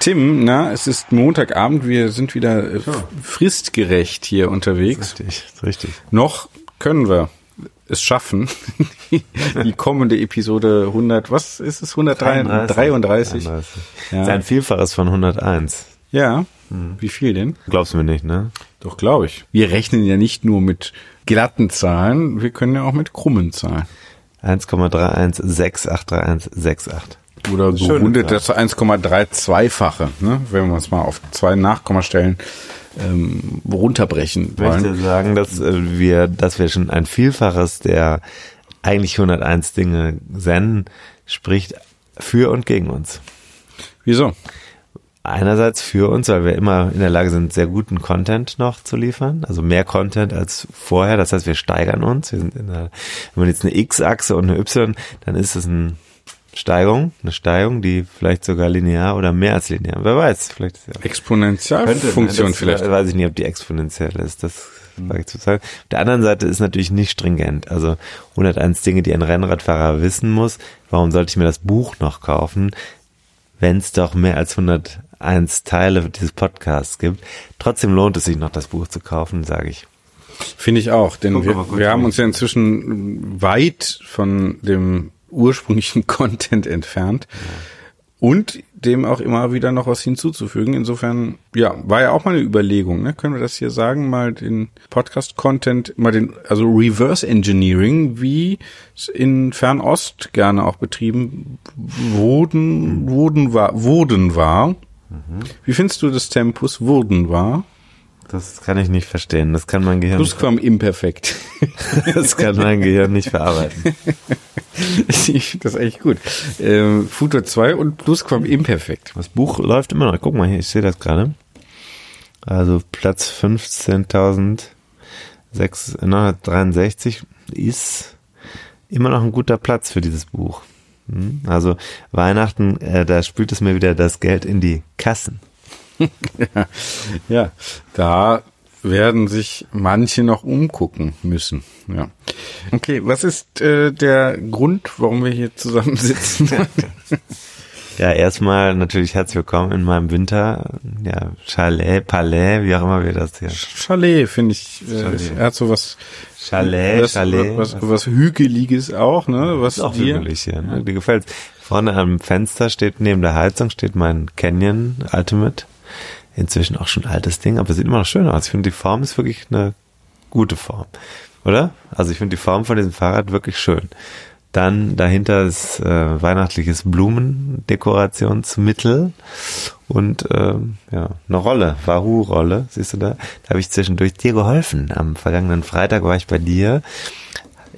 Tim, na, es ist Montagabend, wir sind wieder äh, fristgerecht hier unterwegs. Richtig, richtig. Noch können wir es schaffen, die kommende Episode 100, was ist es, 133? 33. 33. Ja. Ist ein Vielfaches von 101. Ja, wie viel denn? Glaubst du mir nicht, ne? Doch, glaube ich. Wir rechnen ja nicht nur mit glatten Zahlen, wir können ja auch mit krummen Zahlen. 1,31683168. Oder so rundet das 1,32-fache, ne? wenn wir es mal auf zwei Nachkommastellen ähm, runterbrechen Ich möchte sagen, dass äh, wir, dass wir schon ein Vielfaches der eigentlich 101 Dinge senden, spricht für und gegen uns. Wieso? Einerseits für uns, weil wir immer in der Lage sind, sehr guten Content noch zu liefern, also mehr Content als vorher. Das heißt, wir steigern uns. Wir sind in einer, wenn man jetzt eine X-Achse und eine Y, dann ist es ein Steigung, eine Steigung, die vielleicht sogar linear oder mehr als linear. Wer weiß, vielleicht ist ja Exponentialfunktion das vielleicht. Weiß ich nicht, ob die exponentiell ist. Das wage ich zu sagen. Auf der anderen Seite ist natürlich nicht stringent. Also 101 Dinge, die ein Rennradfahrer wissen muss. Warum sollte ich mir das Buch noch kaufen, wenn es doch mehr als 101 Teile dieses Podcasts gibt? Trotzdem lohnt es sich noch, das Buch zu kaufen, sage ich. Finde ich auch, denn Guck wir, wir haben uns ja inzwischen weit von dem ursprünglichen Content entfernt und dem auch immer wieder noch was hinzuzufügen. Insofern, ja, war ja auch mal eine Überlegung, ne? Können wir das hier sagen, mal den Podcast-Content, mal den, also Reverse Engineering, wie es in Fernost gerne auch betrieben wurden, wurden war, wurden war. Wie findest du das Tempus wurden war? Das kann ich nicht verstehen. Das kann mein Gehirn, Plusquamimperfekt. das kann mein Gehirn nicht verarbeiten. ich finde das echt gut. Ähm, Futur 2 und Plusquamimperfekt. Das Buch läuft immer noch. Guck mal hier, ich sehe das gerade. Also Platz 15.963 ist immer noch ein guter Platz für dieses Buch. Hm? Also Weihnachten, äh, da spült es mir wieder das Geld in die Kassen. Ja, da werden sich manche noch umgucken müssen. Ja. Okay, was ist äh, der Grund, warum wir hier zusammensitzen? Ja, erstmal natürlich herzlich willkommen in meinem Winter, ja, Chalet, Palais, wie auch immer wir das hier. Chalet, finde ich. Äh, Chalet. Er hat so was, Chalet, was, Chalet. was, was Hügeliges auch, ne? Was ist auch dir, hügelig hier, ne? Dir gefällt's. Vorne am Fenster steht, neben der Heizung steht mein Canyon Ultimate. Inzwischen auch schon altes Ding, aber sieht immer noch schön aus. Ich finde, die Form ist wirklich eine gute Form. Oder? Also ich finde die Form von diesem Fahrrad wirklich schön. Dann dahinter ist äh, weihnachtliches Blumendekorationsmittel und ähm, ja, eine Rolle, Wahoo-Rolle, siehst du da? Da habe ich zwischendurch dir geholfen. Am vergangenen Freitag war ich bei dir.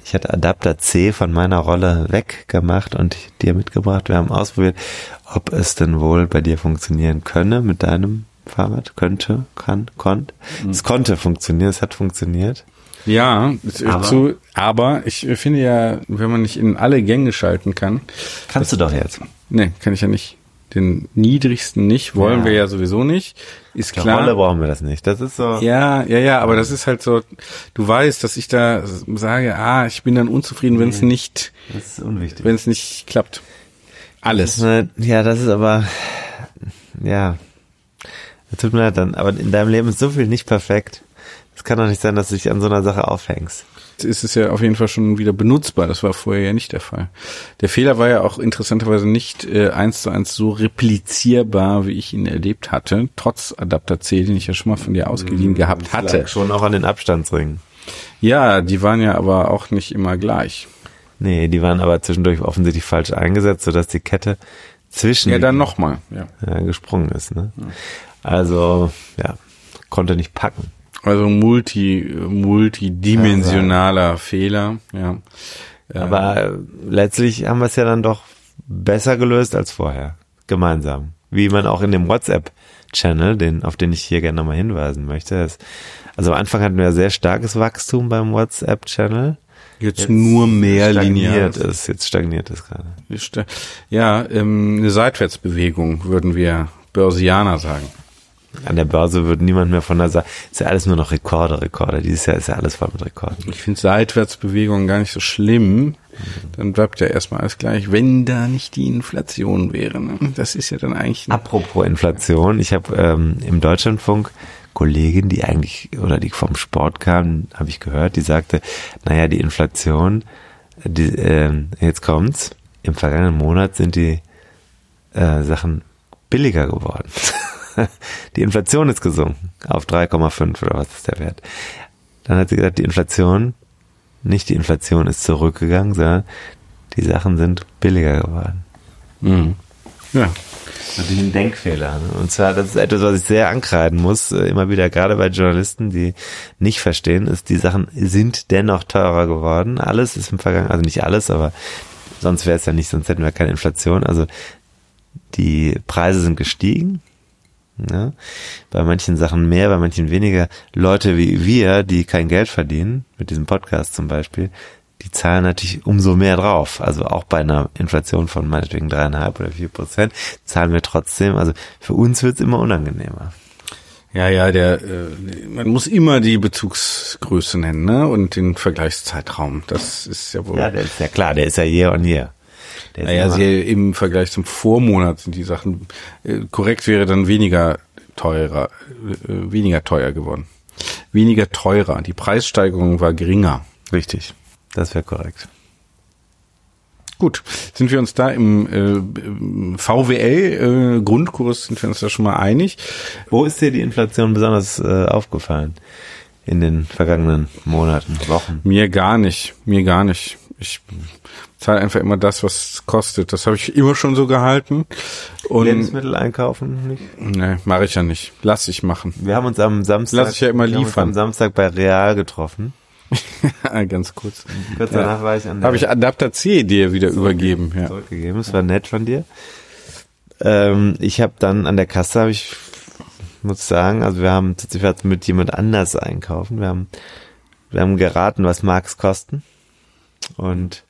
Ich hatte Adapter C von meiner Rolle weggemacht und dir mitgebracht. Wir haben ausprobiert, ob es denn wohl bei dir funktionieren könne mit deinem Fahrrad. Könnte, kann, konnte. Es konnte funktionieren, es hat funktioniert. Ja, Aber- zu, aber ich finde ja, wenn man nicht in alle Gänge schalten kann, Kannst du doch jetzt. ne, kann ich ja nicht. Den niedrigsten nicht, wollen Ja. wir ja sowieso nicht. Ist klar. Rolle brauchen wir das nicht. Das ist so. Ja, ja, ja, aber das ist halt so, du weißt, dass ich da sage, ah, ich bin dann unzufrieden, wenn es nicht, Das ist unwichtig. wenn es nicht klappt. Alles. Ja, das ist aber, ja, das tut mir leid dann, aber in deinem Leben ist so viel nicht perfekt. Es kann doch nicht sein, dass du dich an so einer Sache aufhängst. Ist es ja auf jeden Fall schon wieder benutzbar. Das war vorher ja nicht der Fall. Der Fehler war ja auch interessanterweise nicht äh, eins zu eins so replizierbar, wie ich ihn erlebt hatte, trotz Adapter C, den ich ja schon mal von dir ausgeliehen Mhm. gehabt hatte. Schon auch an den Abstandsringen. Ja, die waren ja aber auch nicht immer gleich. Nee, die waren aber zwischendurch offensichtlich falsch eingesetzt, sodass die Kette zwischen Ja, dann nochmal. Ja. ja, gesprungen ist. Ne? Also, ja, konnte nicht packen. Also multi, multidimensionaler Fehler, ja. Aber äh, letztlich haben wir es ja dann doch besser gelöst als vorher. Gemeinsam. Wie man auch in dem WhatsApp-Channel, den, auf den ich hier gerne nochmal hinweisen möchte. Ist, also am Anfang hatten wir sehr starkes Wachstum beim WhatsApp-Channel. Jetzt, nur mehr linear. stagniert es, jetzt stagniert es gerade. Ja, ähm, eine Seitwärtsbewegung würden wir Börsianer sagen. An der Börse wird niemand mehr von der Seite. Ist ja alles nur noch Rekorde, Rekorde. Dieses Jahr ist ja alles voll mit Rekorden. Ich finde Seitwärtsbewegungen gar nicht so schlimm. Dann bleibt ja erstmal alles gleich, wenn da nicht die Inflation wäre. Ne? Das ist ja dann eigentlich. Apropos Inflation, ich habe ähm, im Deutschlandfunk Kollegin, die eigentlich oder die vom Sport kam, habe ich gehört, die sagte, naja, die Inflation, die, ähm, jetzt kommt's, im vergangenen Monat sind die äh, Sachen billiger geworden. die Inflation ist gesunken auf 3,5 oder was ist der Wert. Dann hat sie gesagt, die Inflation, nicht die Inflation ist zurückgegangen, sondern die Sachen sind billiger geworden. Mhm. Ja. Natürlich ein Denkfehler. Ne? Und zwar, das ist etwas, was ich sehr ankreiden muss, äh, immer wieder, gerade bei Journalisten, die nicht verstehen, ist, die Sachen sind dennoch teurer geworden. Alles ist im Vergangen, also nicht alles, aber sonst wäre es ja nicht, sonst hätten wir keine Inflation. Also die Preise sind gestiegen. Ja, bei manchen Sachen mehr, bei manchen weniger. Leute wie wir, die kein Geld verdienen, mit diesem Podcast zum Beispiel, die zahlen natürlich umso mehr drauf. Also auch bei einer Inflation von meinetwegen dreieinhalb oder vier Prozent zahlen wir trotzdem. Also für uns wird's immer unangenehmer. Ja, ja, der, äh, man muss immer die Bezugsgröße nennen, ne? Und den Vergleichszeitraum. Das ist ja wohl. Ja, der ist ja klar, der ist ja year on year. Naja, sehr im Vergleich zum Vormonat sind die Sachen äh, korrekt wäre dann weniger teurer, äh, weniger teuer geworden. Weniger teurer. Die Preissteigerung war geringer. richtig. Das wäre korrekt. Gut, sind wir uns da im äh, VWL äh, sind wir uns da schon mal einig. Wo ist dir die Inflation besonders äh, aufgefallen in den vergangenen Monaten, Wochen? Mir gar nicht, mir gar nicht. Ich zahle einfach immer das, was es kostet. Das habe ich immer schon so gehalten. Und Lebensmittel einkaufen nicht? ne, mache ich ja nicht. Lass ich machen. Wir haben uns am Samstag, Lass ich ja immer liefern. am Samstag bei Real getroffen. Ganz kurz. Kurz danach war ich an der Habe ich Adapter C dir wieder übergeben. Ja. zurückgegeben. Es war nett von dir. Ähm, ich habe dann an der Kasse, habe ich muss sagen, also wir haben tatsächlich mit jemand anders einkaufen. Wir haben, wir haben geraten, was mag's kosten. Und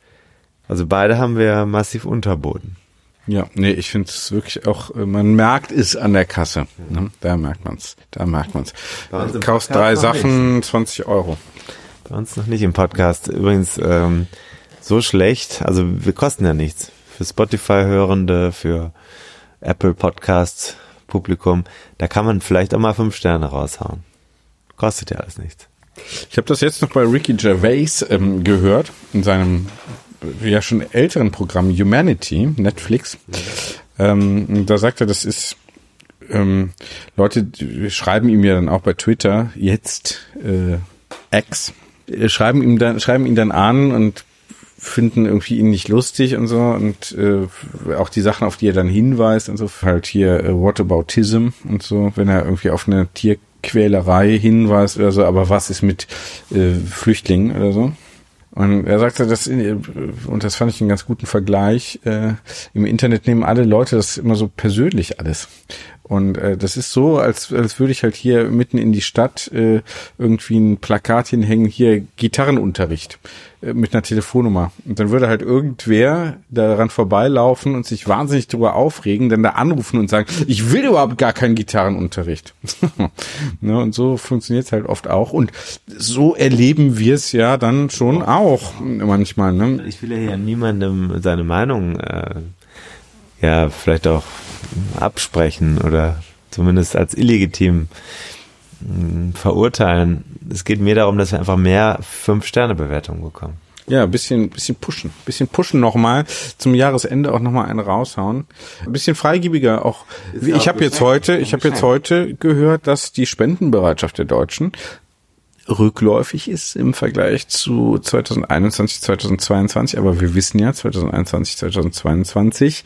also beide haben wir massiv unterboten. Ja, nee, ich finde es wirklich auch, äh, man merkt es an der Kasse. Ne? Da merkt man's. Da merkt man's. Du kaufst Podcast drei Sachen, 20 Euro. Bei uns noch nicht im Podcast. Übrigens ähm, so schlecht. Also wir kosten ja nichts. Für Spotify-Hörende, für Apple Podcasts Publikum. Da kann man vielleicht auch mal fünf Sterne raushauen. Kostet ja alles nichts. Ich habe das jetzt noch bei Ricky Gervais ähm, gehört, in seinem ja schon älteren Programm Humanity, Netflix. Ähm, da sagt er, das ist ähm, Leute schreiben ihm ja dann auch bei Twitter jetzt äh, X äh, schreiben ihm dann schreiben ihn dann an und finden irgendwie ihn nicht lustig und so und äh, auch die Sachen, auf die er dann hinweist und so, halt hier äh, Whataboutism und so, wenn er irgendwie auf eine Tierquälerei hinweist oder so, aber was ist mit äh, Flüchtlingen oder so? Und er sagte, das, und das fand ich einen ganz guten Vergleich, äh, im Internet nehmen alle Leute das immer so persönlich alles. Und äh, das ist so, als, als würde ich halt hier mitten in die Stadt äh, irgendwie ein Plakat hinhängen, hier Gitarrenunterricht äh, mit einer Telefonnummer. Und dann würde halt irgendwer daran vorbeilaufen und sich wahnsinnig darüber aufregen, dann da anrufen und sagen, ich will überhaupt gar keinen Gitarrenunterricht. ne, und so funktioniert es halt oft auch. Und so erleben wir es ja dann schon auch manchmal. Ne? Ich will ja hier niemandem seine Meinung äh, ja vielleicht auch absprechen oder zumindest als illegitim mh, verurteilen. Es geht mir darum, dass wir einfach mehr Fünf-Sterne-Bewertungen bekommen. Ja, ein bisschen, bisschen pushen. Bisschen pushen nochmal. Zum Jahresende auch nochmal einen raushauen. Ein bisschen freigiebiger auch. Ist ich habe jetzt heute, ich habe jetzt heute gehört, dass die Spendenbereitschaft der Deutschen rückläufig ist im Vergleich zu 2021, 2022. Aber wir wissen ja 2021, 2022,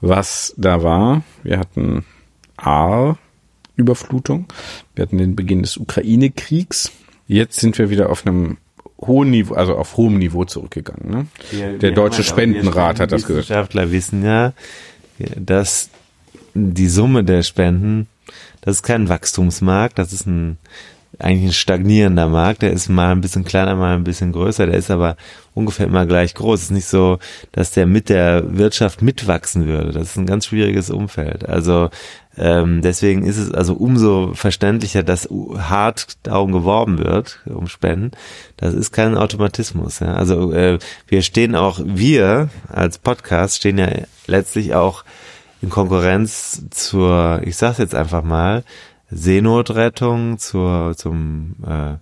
was da war. Wir hatten A, Überflutung. Wir hatten den Beginn des Ukraine-Kriegs. Jetzt sind wir wieder auf einem hohen Niveau, also auf hohem Niveau zurückgegangen. Ne? Der Deutsche Spendenrat hat das gesagt. Wissenschaftler wissen ja, dass die Summe der Spenden, das ist kein Wachstumsmarkt, das ist ein eigentlich ein stagnierender Markt, der ist mal ein bisschen kleiner, mal ein bisschen größer, der ist aber ungefähr immer gleich groß. Es ist nicht so, dass der mit der Wirtschaft mitwachsen würde. Das ist ein ganz schwieriges Umfeld. Also ähm, deswegen ist es also umso verständlicher, dass hart darum geworben wird, um Spenden. Das ist kein Automatismus. Ja? Also äh, wir stehen auch, wir als Podcast stehen ja letztlich auch in Konkurrenz zur, ich sag's jetzt einfach mal, Seenotrettung, zur, zum äh,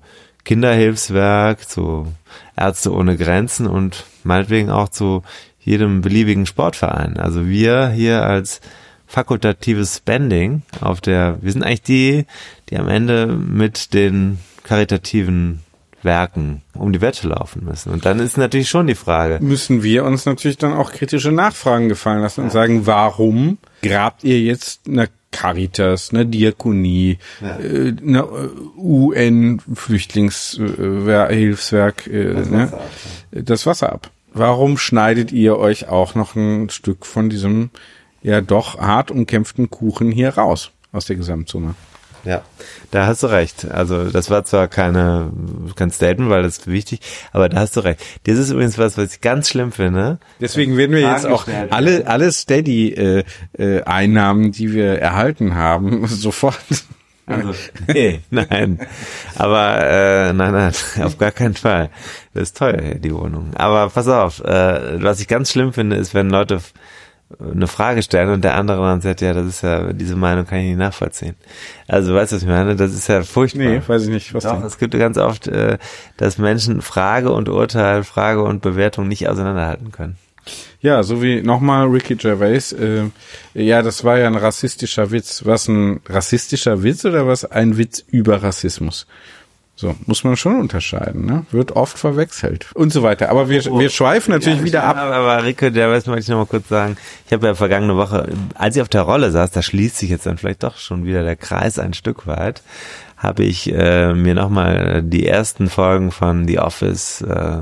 Kinderhilfswerk, zu Ärzte ohne Grenzen und meinetwegen auch zu jedem beliebigen Sportverein. Also wir hier als fakultatives Spending auf der, wir sind eigentlich die, die am Ende mit den karitativen Werken um die Wette laufen müssen. Und dann ist natürlich schon die Frage, Müssen wir uns natürlich dann auch kritische Nachfragen gefallen lassen und sagen, warum grabt ihr jetzt eine Caritas, eine Diakonie, äh, eine äh, UN-Flüchtlingshilfswerk, äh, ne? das Wasser ab? Warum schneidet ihr euch auch noch ein Stück von diesem ja doch hart umkämpften Kuchen hier raus aus der Gesamtsumme? Ja, da hast du recht. Also das war zwar keine kein Statement, weil das ist wichtig, aber da hast du recht. Das ist übrigens was, was ich ganz schlimm finde. Deswegen werden wir jetzt auch alle alle Steady äh, äh, Einnahmen, die wir erhalten haben, sofort. Also, nee, nein. Aber äh, nein, nein, auf gar keinen Fall. Das ist teuer, die Wohnung. Aber pass auf, äh, was ich ganz schlimm finde, ist, wenn Leute eine Frage stellen und der andere dann sagt, ja, das ist ja, diese Meinung kann ich nicht nachvollziehen. Also, weißt du, was ich meine? Das ist ja furchtbar. Nee, weiß ich nicht, was Doch, denn? es gibt ganz oft, äh, dass Menschen Frage und Urteil, Frage und Bewertung nicht auseinanderhalten können. Ja, so wie nochmal Ricky Gervais. Äh, ja, das war ja ein rassistischer Witz. Was ein rassistischer Witz oder was ein Witz über Rassismus? So, muss man schon unterscheiden, ne? Wird oft verwechselt und so weiter. Aber wir, wir schweifen natürlich wieder ab. Aber, aber Rico, der weiß, wollte ich noch mal kurz sagen. Ich habe ja vergangene Woche, als ich auf der Rolle saß, da schließt sich jetzt dann vielleicht doch schon wieder der Kreis ein Stück weit, habe ich äh, mir nochmal die ersten Folgen von The Office, äh,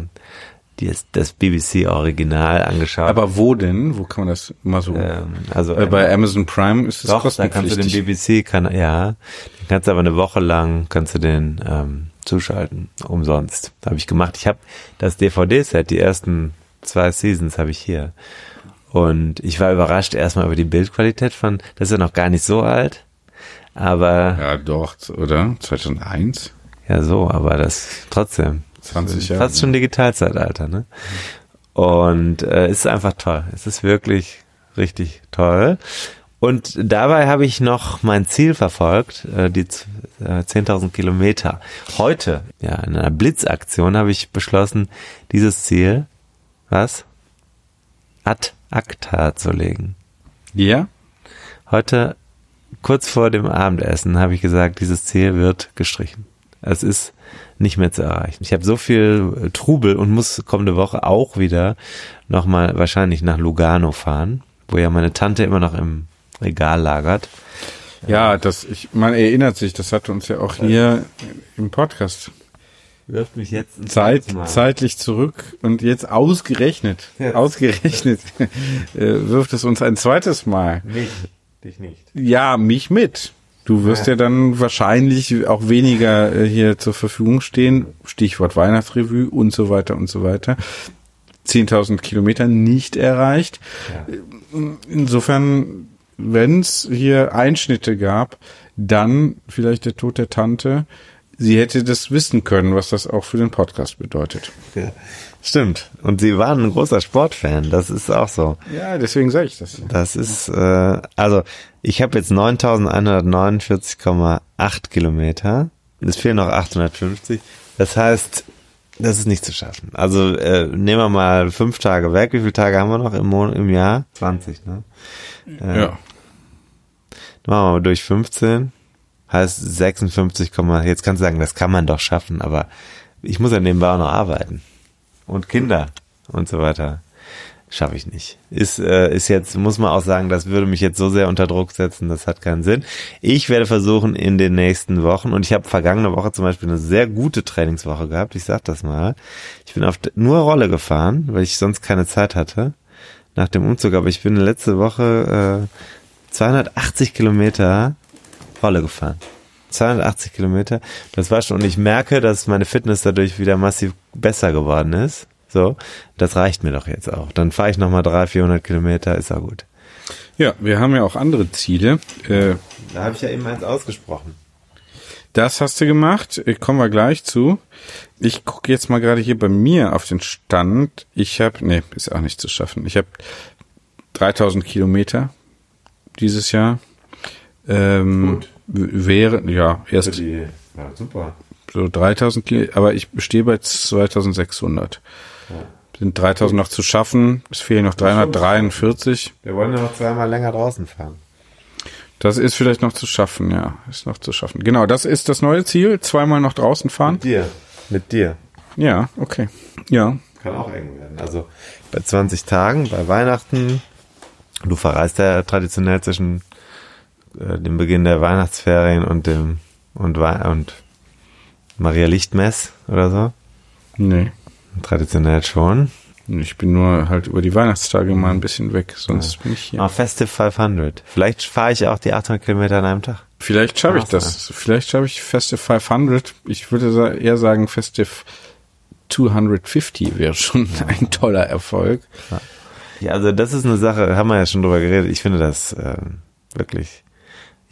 das BBC Original angeschaut. Aber wo denn? Wo kann man das mal so? ähm, also äh, bei Amazon Prime ist es Doch, da kannst du den kostenpflichtig. BBC, kann, ja, den kannst du aber eine Woche lang, kannst du den ähm, zuschalten, umsonst. Habe ich gemacht. Ich habe das DVD-Set, die ersten zwei Seasons habe ich hier. Und ich war überrascht erstmal über die Bildqualität von, das ist ja noch gar nicht so alt, aber Ja, doch, oder? 2001? ja so, aber das trotzdem. 20 Jahre. Fast schon Digitalzeitalter, ne? Und äh, es ist einfach toll. Es ist wirklich richtig toll. Und dabei habe ich noch mein Ziel verfolgt, äh, die z- äh, 10.000 Kilometer. Heute, ja, in einer Blitzaktion habe ich beschlossen, dieses Ziel, was? Ad acta zu legen. Ja? Heute, kurz vor dem Abendessen, habe ich gesagt, dieses Ziel wird gestrichen. Es ist nicht mehr zu erreichen. Ich habe so viel äh, Trubel und muss kommende Woche auch wieder nochmal wahrscheinlich nach Lugano fahren, wo ja meine Tante immer noch im Regal lagert. Ja, das, ich, man erinnert sich, das hatte uns ja auch hier im Podcast Wirft mich jetzt Zeit, zeitlich zurück und jetzt ausgerechnet, Ja. ausgerechnet, äh, wirft es uns ein zweites Mal. Mich, dich nicht. Ja, mich mit. Du wirst ja, dann wahrscheinlich auch weniger äh, hier zur Verfügung stehen. Stichwort Weihnachtsrevue und so weiter und so weiter. 10.000 Kilometer nicht erreicht. Insofern, wenn es hier Einschnitte gab, dann vielleicht der Tod der Tante. Sie hätte das wissen können, was das auch für den Podcast bedeutet. Ja. Stimmt. Und sie waren ein großer Sportfan. Das ist auch so. Ja, deswegen sage ich das. Das ist, äh, also ich habe jetzt 9.149,8 Kilometer es fehlen noch 850. Das heißt, das ist nicht zu schaffen. Also äh, nehmen wir mal fünf Tage weg. Wie viele Tage haben wir noch im, Mon im Jahr? 20, ne? Äh, Ja. Machen wir mal durch 15. Heißt 56, jetzt kannst du sagen, das kann man doch schaffen, aber ich muss ja nebenbei auch noch arbeiten. Und Kinder und so weiter. Schaffe ich nicht. Ist, äh, ist jetzt, muss man auch sagen, das würde mich jetzt so sehr unter Druck setzen, das hat keinen Sinn. Ich werde versuchen in den nächsten Wochen, und ich habe vergangene Woche zum Beispiel eine sehr gute Trainingswoche gehabt, ich sag das mal. Ich bin auf nur Rolle gefahren, weil ich sonst keine Zeit hatte nach dem Umzug, aber ich bin letzte Woche äh, 280 Kilometer Rolle gefahren. 280 Kilometer. Das war schon, und ich merke, dass meine Fitness dadurch wieder massiv besser geworden ist. So, das reicht mir doch jetzt auch. Dann fahre ich nochmal 300, 400 Kilometer, ist auch gut. Ja, wir haben ja auch andere Ziele. Äh, Da habe ich ja eben eins ausgesprochen. das hast du gemacht. Äh, Kommen wir gleich zu. Ich gucke jetzt mal gerade hier bei mir auf den Stand. Ich habe, nee, ist auch nicht zu schaffen. Ich habe 3000 Kilometer dieses Jahr. Ähm, Gut. Wäre, ja, erst Die, ja, super. so 3000 Kilometer, aber ich stehe bei 2600. Sind 3000 noch zu schaffen. Es fehlen noch 343. Wir wollen ja noch zweimal länger draußen fahren. Das ist vielleicht noch zu schaffen, ja. Ist noch zu schaffen. Genau, das ist das neue Ziel. Zweimal noch draußen fahren. Mit dir. Mit dir. Ja, okay. Ja. Kann auch eng werden. Also bei 20 Tagen, bei Weihnachten, du verreist ja traditionell zwischen äh, dem Beginn der Weihnachtsferien und dem und, und Maria Lichtmess oder so. Nee. Traditionell schon. Ich bin nur halt über die Weihnachtstage mal ein bisschen weg, sonst bin ich hier. Aber Festive 500. Vielleicht fahre ich auch die 800 Kilometer an einem Tag. Vielleicht schaffe ich das. Vielleicht schaffe ich Festive 500. Ich würde eher sagen, Festive 250 wäre schon ein toller Erfolg. Ja, also das ist eine Sache, haben wir ja schon drüber geredet. Ich finde das äh, wirklich.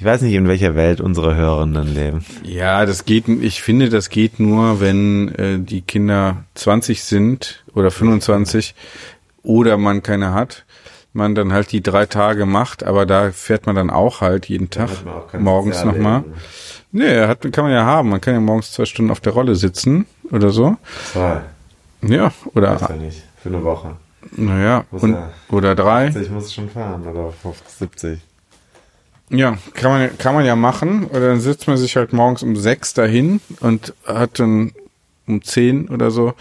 Ich weiß nicht, in welcher Welt unsere Hörerinnen leben. Ja, das geht, ich finde, das geht nur, wenn äh, die Kinder 20 sind oder 25 oder man keine hat. Man dann halt die drei Tage macht, aber da fährt man dann auch halt jeden Tag morgens nochmal. ne? Nee, hat, kann man ja haben. Man kann ja morgens zwei Stunden auf der Rolle sitzen oder so. Zwei. Ja, Weiß oder, ja nicht. Für eine Woche. naja, und, ja- oder drei. Ich muss schon fahren, oder 50, 70. Ja, kann man, kann man ja machen. Oder dann sitzt man sich halt morgens um sechs dahin und hat dann um zehn oder so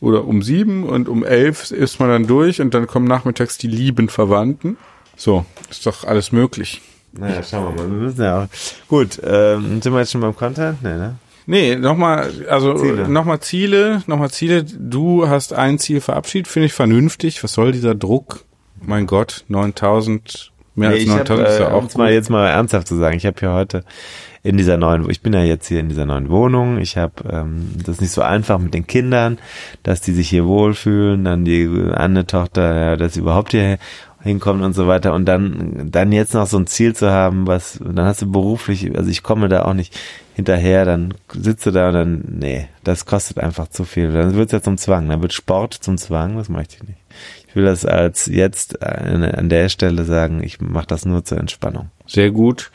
oder um sieben und um elf ist man dann durch und dann kommen nachmittags die lieben Verwandten. So, ist doch alles möglich. Naja, schauen wir mal. Wir müssen ja auch. Gut, ähm, sind wir jetzt schon beim Content? Nee, ne? Nee, nochmal, also nochmal Ziele, nochmal Ziele. Du hast ein Ziel verabschiedet, finde ich vernünftig. Was soll dieser Druck? Mein Gott, 9000, mehr Nee, als ich hab, 9000 ist ja äh, auch mal jetzt mal ernsthaft zu sagen, ich habe ja heute in dieser neuen, ich bin ja jetzt hier in dieser neuen Wohnung, ich habe ähm, das ist nicht so einfach mit den Kindern, dass die sich hier wohlfühlen, dann die andere Tochter, ja, dass sie überhaupt hier hinkommt und so weiter und dann dann jetzt noch so ein Ziel zu haben, was dann hast du beruflich, also ich komme da auch nicht hinterher, dann sitzt du da und dann nee, das kostet einfach zu viel. Dann wird's ja zum Zwang, dann wird Sport zum Zwang, das möchte ich nicht. Ich will das als jetzt an, an der Stelle sagen, ich mache das nur zur Entspannung. Sehr gut.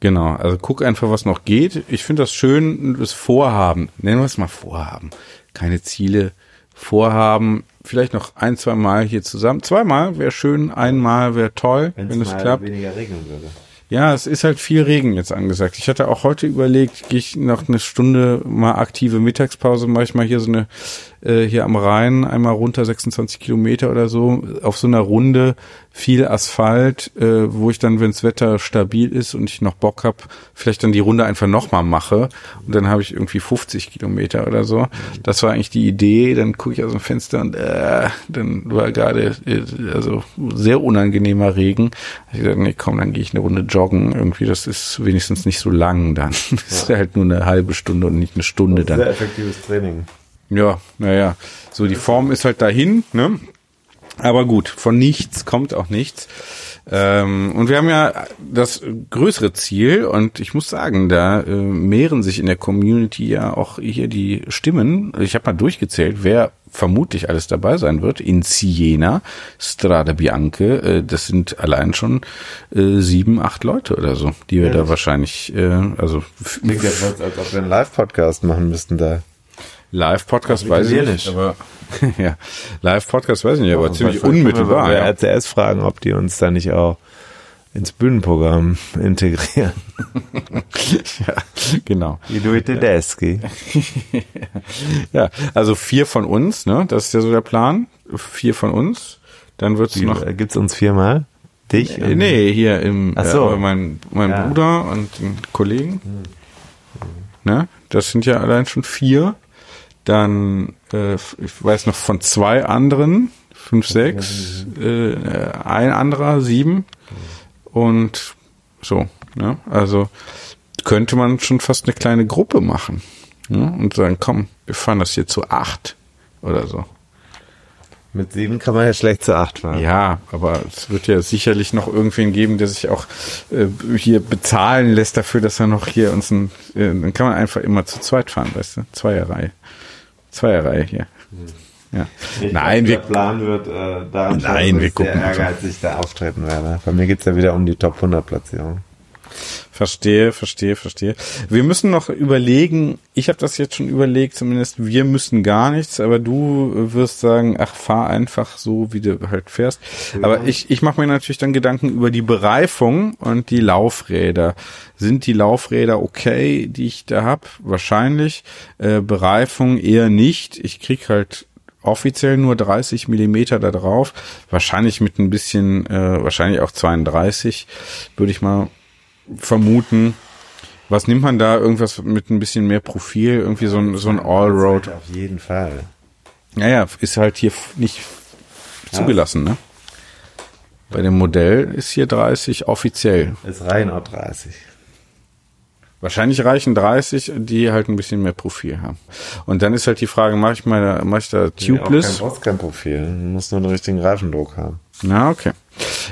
Genau. Also guck einfach, was noch geht. Ich finde das schön, das Vorhaben. Nennen wir es mal Vorhaben. Keine Ziele. Vorhaben. Vielleicht noch ein, zwei Mal hier zusammen. Zweimal wäre schön, einmal wäre toll, wenn es klappt. weniger regnen würde. Ja, es ist halt viel Regen jetzt angesagt. Ich hatte auch heute überlegt, gehe ich noch eine Stunde mal aktive Mittagspause, mache ich mal hier so eine, äh, hier am Rhein, einmal runter 26 Kilometer oder so, auf so einer Runde, viel Asphalt, äh, wo ich dann, wenns Wetter stabil ist und ich noch Bock hab, vielleicht dann die Runde einfach nochmal mache und dann habe ich irgendwie 50 Kilometer oder so. Das war eigentlich die Idee, dann gucke ich aus dem Fenster und äh, dann war gerade äh, also sehr unangenehmer Regen. Ich dachte, nee, komm, dann gehe ich eine Runde joggen. Irgendwie, das ist wenigstens nicht so lang dann. Das ist halt nur eine halbe Stunde und nicht eine Stunde dann. Sehr effektives Training. Ja, naja. So, die Form ist halt dahin, ne? Aber gut, von nichts kommt auch nichts. Ähm, und wir haben ja das größere Ziel und ich muss sagen, da äh, mehren sich in der Community ja auch hier die Stimmen. Ich habe mal durchgezählt, wer vermutlich alles dabei sein wird. In Siena, Strada Bianca, äh, das sind allein schon äh, sieben, acht Leute oder so, die wir ja, da wahrscheinlich, äh, also klingt ja als ob wir einen Live-Podcast machen müssten da. Live-Podcast weiß ich nicht, aber ja, Live-Podcast weiß ich nicht, aber ziemlich unmittelbar. Wir ja. RCS fragen, ob die uns da nicht auch ins Bühnenprogramm integrieren. ja, genau. Du Tedeschi. ja, also vier von uns, ne? Das ist ja so der Plan. Vier von uns. Dann wird's Wie, noch. Äh, gibt's uns viermal? Dich? Nee, nee hier im Ach so. Äh, mein, mein ja. Bruder und den Kollegen. Ne? Das sind ja allein schon vier. Dann, äh, ich weiß noch von zwei anderen, fünf, sechs, äh, ein anderer, sieben und so. Ne? Also könnte man schon fast eine kleine Gruppe machen ne? und sagen, komm, wir fahren das hier zu acht oder so. Mit sieben kann man ja schlecht zu acht fahren. Ja, aber es wird ja sicherlich noch irgendwen geben, der sich auch äh, hier bezahlen lässt dafür, dass er noch hier uns ein, äh, dann kann man einfach immer zu zweit fahren, weißt du, Zweierreihe. Zweierreihe hier. Ja. Ich Nein, glaub, wir, der Plan wird äh, daran Nein, schauen, wir gucken sehr ehrgeizig da auftreten werde. Bei mir geht's ja wieder um die Top 100 Platzierung. Verstehe, verstehe, verstehe. Wir müssen noch überlegen, ich habe das jetzt schon überlegt, zumindest wir müssen gar nichts, aber du wirst sagen, ach, fahr einfach so, wie du halt fährst. Ja. Aber ich, ich mache mir natürlich dann Gedanken über die Bereifung und die Laufräder. Sind die Laufräder okay, die ich da hab? Wahrscheinlich. Äh, Bereifung eher nicht. Ich krieg halt offiziell nur 30 Millimeter da drauf. Wahrscheinlich mit ein bisschen, äh, wahrscheinlich auch 32, würde ich mal vermuten. Was nimmt man da? Irgendwas mit ein bisschen mehr Profil? Irgendwie so ein, so ein Allroad? Auf jeden Fall. Naja, ist halt hier nicht zugelassen, ne? Bei dem Modell ist hier 30 offiziell. Es reichen auch 30. Wahrscheinlich reichen 30, die halt ein bisschen mehr Profil haben. Und dann ist halt die Frage, mache ich mache ich da tubeless? Du brauchst kein Profil, du musst nur den richtigen Reifendruck haben. Na, okay.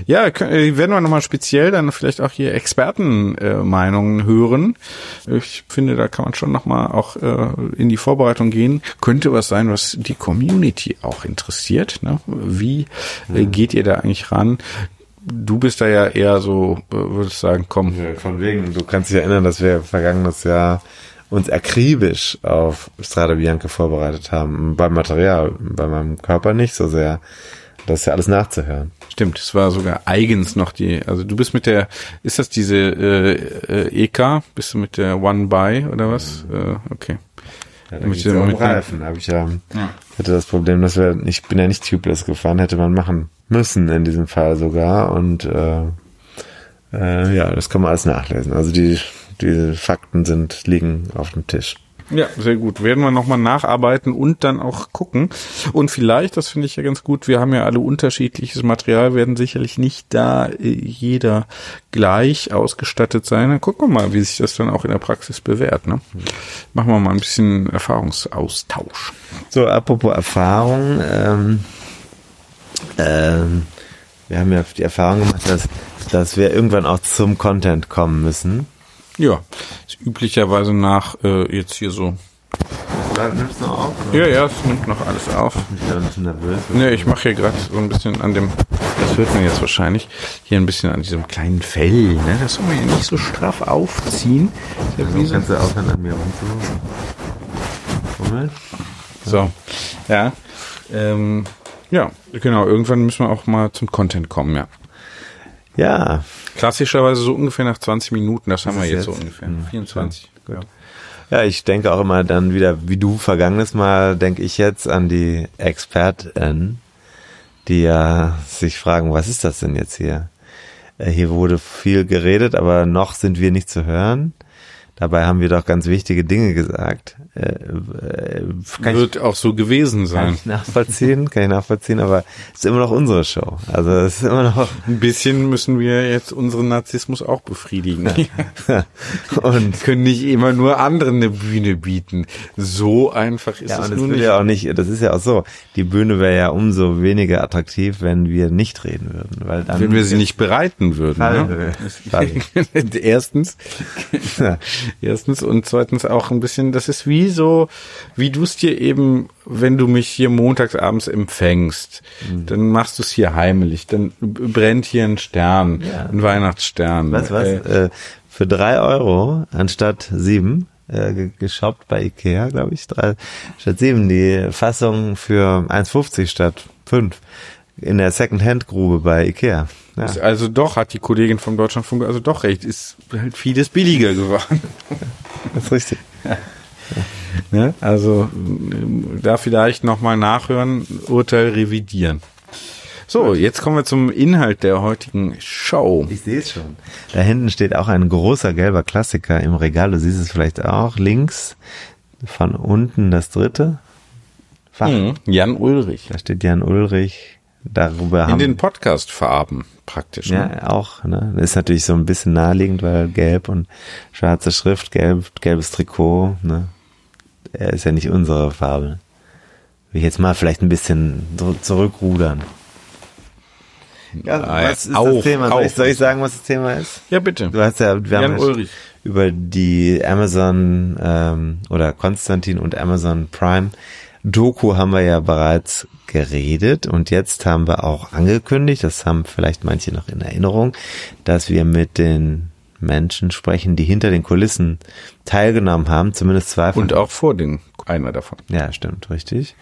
Ja, äh, werden wir nochmal speziell dann vielleicht auch hier Expertenmeinungen äh, hören. Ich finde, da kann man schon nochmal auch äh, in die Vorbereitung gehen. Könnte was sein, was die Community auch interessiert. Ne? Wie äh, mhm. geht ihr da eigentlich ran? Du bist da ja eher so, äh, würde ich sagen, komm. Ja, von wegen, du kannst dich erinnern, dass wir vergangenes Jahr uns akribisch auf Strada Bianca vorbereitet haben. Beim Material, bei meinem Körper nicht so sehr. Das ist ja alles nachzuhören. Stimmt, es war sogar eigens noch die, also du bist mit der, ist das diese äh, äh, EK? Bist du mit der One By oder was? Mhm. Äh, okay. Ja, da mit dem, mit Reifen habe ich ja, ja, hatte das Problem, dass wir, ich bin ja nicht tubeless gefahren, hätte man machen müssen in diesem Fall sogar und äh, äh, ja, das kann man alles nachlesen. Also die, die Fakten sind, liegen auf dem Tisch. Ja, sehr gut. Werden wir nochmal nacharbeiten und dann auch gucken. Und vielleicht, das finde ich ja ganz gut, wir haben ja alle unterschiedliches Material, werden sicherlich nicht da äh, jeder gleich ausgestattet sein. Dann gucken wir mal, wie sich das dann auch in der Praxis bewährt. Ne? Machen wir mal ein bisschen Erfahrungsaustausch. So, apropos Erfahrung, ähm, ähm, wir haben ja die Erfahrung gemacht, dass, dass wir irgendwann auch zum Content kommen müssen. Ja, ist üblicherweise nach äh, jetzt hier so. Nimmst du noch auf? Oder? Ja, ja, es nimmt noch alles auf. Ich bin ein bisschen nervös. Nee, ich mache hier gerade so ein bisschen an dem, das hört man jetzt wahrscheinlich, hier ein bisschen an diesem kleinen Fell, ne? Das soll man ja nicht so straff aufziehen. Ja, also, kannst du aufhören an mir rumzumachen? Moment. So, ja. Ähm, ja, genau, irgendwann müssen wir auch mal zum Content kommen, ja. Ja. Klassischerweise so ungefähr nach 20 Minuten, das, das haben wir jetzt, jetzt, so ungefähr. Hm, 24. Gut. Ja. ja, ich denke auch immer dann wieder, wie du vergangenes Mal, denke ich jetzt an die Experten, die ja sich fragen, was ist das denn jetzt hier? Äh, hier wurde viel geredet, aber noch sind wir nicht zu hören. Dabei haben wir doch ganz wichtige Dinge gesagt. Äh, äh, Wird ich, auch so gewesen sein. Kann ich nachvollziehen, kann ich nachvollziehen, aber es ist immer noch unsere Show. Also es ist immer noch. Ein bisschen müssen wir jetzt unseren Narzissmus auch befriedigen. und können nicht immer nur anderen eine Bühne bieten. So einfach ist ja, es und nun nicht. Ja auch nicht. Das ist ja auch so. Die Bühne wäre ja umso weniger attraktiv, wenn wir nicht reden würden, weil dann wenn wir sie nicht bereiten würden. Ne? Erstens. Erstens und zweitens auch ein bisschen, das ist wie so, wie du es dir eben, wenn du mich hier montagsabends empfängst, mhm. dann machst du es hier heimlich, dann brennt hier ein Stern, ja. ein Weihnachtsstern. Was, was? Äh, für drei Euro anstatt sieben äh, geshoppt bei Ikea, glaube ich, drei, statt sieben, die Fassung für 1,50 statt fünf in der Second-Hand-Grube bei Ikea. Ja. also doch, hat die Kollegin vom Deutschlandfunk also doch recht, ist halt vieles billiger geworden. Das ist richtig. Ja. Ne? Also da vielleicht nochmal nachhören, Urteil revidieren. So, jetzt kommen wir zum Inhalt der heutigen Show. Ich sehe es schon. Da hinten steht auch ein großer gelber Klassiker im Regal. Du siehst es vielleicht auch. Links von unten das dritte. Fach. Mhm. Jan Ulrich. Da steht Jan Ulrich. Darüber In haben den Podcast-Farben praktisch. Ja, ne? auch. Ne? Das ist natürlich so ein bisschen naheliegend, weil gelb und schwarze Schrift, gelb, gelbes Trikot. Ne? Er ist ja nicht unsere Farbe. Will ich jetzt mal vielleicht ein bisschen zurückrudern. Ja, was ist auch, das Thema? Soll ich, soll ich, sagen, was das Thema ist? Ja, bitte. Du hast ja, wir Jan haben Ulrich. über die Amazon ähm, oder Konstantin und Amazon Prime Doku haben wir ja bereits geredet und jetzt haben wir auch angekündigt, das haben vielleicht manche noch in Erinnerung, dass wir mit den Menschen sprechen, die hinter den Kulissen teilgenommen haben, zumindest zwei von. Und auch vor den, einer davon. Ja, stimmt, richtig.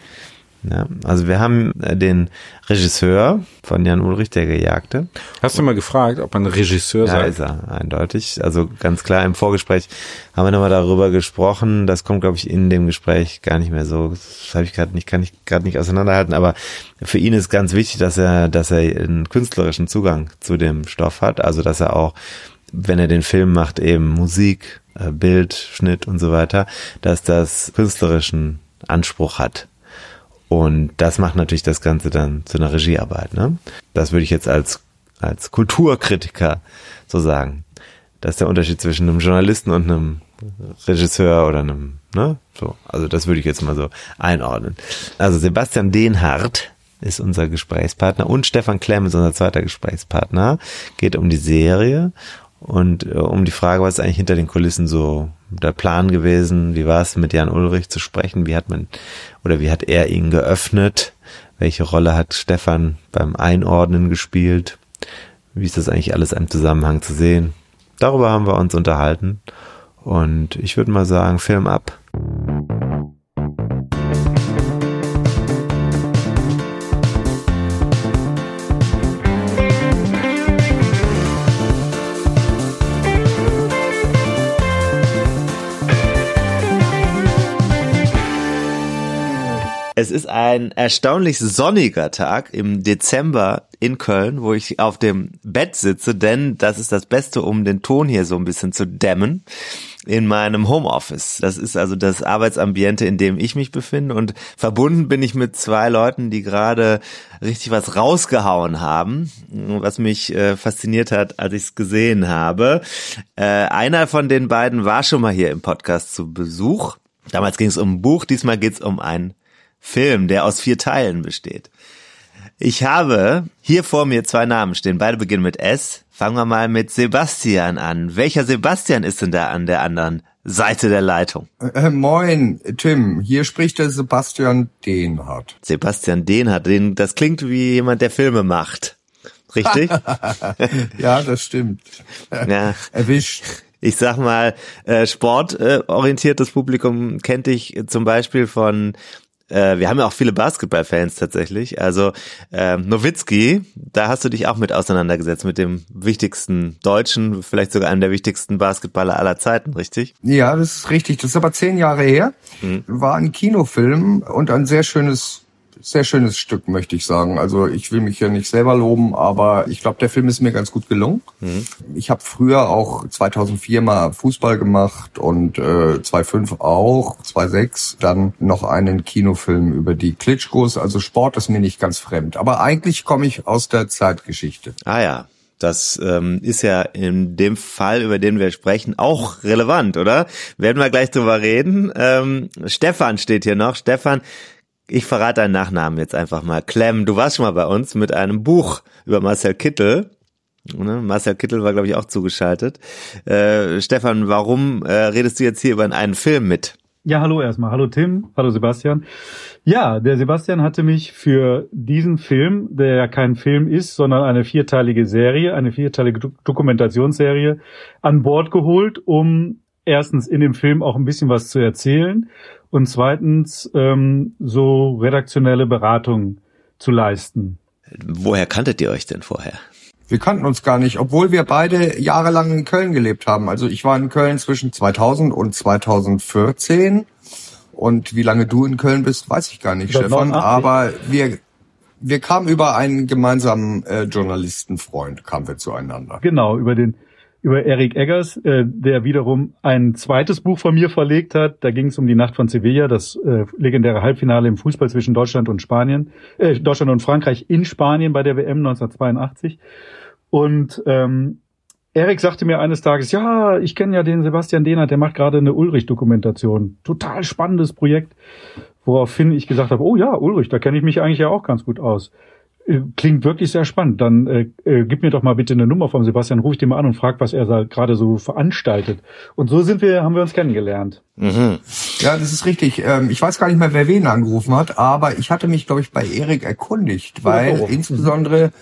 Ja, also wir haben äh, den Regisseur von Jan Ulrich, der Gejagte. Hast du mal gefragt, ob man Regisseur sei? Ja, ist er, eindeutig. Also ganz klar im Vorgespräch haben wir nochmal darüber gesprochen. Das kommt, glaube ich, in dem Gespräch gar nicht mehr so. Das habe ich gerade nicht, kann ich gerade nicht auseinanderhalten. Aber für ihn ist ganz wichtig, dass er, dass er einen künstlerischen Zugang zu dem Stoff hat. Also dass er auch, wenn er den Film macht, eben Musik, äh, Bild, Schnitt und so weiter, dass das künstlerischen Anspruch hat und das macht natürlich das Ganze dann zu einer Regiearbeit. Ne? Das würde ich jetzt als, als Kulturkritiker so sagen. Das ist der Unterschied zwischen einem Journalisten und einem Regisseur oder einem, ne? So. Also das würde ich jetzt mal so einordnen. Also Sebastian Dehnhardt ist unser Gesprächspartner und Stefan Klemm ist unser zweiter Gesprächspartner. Geht um die Serie und äh, um die Frage, was ist eigentlich hinter den Kulissen so der Plan gewesen? Wie war es mit Jan Ulrich zu sprechen? Wie hat man oder wie hat er ihn geöffnet? Welche Rolle hat Stefan beim Einordnen gespielt? Wie ist das eigentlich alles im Zusammenhang zu sehen? Darüber haben wir uns unterhalten und ich würde mal sagen, Film ab. Es ist ein erstaunlich sonniger Tag im Dezember in Köln, wo ich auf dem Bett sitze, denn das ist das Beste, um den Ton hier so ein bisschen zu dämmen in meinem Homeoffice. Das ist also das Arbeitsambiente, in dem ich mich befinde und verbunden bin ich mit zwei Leuten, die gerade richtig was rausgehauen haben, was mich äh, fasziniert hat, als ich es gesehen habe. Äh, einer von den beiden war schon mal hier im Podcast zu Besuch. Damals ging es um ein Buch, diesmal geht es um ein Film, der aus vier Teilen besteht. Ich habe hier vor mir zwei Namen stehen. Beide beginnen mit S. Fangen wir mal mit Sebastian an. Welcher Sebastian ist denn da an der anderen Seite der Leitung? Äh, moin, Tim. Hier spricht der Sebastian Dehnhardt. Sebastian Dehnhardt. Den, das klingt wie jemand, der Filme macht. Richtig? ja, das stimmt. Ja. Erwischt ich sag mal, äh, sportorientiertes Publikum kennt dich zum Beispiel von äh, wir haben ja auch viele Basketballfans tatsächlich. Also äh, Nowitzki, da hast du dich auch mit auseinandergesetzt, mit dem wichtigsten Deutschen, vielleicht sogar einem der wichtigsten Basketballer aller Zeiten, richtig? Ja, das ist richtig. Das ist aber zehn Jahre her. Mhm. War ein Kinofilm und ein sehr schönes sehr schönes Stück, möchte ich sagen. Also ich will mich ja nicht selber loben, aber ich glaube, der Film ist mir ganz gut gelungen. Mhm. Ich habe früher auch 2004 mal Fußball gemacht und äh, 2005 auch, 2006 dann noch einen Kinofilm über die Klitschkos. Also Sport ist mir nicht ganz fremd. Aber eigentlich komme ich aus der Zeitgeschichte. Ah ja, das ähm, ist ja in dem Fall, über den wir sprechen, auch relevant, oder? Werden wir gleich drüber reden. Ähm, Stefan steht hier noch. Stefan, ich verrate deinen Nachnamen jetzt einfach mal. Clem, du warst schon mal bei uns mit einem Buch über Marcel Kittel. Ne? Marcel Kittel war, glaube ich, auch zugeschaltet. Äh, Stefan, warum äh, redest du jetzt hier über einen Film mit? Ja, hallo erstmal. Hallo Tim, hallo Sebastian. Ja, der Sebastian hatte mich für diesen Film, der ja kein Film ist, sondern eine vierteilige Serie, eine vierteilige Do Dokumentationsserie, an Bord geholt, um erstens in dem Film auch ein bisschen was zu erzählen und zweitens ähm, so redaktionelle Beratung zu leisten. Woher kanntet ihr euch denn vorher? Wir kannten uns gar nicht, obwohl wir beide jahrelang in Köln gelebt haben. Also ich war in Köln zwischen 2000 und 2014. Und wie lange du in Köln bist, weiß ich gar nicht, Stefan. Aber wir, wir kamen über einen gemeinsamen äh, Journalistenfreund, kamen wir zueinander. Genau, über den über Eric Eggers, äh, der wiederum ein zweites Buch von mir verlegt hat. Da ging es um die Nacht von Sevilla, das äh, legendäre Halbfinale im Fußball zwischen Deutschland und Spanien, äh, Deutschland und Frankreich in Spanien bei der WM 1982. Und ähm, Erik sagte mir eines Tages, ja, ich kenne ja den Sebastian Dehnert, der macht gerade eine Ulrich-Dokumentation. Total spannendes Projekt. Woraufhin ich gesagt habe, oh ja, Ulrich, da kenne ich mich eigentlich ja auch ganz gut aus. Äh, klingt wirklich sehr spannend. Dann äh, äh, gib mir doch mal bitte eine Nummer von Sebastian, ruf ich den mal an und frag, was er da gerade so veranstaltet. Und so sind wir, haben wir uns kennengelernt. Mhm. Ja, das ist richtig. Ähm, ich weiß gar nicht mehr, wer wen angerufen hat, aber ich hatte mich, glaube ich, bei Erik erkundigt, weil oh, oh. insbesondere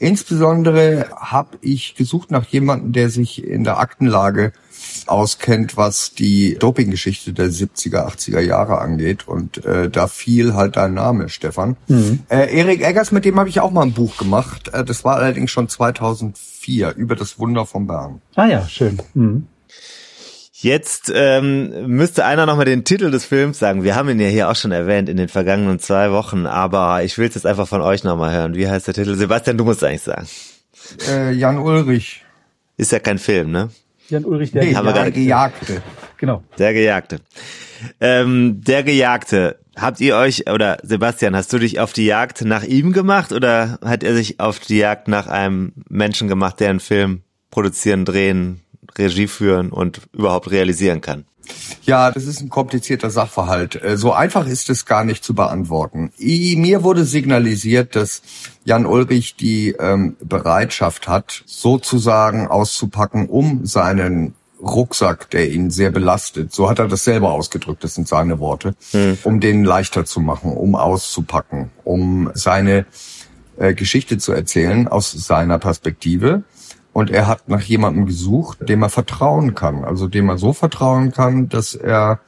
Insbesondere habe ich gesucht nach jemandem, der sich in der Aktenlage auskennt, was die Dopinggeschichte der 70er, 80er Jahre angeht. Und äh, da fiel halt dein Name, Stefan. Mhm. Äh, Erik Eggers, mit dem habe ich auch mal ein Buch gemacht. Äh, das war allerdings schon 2004 über das Wunder von Bern. Ah ja, schön. Mhm. Jetzt ähm, müsste einer nochmal den Titel des Films sagen. Wir haben ihn ja hier auch schon erwähnt in den vergangenen zwei Wochen, aber ich will es jetzt einfach von euch nochmal hören. Wie heißt der Titel? Sebastian, du musst eigentlich sagen. Äh, Jan Ulrich. Ist ja kein Film, ne? Jan Ulrich, der, nee, Haben der Gejagte. Genau. Der Gejagte. Ähm, der Gejagte. Habt ihr euch, oder Sebastian, hast du dich auf die Jagd nach ihm gemacht oder hat er sich auf die Jagd nach einem Menschen gemacht, der einen Film produzieren, drehen, Regie führen und überhaupt realisieren kann? Ja, das ist ein komplizierter Sachverhalt. Äh, so einfach ist es gar nicht zu beantworten. Mir wurde signalisiert, dass Jan Ulrich die ähm, Bereitschaft hat, sozusagen auszupacken, um seinen Rucksack, der ihn sehr belastet, so hat er das selber ausgedrückt, das sind seine Worte, hm. um den leichter zu machen, um auszupacken, um seine äh, Geschichte zu erzählen aus seiner Perspektive und er hat nach jemandem gesucht, dem er vertrauen kann. Also dem er so vertrauen kann, dass er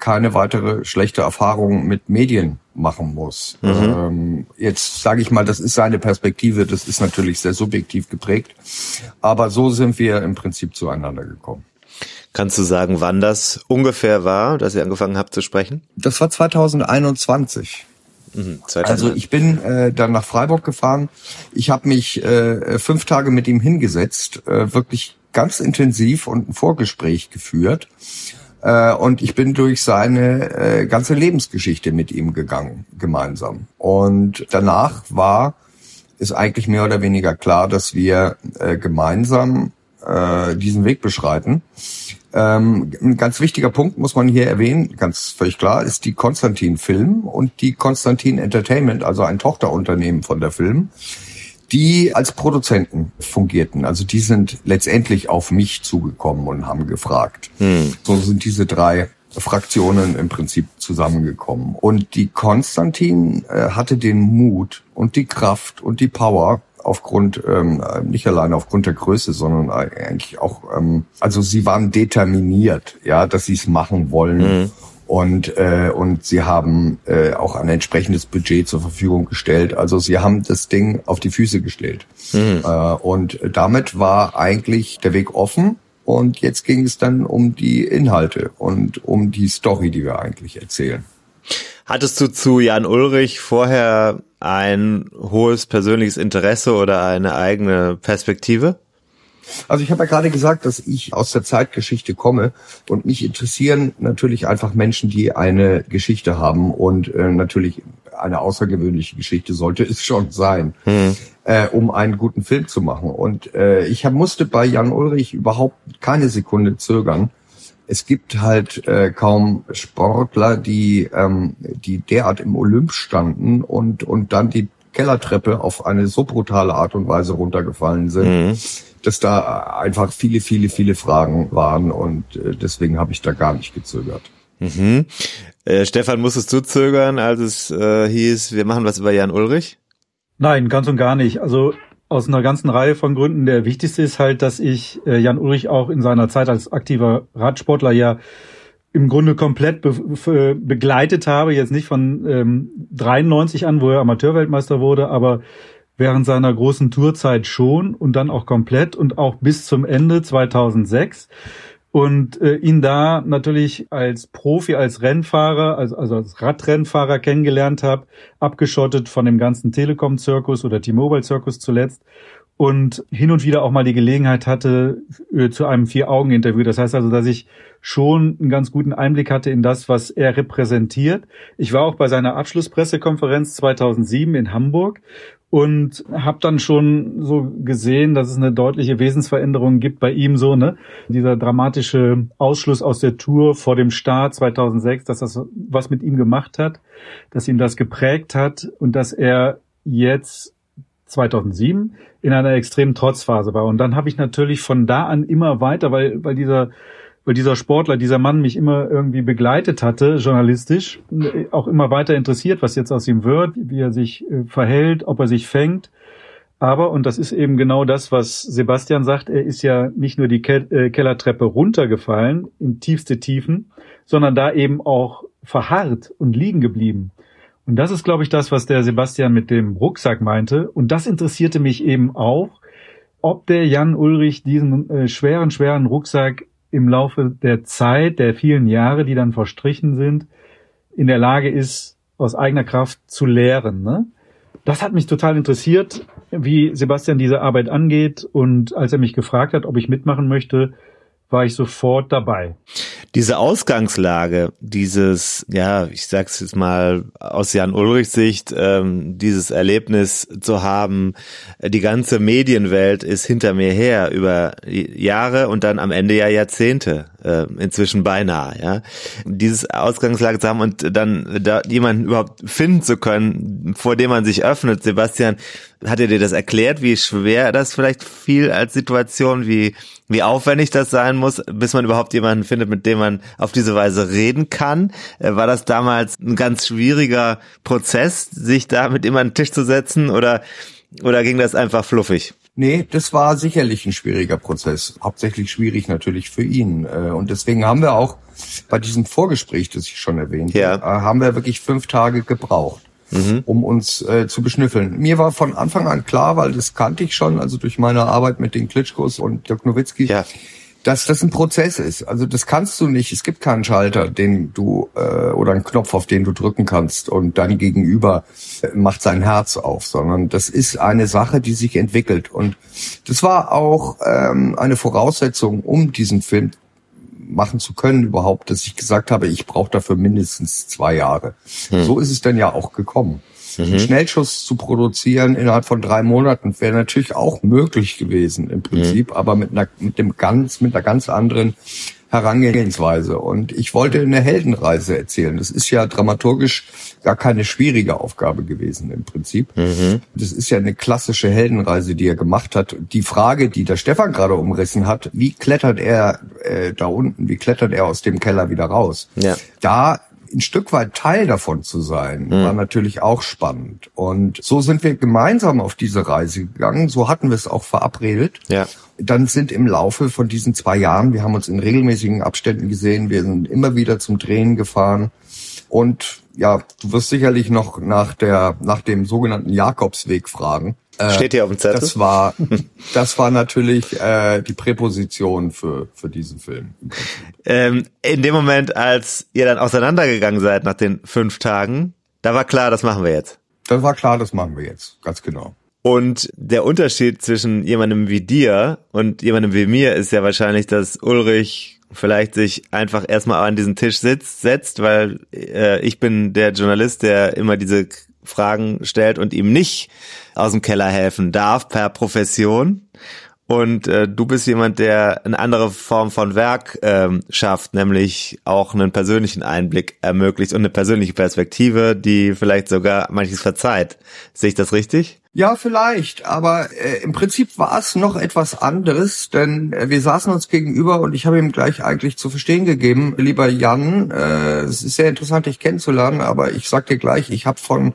keine weitere schlechte Erfahrung mit Medien machen muss. Mhm. Ähm, jetzt sage ich mal, das ist seine Perspektive, das ist natürlich sehr subjektiv geprägt. Aber so sind wir im Prinzip zueinander gekommen. Kannst du sagen, wann das ungefähr war, dass ihr angefangen habt zu sprechen? Das war 2021. Mhm, also ich bin äh, dann nach Freiburg gefahren. Ich habe mich äh, fünf Tage mit ihm hingesetzt, äh, wirklich ganz intensiv und ein Vorgespräch geführt. Äh, und ich bin durch seine äh, ganze Lebensgeschichte mit ihm gegangen, gemeinsam. Und danach war ist eigentlich mehr oder weniger klar, dass wir äh, gemeinsam äh, diesen Weg beschreiten. Ähm, ein ganz wichtiger Punkt muss man hier erwähnen, ganz völlig klar, ist die Konstantin Film und die Konstantin Entertainment, also ein Tochterunternehmen von der Film, die als Produzenten fungierten. Also die sind letztendlich auf mich zugekommen und haben gefragt. Hm. So sind diese drei Fraktionen im Prinzip zusammengekommen. Und die Konstantin äh, hatte den Mut und die Kraft und die Power, aufgrund, ähm, nicht allein aufgrund der Größe, sondern eigentlich auch, ähm, also sie waren determiniert, ja, dass sie es machen wollen. Mhm. Und, äh, und sie haben äh, auch ein entsprechendes Budget zur Verfügung gestellt. Also sie haben das Ding auf die Füße gestellt. Mhm. Äh, und damit war eigentlich der Weg offen. Und jetzt ging es dann um die Inhalte und um die Story, die wir eigentlich erzählen. Hattest du zu Jan Ulrich vorher ein hohes persönliches Interesse oder eine eigene Perspektive? Also ich habe ja gerade gesagt, dass ich aus der Zeitgeschichte komme und mich interessieren natürlich einfach Menschen, die eine Geschichte haben und äh, natürlich eine außergewöhnliche Geschichte sollte es schon sein, hm. äh, um einen guten Film zu machen. Und äh, ich hab, musste bei Jan Ulrich überhaupt keine Sekunde zögern. Es gibt halt äh, kaum Sportler, die ähm, die derart im Olymp standen und und dann die Kellertreppe auf eine so brutale Art und Weise runtergefallen sind. Mhm dass da einfach viele, viele, viele Fragen waren und äh, deswegen habe ich da gar nicht gezögert. Mhm. Äh, Stefan, musstest du zögern, als es äh, hieß, wir machen was über Jan Ulrich? Nein, ganz und gar nicht. Also aus einer ganzen Reihe von Gründen. Der wichtigste ist halt, dass ich äh, Jan Ulrich auch in seiner Zeit als aktiver Radsportler ja im Grunde komplett be begleitet habe. Jetzt nicht von ähm, 93 an, wo er Amateurweltmeister wurde, aber während seiner großen Tourzeit schon und dann auch komplett und auch bis zum Ende 2006 und äh, ihn da natürlich als Profi, als Rennfahrer, also, also als Radrennfahrer kennengelernt habe, abgeschottet von dem ganzen Telekom-Zirkus oder T-Mobile-Zirkus zuletzt und hin und wieder auch mal die Gelegenheit hatte äh, zu einem Vier-Augen-Interview. Das heißt also, dass ich schon einen ganz guten Einblick hatte in das, was er repräsentiert. Ich war auch bei seiner Abschlusspressekonferenz 2007 in Hamburg und habe dann schon so gesehen, dass es eine deutliche Wesensveränderung gibt bei ihm so, ne? Dieser dramatische Ausschluss aus der Tour vor dem Start 2006, dass das was mit ihm gemacht hat, dass ihn das geprägt hat und dass er jetzt 2007 in einer extremen Trotzphase war. Und dann habe ich natürlich von da an immer weiter, weil, weil dieser weil dieser Sportler, dieser Mann mich immer irgendwie begleitet hatte, journalistisch, auch immer weiter interessiert, was jetzt aus ihm wird, wie er sich äh, verhält, ob er sich fängt. Aber, und das ist eben genau das, was Sebastian sagt, er ist ja nicht nur die äh, Kellertreppe runtergefallen in tiefste Tiefen, sondern da eben auch verharrt und liegen geblieben. Und das ist, glaube ich, das, was der Sebastian mit dem Rucksack meinte. Und das interessierte mich eben auch, ob der Jan Ulrich diesen äh, schweren, schweren Rucksack im Laufe der Zeit, der vielen Jahre, die dann verstrichen sind, in der Lage ist, aus eigener Kraft zu lehren. Ne? Das hat mich total interessiert, wie Sebastian diese Arbeit angeht. Und als er mich gefragt hat, ob ich mitmachen möchte, war ich sofort dabei. Diese Ausgangslage, dieses, ja, ich sag's jetzt mal aus Jan Ulrichs Sicht, ähm, dieses Erlebnis zu haben, äh, die ganze Medienwelt ist hinter mir her über Jahre und dann am Ende ja Jahrzehnte, äh, inzwischen beinahe, ja. Dieses Ausgangslage zu haben und dann da jemanden überhaupt finden zu können, vor dem man sich öffnet. Sebastian, hat er dir das erklärt, wie schwer das vielleicht fiel als Situation, wie, wie aufwendig das sein muss, bis man überhaupt jemanden findet, mit dem man auf diese Weise reden kann? Äh, war das damals ein ganz schwieriger Prozess, sich da mit ihm an den Tisch zu setzen oder, oder ging das einfach fluffig? Nee, das war sicherlich ein schwieriger Prozess. Hauptsächlich schwierig natürlich für ihn. Äh, und deswegen haben wir auch bei diesem Vorgespräch, das ich schon erwähnte, ja. Äh, haben wir wirklich fünf Tage gebraucht mhm. um uns äh, zu beschnüffeln. Mir war von Anfang an klar, weil das kannte ich schon, also durch meine Arbeit mit den Klitschkos und Dirk Nowitzki, ja. dass das ein Prozess ist. Also das kannst du nicht. Es gibt keinen Schalter, den du äh, oder einen Knopf, auf den du drücken kannst und dein Gegenüber äh, macht sein Herz auf, sondern das ist eine Sache, die sich entwickelt. Und das war auch ähm, eine Voraussetzung, um diesen Film machen zu können überhaupt, dass ich gesagt habe, ich brauche dafür mindestens zwei Jahre. Hm. So ist es dann ja auch gekommen. Mhm. Einen Schnellschuss zu produzieren innerhalb von drei Monaten wäre natürlich auch möglich gewesen im Prinzip, mhm. aber mit einer mit dem ganz mit einer ganz anderen Herangehensweise. Und ich wollte eine Heldenreise erzählen. Das ist ja dramaturgisch gar keine schwierige Aufgabe gewesen im Prinzip. Mhm. Das ist ja eine klassische Heldenreise, die er gemacht hat. Die Frage, die der Stefan gerade umrissen hat, wie klettert er äh, da unten, wie klettert er aus dem Keller wieder raus? Ja. Da ein Stück weit Teil davon zu sein, mhm. war natürlich auch spannend. Und so sind wir gemeinsam auf diese Reise gegangen. So hatten wir es auch verabredet. Ja. Dann sind im Laufe von diesen zwei Jahren, wir haben uns in regelmäßigen Abständen gesehen, wir sind immer wieder zum Drehen gefahren. Und ja, du wirst sicherlich noch nach der, nach dem sogenannten Jakobsweg fragen. Äh, Steht hier auf dem Zettel? Das war, das war natürlich äh, die Präposition für, für diesen Film. Ähm, in dem Moment, als ihr dann auseinandergegangen seid nach den fünf Tagen, da war klar, das machen wir jetzt. Das war klar, das machen wir jetzt, ganz genau. Und der Unterschied zwischen jemandem wie dir und jemandem wie mir ist ja wahrscheinlich, dass Ulrich vielleicht sich einfach erstmal an diesen Tisch sitzt, setzt, weil äh, ich bin der Journalist, der immer diese Fragen stellt und ihm nicht aus dem Keller helfen darf per Profession. Und äh, du bist jemand, der eine andere Form von Werk ähm, schafft, nämlich auch einen persönlichen Einblick ermöglicht und eine persönliche Perspektive, die vielleicht sogar manches verzeiht. Sehe ich das richtig? Ja, vielleicht, aber äh, im Prinzip war es noch etwas anderes, denn äh, wir saßen uns gegenüber und ich habe ihm gleich eigentlich zu verstehen gegeben, lieber Jan, äh, es ist sehr interessant, dich kennenzulernen, aber ich sag dir gleich, ich habe von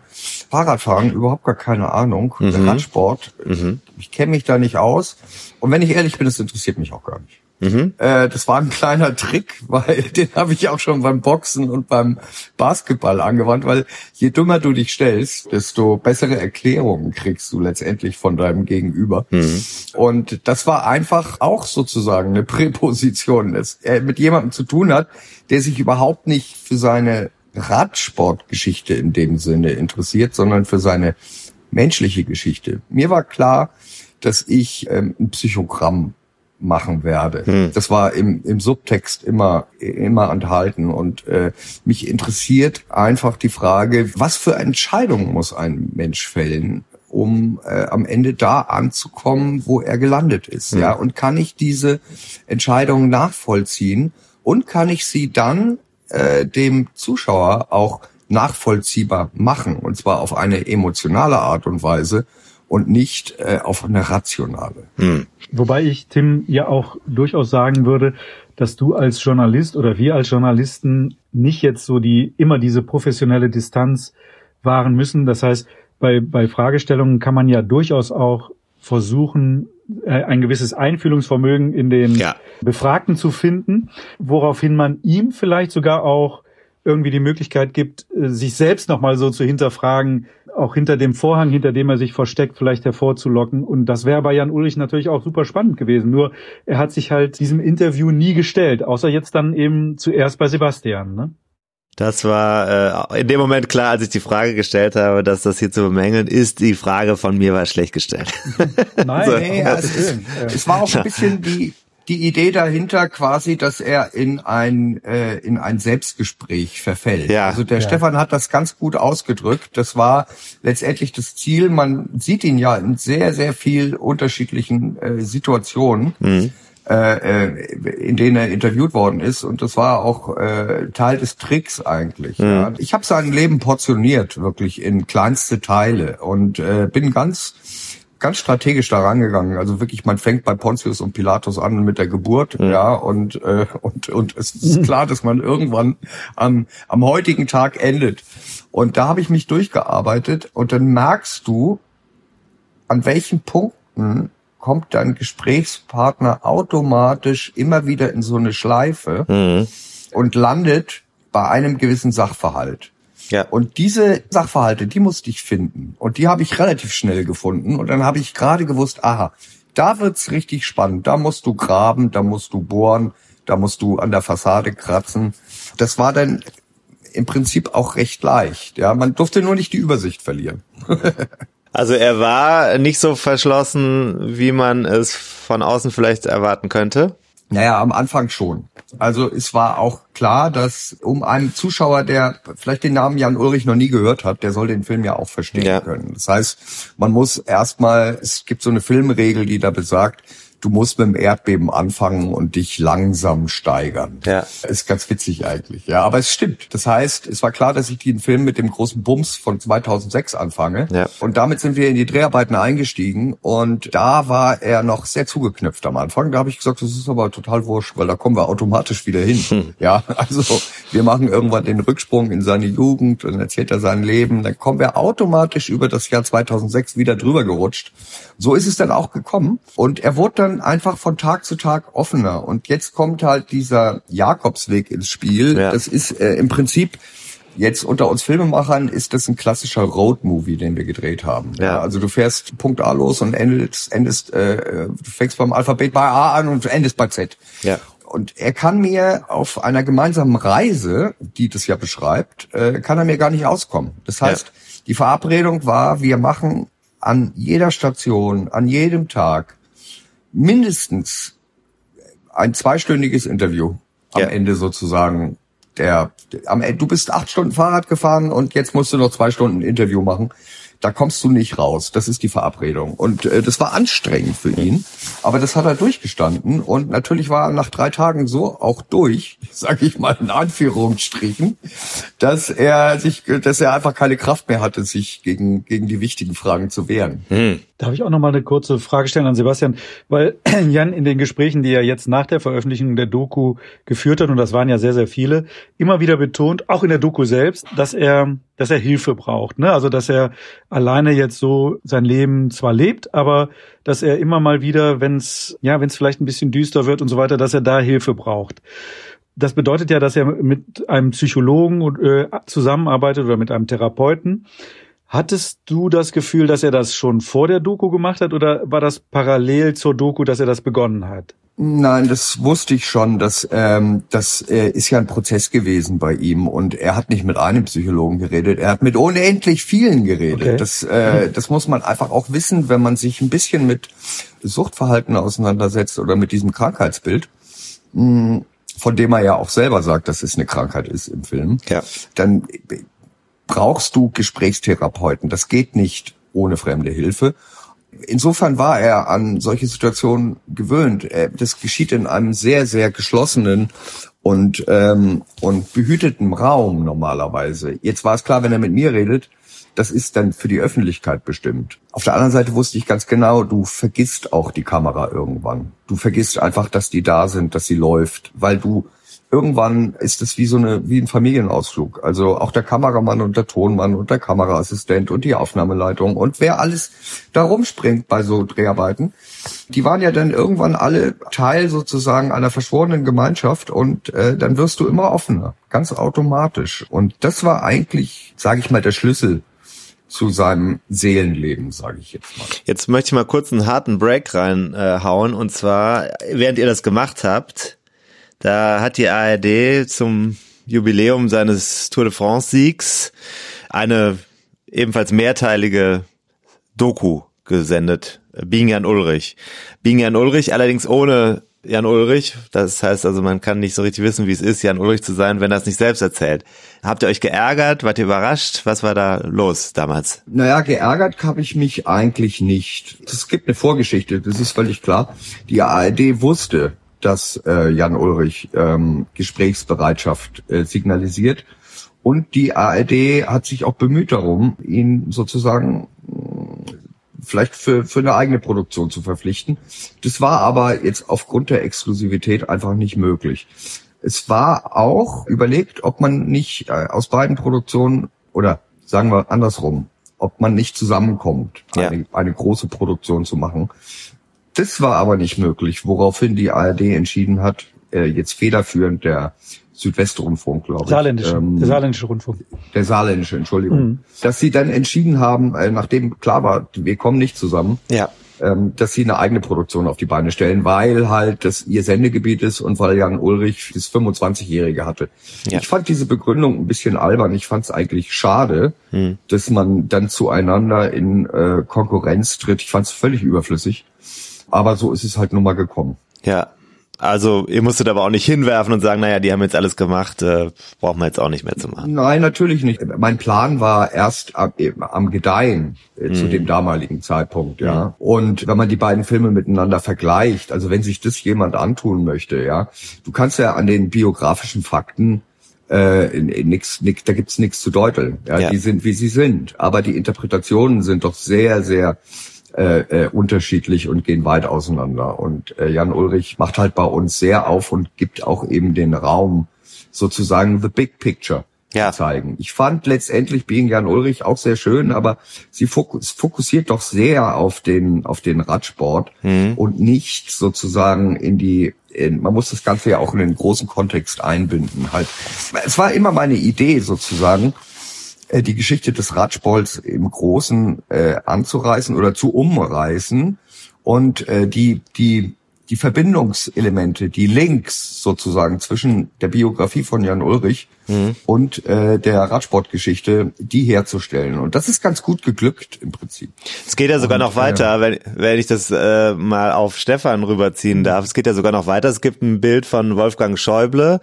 Fahrradfahren überhaupt gar keine Ahnung, mhm. Radsport, mhm. Ich kenne mich da nicht aus und wenn ich ehrlich bin, es interessiert mich auch gar nicht. Mhm. Äh, das war ein kleiner Trick, weil den habe ich auch schon beim Boxen und beim Basketball angewandt, weil je dümmer du dich stellst, desto bessere Erklärungen kriegst du letztendlich von deinem Gegenüber. Mhm. Und das war einfach auch sozusagen eine Präposition, dass er mit jemandem zu tun hat, der sich überhaupt nicht für seine Radsportgeschichte in dem Sinne interessiert, sondern für seine menschliche Geschichte. Mir war klar, dass ich ähm, ein Psychogramm machen werde. Hm. Das war im, im Subtext immer, immer enthalten. Und äh, mich interessiert einfach die Frage, was für Entscheidungen muss ein Mensch fällen, um äh, am Ende da anzukommen, wo er gelandet ist. Hm. Ja, und kann ich diese Entscheidungen nachvollziehen und kann ich sie dann äh, dem Zuschauer auch nachvollziehbar machen und zwar auf eine emotionale Art und Weise und nicht äh, auf eine rationale. Hm. Wobei ich Tim ja auch durchaus sagen würde, dass du als Journalist oder wir als Journalisten nicht jetzt so die immer diese professionelle Distanz wahren müssen. Das heißt, bei, bei Fragestellungen kann man ja durchaus auch versuchen, äh, ein gewisses Einfühlungsvermögen in den ja. Befragten zu finden, woraufhin man ihm vielleicht sogar auch irgendwie die Möglichkeit gibt, äh, sich selbst nochmal so zu hinterfragen, auch hinter dem Vorhang, hinter dem er sich versteckt, vielleicht hervorzulocken. Und das wäre bei Jan Ulrich natürlich auch super spannend gewesen. Nur er hat sich halt diesem Interview nie gestellt, außer jetzt dann eben zuerst bei Sebastian. Ne? Das war äh, in dem Moment klar, als ich die Frage gestellt habe, dass das hier zu bemängeln ist. Die Frage von mir war schlecht gestellt. Nein, so. nee, also es, es war auch ein bisschen die die Idee dahinter quasi, dass er in ein äh, in ein Selbstgespräch verfällt. Ja, also der ja. Stefan hat das ganz gut ausgedrückt. Das war letztendlich das Ziel. Man sieht ihn ja in sehr sehr viel unterschiedlichen äh, Situationen. Mhm. Äh, äh, in denen er interviewt worden ist und das war auch äh, Teil des Tricks eigentlich. Mhm. Ja. Ich habe sein Leben portioniert wirklich in kleinste Teile und äh, bin ganz ganz strategisch da rangegangen. Also wirklich, man fängt bei Pontius und Pilatus an mit der Geburt, mhm. ja, und, äh, und, und es ist klar, dass man irgendwann am, am heutigen Tag endet. Und da habe ich mich durchgearbeitet und dann merkst du, an welchen Punkten kommt dein Gesprächspartner automatisch immer wieder in so eine Schleife mhm. und landet bei einem gewissen Sachverhalt. Ja. Und diese Sachverhalte, die musste ich finden. Und die habe ich relativ schnell gefunden. Und dann habe ich gerade gewusst, aha, da wird's richtig spannend. Da musst du graben, da musst du bohren, da musst du an der Fassade kratzen. Das war dann im Prinzip auch recht leicht. Ja, man durfte nur nicht die Übersicht verlieren. also er war nicht so verschlossen, wie man es von außen vielleicht erwarten könnte. Naja, am Anfang schon. Also es war auch klar, dass um einen Zuschauer, der vielleicht den Namen Jan Ulrich noch nie gehört hat, der soll den Film ja auch verstehen ja. können. Das heißt, man muss erstmal, es gibt so eine Filmregel, die da besagt, du musst mit dem Erdbeben anfangen und dich langsam steigern. Ja. Ist ganz witzig eigentlich, ja. Aber es stimmt. Das heißt, es war klar, dass ich den Film mit dem großen Bums von 2006 anfange. Ja. Und damit sind wir in die Dreharbeiten eingestiegen. Und da war er noch sehr zugeknüpft am Anfang. Da habe ich gesagt, das ist aber total wurscht, weil da kommen wir automatisch wieder hin. Hm. Ja, also wir machen irgendwann den Rücksprung in seine Jugend und erzählt er sein Leben. Dann kommen wir automatisch über das Jahr 2006 wieder drüber gerutscht. So ist es dann auch gekommen. Und er wurde dann dann einfach von Tag zu Tag offener. Und jetzt kommt halt dieser Jakobsweg ins Spiel. Ja. Das ist äh, im Prinzip Jetzt unter uns Filmemachern ist das ein klassischer Road-Movie, den wir gedreht haben. Ja. Also du fährst Punkt A los und endest, endest äh, du fängst beim Alphabet bei A an und endest bei Z. Ja. Und er kann mir auf einer gemeinsamen Reise, die das ja beschreibt, äh, kann er mir gar nicht auskommen. Das heißt, ja. die Verabredung war, wir machen an jeder Station, an jedem Tag mindestens ein zweistündiges Interview am ja. Ende sozusagen. Der, am Ende, du bist acht Stunden Fahrrad gefahren und jetzt musst du noch zwei Stunden Interview machen da kommst du nicht raus. Das ist die Verabredung. Und äh, das war anstrengend für ihn, aber das hat er durchgestanden. Und natürlich war er nach drei Tagen so auch durch, sage ich mal in Anführungsstrichen, dass er sich, dass er einfach keine Kraft mehr hatte, sich gegen gegen die wichtigen Fragen zu wehren. Hm. Darf ich auch noch mal eine kurze Frage stellen an Sebastian, weil Jan in den Gesprächen, die er jetzt nach der Veröffentlichung der Doku geführt hat, und das waren ja sehr sehr viele, immer wieder betont, auch in der Doku selbst, dass er dass er Hilfe braucht. Ne? Also dass er alleine jetzt so sein Leben zwar lebt, aber dass er immer mal wieder, wenn es ja, wenn es vielleicht ein bisschen düster wird und so weiter, dass er da Hilfe braucht. Das bedeutet ja, dass er mit einem Psychologen äh, zusammenarbeitet oder mit einem Therapeuten. Hattest du das Gefühl, dass er das schon vor der Doku gemacht hat oder war das parallel zur Doku, dass er das begonnen hat? Nein, das wusste ich schon. Dass, ähm, das äh, ist ja ein Prozess gewesen bei ihm und er hat nicht mit einem Psychologen geredet, er hat mit unendlich vielen geredet. Okay. Das, äh, das muss man einfach auch wissen, wenn man sich ein bisschen mit Suchtverhalten auseinandersetzt oder mit diesem Krankheitsbild. Mh, hm, von dem er ja auch selber sagt, dass es eine Krankheit ist im Film, ja. dann brauchst du Gesprächstherapeuten. Das geht nicht ohne fremde Hilfe. Insofern war er an solche Situationen gewöhnt. Das geschieht in einem sehr, sehr geschlossenen und, ähm, und behüteten Raum normalerweise. Jetzt war es klar, wenn er mit mir redet, das ist dann für die Öffentlichkeit bestimmt. Auf der anderen Seite wusste ich ganz genau, du vergisst auch die Kamera irgendwann. Du vergisst einfach, dass die da sind, dass sie läuft, weil du irgendwann ist es wie so eine, wie ein Familienausflug. Also auch der Kameramann und der Tonmann und der Kameraassistent und die Aufnahmeleitung und wer alles da rumspringt bei so Dreharbeiten, die waren ja dann irgendwann alle Teil sozusagen einer verschworenen Gemeinschaft und äh, dann wirst du immer offener, ganz automatisch. Und das war eigentlich, sage ich mal, der Schlüssel zu seinem Seelenleben, sage ich jetzt mal. Jetzt möchte ich mal kurz einen harten Break reinhauen äh, und zwar, während ihr das gemacht habt, da hat die ARD zum Jubiläum seines Tour de France Siegs eine ebenfalls mehrteilige Doku gesendet. Being Jan Ulrich. Being Jan Ulrich, allerdings ohne Jan Ulrich. Das heißt also, man kann nicht so richtig wissen, wie es ist, Jan Ulrich zu sein, wenn er es nicht selbst erzählt. Habt ihr euch geärgert? Wart ihr überrascht? Was war da los damals? Naja, geärgert habe ich mich eigentlich nicht. Es gibt eine Vorgeschichte, das ist völlig klar. Die ARD wusste, dass äh, Jan Ulrich ähm, Gesprächsbereitschaft äh, signalisiert. Und die ARD hat sich auch bemüht darum, ihn sozusagen äh, vielleicht für, für eine eigene Produktion zu verpflichten. Das war aber jetzt aufgrund der Exklusivität einfach nicht möglich. Es war auch überlegt, ob man nicht äh, aus beiden Produktionen oder sagen wir andersrum, ob man nicht zusammenkommt, ja. eine, eine große Produktion zu machen. Das war aber nicht möglich, woraufhin die ARD entschieden hat, äh, jetzt federführend der Südwestrundfunk, glaube ich. Saarländische, ähm, der saarländische Rundfunk. Der saarländische, Entschuldigung. Mhm. Dass sie dann entschieden haben, äh, nachdem klar war, wir kommen nicht zusammen, ja. ähm, dass sie eine eigene Produktion auf die Beine stellen, weil halt das ihr Sendegebiet ist und weil Jan Ulrich das 25-Jährige hatte. Ja. Ich fand diese Begründung ein bisschen albern. Ich fand es eigentlich schade, mhm. dass man dann zueinander in äh, Konkurrenz tritt. Ich fand es völlig überflüssig. Aber so ist es halt nun mal gekommen. Ja. Also ihr musstet aber auch nicht hinwerfen und sagen, naja, die haben jetzt alles gemacht, äh, brauchen wir jetzt auch nicht mehr zu machen. Nein, natürlich nicht. Mein Plan war erst am, am Gedeihen äh, mhm. zu dem damaligen Zeitpunkt, ja. Mhm. Und wenn man die beiden Filme miteinander vergleicht, also wenn sich das jemand antun möchte, ja, du kannst ja an den biografischen Fakten äh, nix, nix, da gibt's nichts zu deuteln. Ja, ja, die sind wie sie sind. Aber die Interpretationen sind doch sehr, sehr äh, äh, unterschiedlich und gehen weit auseinander. Und äh, Jan Ulrich macht halt bei uns sehr auf und gibt auch eben den Raum, sozusagen the big picture ja. zeigen. Ich fand letztendlich Being Jan Ulrich auch sehr schön, aber sie fokus, fokussiert doch sehr auf den, auf den Radsport mhm. und nicht sozusagen in die in, man muss das Ganze ja auch in den großen Kontext einbinden. Halt, es war immer meine Idee sozusagen, äh, die Geschichte des Radsports im Großen äh, anzureißen oder zu umreißen und äh, die die die Verbindungselemente, die Links sozusagen zwischen der Biografie von Jan Ulrich mhm. und äh, der Radsportgeschichte, die herzustellen. Und das ist ganz gut geglückt im Prinzip. Es geht ja sogar und, noch weiter, äh, wenn, wenn ich das äh, mal auf Stefan rüberziehen darf. Es geht ja sogar noch weiter. Es gibt ein Bild von Wolfgang Schäuble.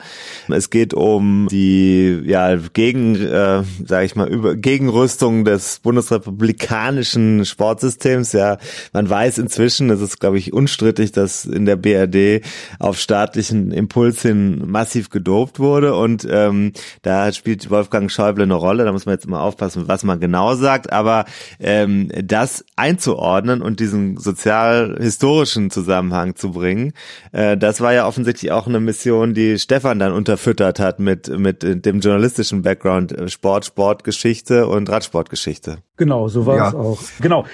Es geht um die ja gegen, äh, sage ich mal, über Gegenrüstung des bundesrepublikanischen Sportsystems. Ja, man weiß inzwischen, das ist glaube ich unstrittig, dass in der BRD auf staatlichen Impuls hin massiv gedopt wurde und ähm, da spielt Wolfgang Schäuble eine Rolle. Da muss man jetzt immer aufpassen, was man genau sagt. Aber ähm, das einzuordnen und diesen sozial-historischen Zusammenhang zu bringen, äh, das war ja offensichtlich auch eine Mission, die Stefan dann unterfüttert hat mit, mit dem journalistischen Background äh, Sport, Sportgeschichte und Radsportgeschichte. Genau, so war ja. es auch. Genau.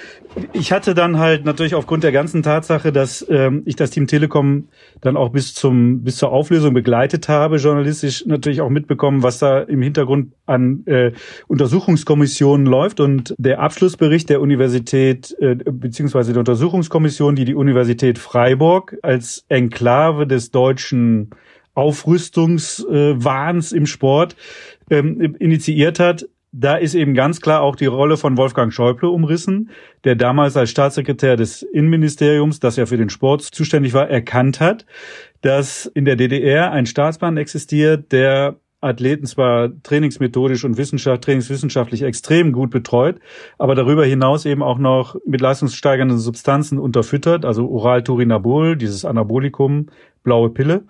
Ich hatte dann halt natürlich aufgrund der ganzen Tatsache, dass ähm, ich das Team Telekom dann auch bis zum bis zur Auflösung begleitet habe, journalistisch natürlich auch mitbekommen, was da im Hintergrund an äh, Untersuchungskommissionen läuft und der Abschlussbericht der Universität äh, beziehungsweise der Untersuchungskommission, die die Universität Freiburg als Enklave des deutschen Aufrüstungswahns im Sport ähm, initiiert hat, da ist eben ganz klar auch die Rolle von Wolfgang Schäuble umrissen, der damals als Staatssekretär des Innenministeriums, das ja für den Sport zuständig war, erkannt hat, dass in der DDR ein Staatsbahn existiert, der Athleten zwar trainingsmethodisch und Wissenschaft, trainingswissenschaftlich extrem gut betreut, aber darüber hinaus eben auch noch mit leistungssteigernden Substanzen unterfüttert, also Oral-Turinabol, dieses Anabolikum, blaue Pille.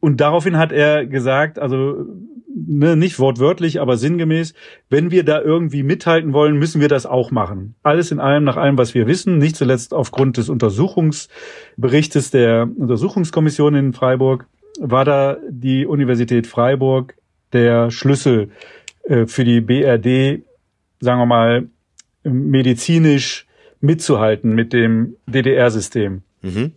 Und daraufhin hat er gesagt, also ne, nicht wortwörtlich, aber sinngemäß, wenn wir da irgendwie mithalten wollen, müssen wir das auch machen. Alles in allem, nach allem, was wir wissen, nicht zuletzt aufgrund des Untersuchungsberichtes der Untersuchungskommission in Freiburg, war da die Universität Freiburg der Schlüssel äh, für die BRD, sagen wir mal, medizinisch mitzuhalten mit dem DDR-System. Mhm.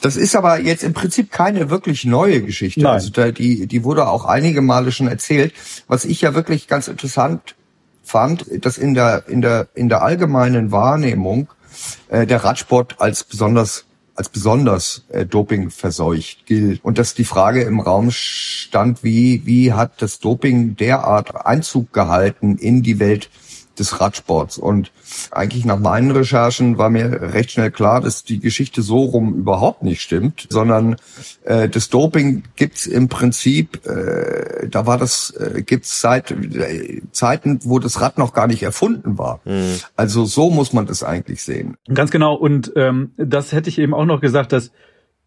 Das ist aber jetzt im Prinzip keine wirklich neue Geschichte. Nein. Also da, die, die wurde auch einige Male schon erzählt. Was ich ja wirklich ganz interessant fand, dass in der, in der, in der allgemeinen Wahrnehmung äh, der Radsport als besonders als besonders äh, Doping verseucht gilt und dass die Frage im Raum stand, wie wie hat das Doping derart Einzug gehalten in die Welt des Radsports. Und eigentlich nach meinen Recherchen war mir recht schnell klar, dass die Geschichte so rum überhaupt nicht stimmt, sondern äh, das Doping gibt's im Prinzip, äh, da war das, äh, gibt's seit äh, Zeiten, wo das Rad noch gar nicht erfunden war. Mhm. Also so muss man das eigentlich sehen. Ganz genau. Und ähm, das hätte ich eben auch noch gesagt, dass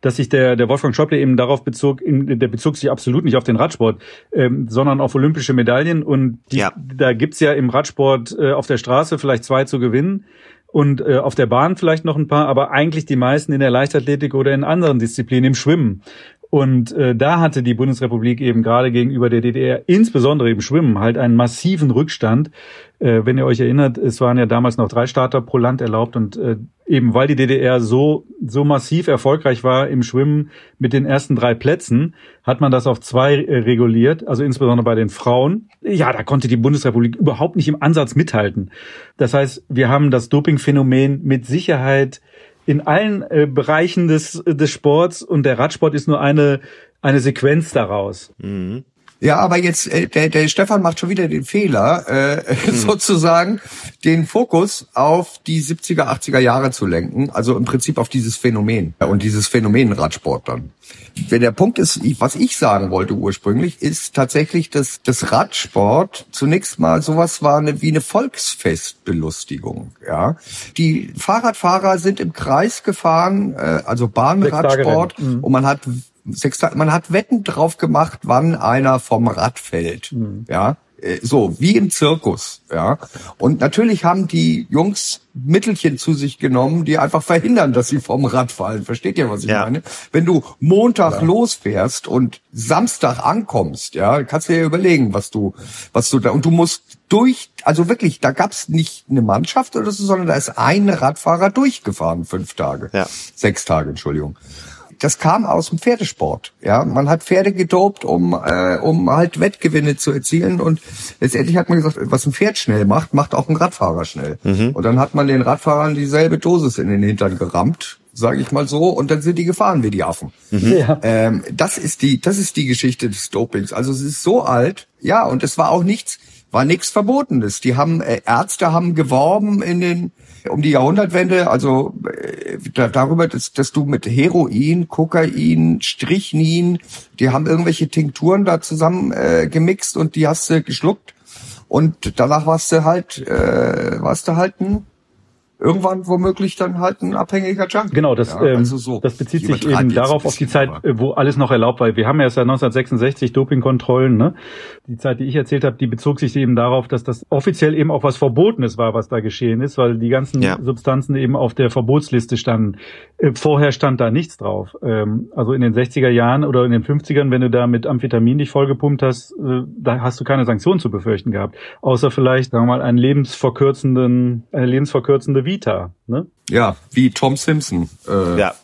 dass sich der, der Wolfgang Schäuble eben darauf bezog, in, der bezog sich absolut nicht auf den Radsport, ähm, sondern auf olympische Medaillen. Und die, ja. da gibt's ja im Radsport äh, auf der Straße vielleicht zwei zu gewinnen und äh, auf der Bahn vielleicht noch ein paar, aber eigentlich die meisten in der Leichtathletik oder in anderen Disziplinen, im Schwimmen. Und äh, da hatte die Bundesrepublik eben gerade gegenüber der DDR, insbesondere im Schwimmen, halt einen massiven Rückstand. Äh, wenn ihr euch erinnert, es waren ja damals noch drei Starter pro Land erlaubt und äh, eben weil die DDR so so massiv erfolgreich war im Schwimmen mit den ersten drei Plätzen, hat man das auf zwei äh, reguliert, also insbesondere bei den Frauen. Ja, da konnte die Bundesrepublik überhaupt nicht im Ansatz mithalten. Das heißt, wir haben das Dopingphänomen mit Sicherheit in allen äh, Bereichen des, des Sports und der Radsport ist nur eine, eine Sequenz daraus. Mhm. Ja, aber jetzt, äh, der, der Stefan macht schon wieder den Fehler, äh, mhm. sozusagen den Fokus auf die 70er, 80er Jahre zu lenken, also im Prinzip auf dieses Phänomen und dieses Phänomen Radsport dann. Wenn der Punkt ist, was ich sagen wollte ursprünglich, ist tatsächlich, dass das Radsport zunächst mal sowas war eine, wie eine Volksfestbelustigung. Ja, die Fahrradfahrer sind im Kreis gefahren, äh, also Bahnradsport, mhm. und man hat Sechster, man hat Wetten drauf gemacht, wann einer vom Rad fällt. Mhm. Ja, Äh, so, wie im Zirkus, ja. Und natürlich haben die Jungs Mittelchen zu sich genommen, die einfach verhindern, dass sie vom Rad fallen. Versteht ihr, was ich ja. meine? Wenn du Montag ja. losfährst und Samstag ankommst, ja, kannst du dir überlegen, was du, was du da, und du musst durch, also wirklich, da gab's nicht eine Mannschaft oder so, sondern da ist ein Radfahrer durchgefahren, fünf Tage. Ja. Sechs Tage, Entschuldigung das kam aus dem Pferdesport. Ja, man hat Pferde gedopt, um äh, um halt Wettgewinne zu erzielen und letztendlich hat man gesagt, was ein Pferd schnell macht, macht auch ein Radfahrer schnell. Mhm. Und dann hat man den Radfahrern dieselbe Dosis in den Hintern gerammt, sage ich mal so, und dann sind die gefahren wie die Affen. Mhm. Ja. Ähm, das ist die das ist die Geschichte des Dopings. Also es ist so alt, ja, und es war auch nichts war nichts Verbotenes. Die haben äh, Ärzte haben geworben in den um die Jahrhundertwende, also äh, darüber, dass, dass du mit Heroin, Kokain, Strichnin, die haben irgendwelche Tinkturen da zusammen äh, gemixt und die hast du geschluckt. Und danach warst du halt, äh, warst du halt ein irgendwann womöglich dann halt ein abhängiger Junk. Genau, das, ja, ähm, also so. das bezieht sich eben darauf auf die Zeit, aber. wo alles noch erlaubt war. Wir haben ja seit 1966 Dopingkontrollen. Ne? Die Zeit, die ich erzählt habe, die bezog sich eben darauf, dass das offiziell eben auch was Verbotenes war, was da geschehen ist, weil die ganzen ja. Substanzen eben auf der Verbotsliste standen. Äh, vorher stand da nichts drauf. Ähm, also in den 60er Jahren oder in den 50ern, wenn du da mit Amphetamin dich vollgepumpt hast, äh, da hast du keine Sanktionen zu befürchten gehabt. Außer vielleicht, sagen wir mal, einen lebensverkürzenden, eine lebensverkürzende Vita. Ne? Ja, wie Tom Simpson. Äh, ja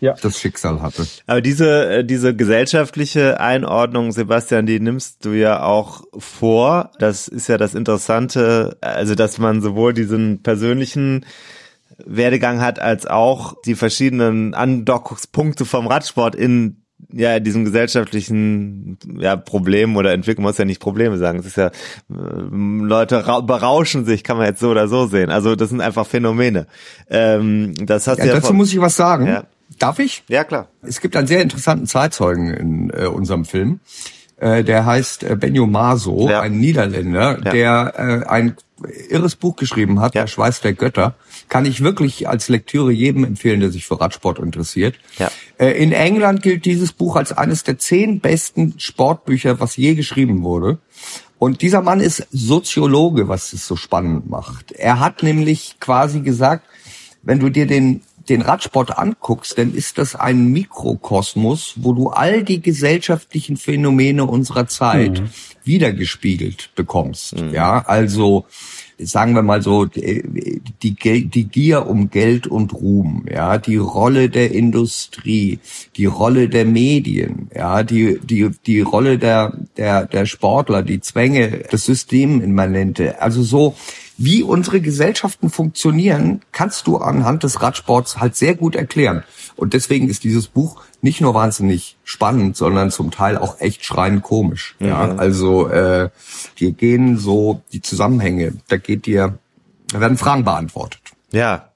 ja. das Schicksal hatte. Aber diese, äh, diese gesellschaftliche Einordnung, Sebastian, die nimmst du ja auch vor. Das ist ja das Interessante, also dass man sowohl diesen persönlichen Werdegang hat, als auch die verschiedenen Andockungspunkte vom Radsport in ja, diesem gesellschaftlichen ja, Problem oder Entwicklung muss ja nicht Probleme sagen. Es ist ja, äh, Leute berauschen sich, kann man jetzt so oder so sehen. Also das sind einfach Phänomene. Ähm, das hast ja, ja dazu muss ich was sagen. Ja. Darf ich? Ja, klar. Es gibt einen sehr interessanten Zeitzeugen in äh, unserem Film. Äh, der heißt äh, Benjo Maso, ja. ein Niederländer, der äh, ein irres Buch geschrieben hat. Der Schweiß der Götter. Kann ich wirklich als Lektüre jedem empfehlen, der sich für Radsport interessiert. Ja. Äh, in England gilt dieses Buch als eines der zehn besten Sportbücher, was je geschrieben wurde. Und dieser Mann ist Soziologe, was es so spannend macht. Er hat nämlich quasi gesagt, wenn du dir den den Radsport anguckst, dann ist das ein Mikrokosmos, wo du all die gesellschaftlichen Phänomene unserer Zeit mhm. wiedergespiegelt bekommst. Mhm. Ja, also sagen wir mal so, die, die Gier um Geld und Ruhm, ja, die Rolle der Industrie, die Rolle der Medien, ja, die, die, die Rolle der, der, der Sportler, die Zwänge, das Systemimmanente, also so, wie unsere Gesellschaften funktionieren, kannst du anhand des Radsports halt sehr gut erklären. Und deswegen ist dieses Buch nicht nur wahnsinnig spannend, sondern zum Teil auch echt schreiend komisch. Ja, also äh, dir gehen so die Zusammenhänge, da geht dir, da werden Fragen beantwortet. Ja,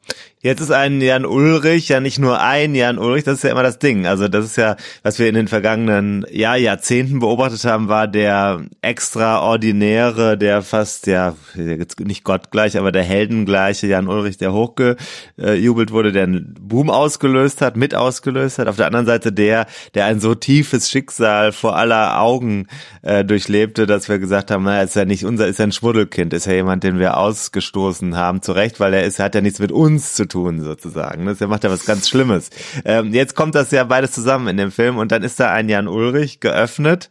Jetzt ist ein Jan Ulrich ja nicht nur ein Jan Ulrich, das ist ja immer das Ding. Also das ist ja, was wir in den vergangenen ja, Jahrzehnten beobachtet haben, war der extraordinäre, der fast, ja, nicht gottgleich, aber der heldengleiche Jan Ulrich, der hochgejubelt wurde, der einen Boom ausgelöst hat, mit ausgelöst hat. Auf der anderen Seite der, der ein so tiefes Schicksal vor aller Augen äh, durchlebte, dass wir gesagt haben, naja, ist ja nicht unser, ist ja ein Schmuddelkind, ist ja jemand, den wir ausgestoßen haben, zu Recht, weil er ist, hat ja nichts mit uns zu tun tun, sozusagen. Das macht ja was ganz Schlimmes. Ähm, jetzt kommt das ja beides zusammen in dem Film und dann ist da ein Jan Ulrich geöffnet,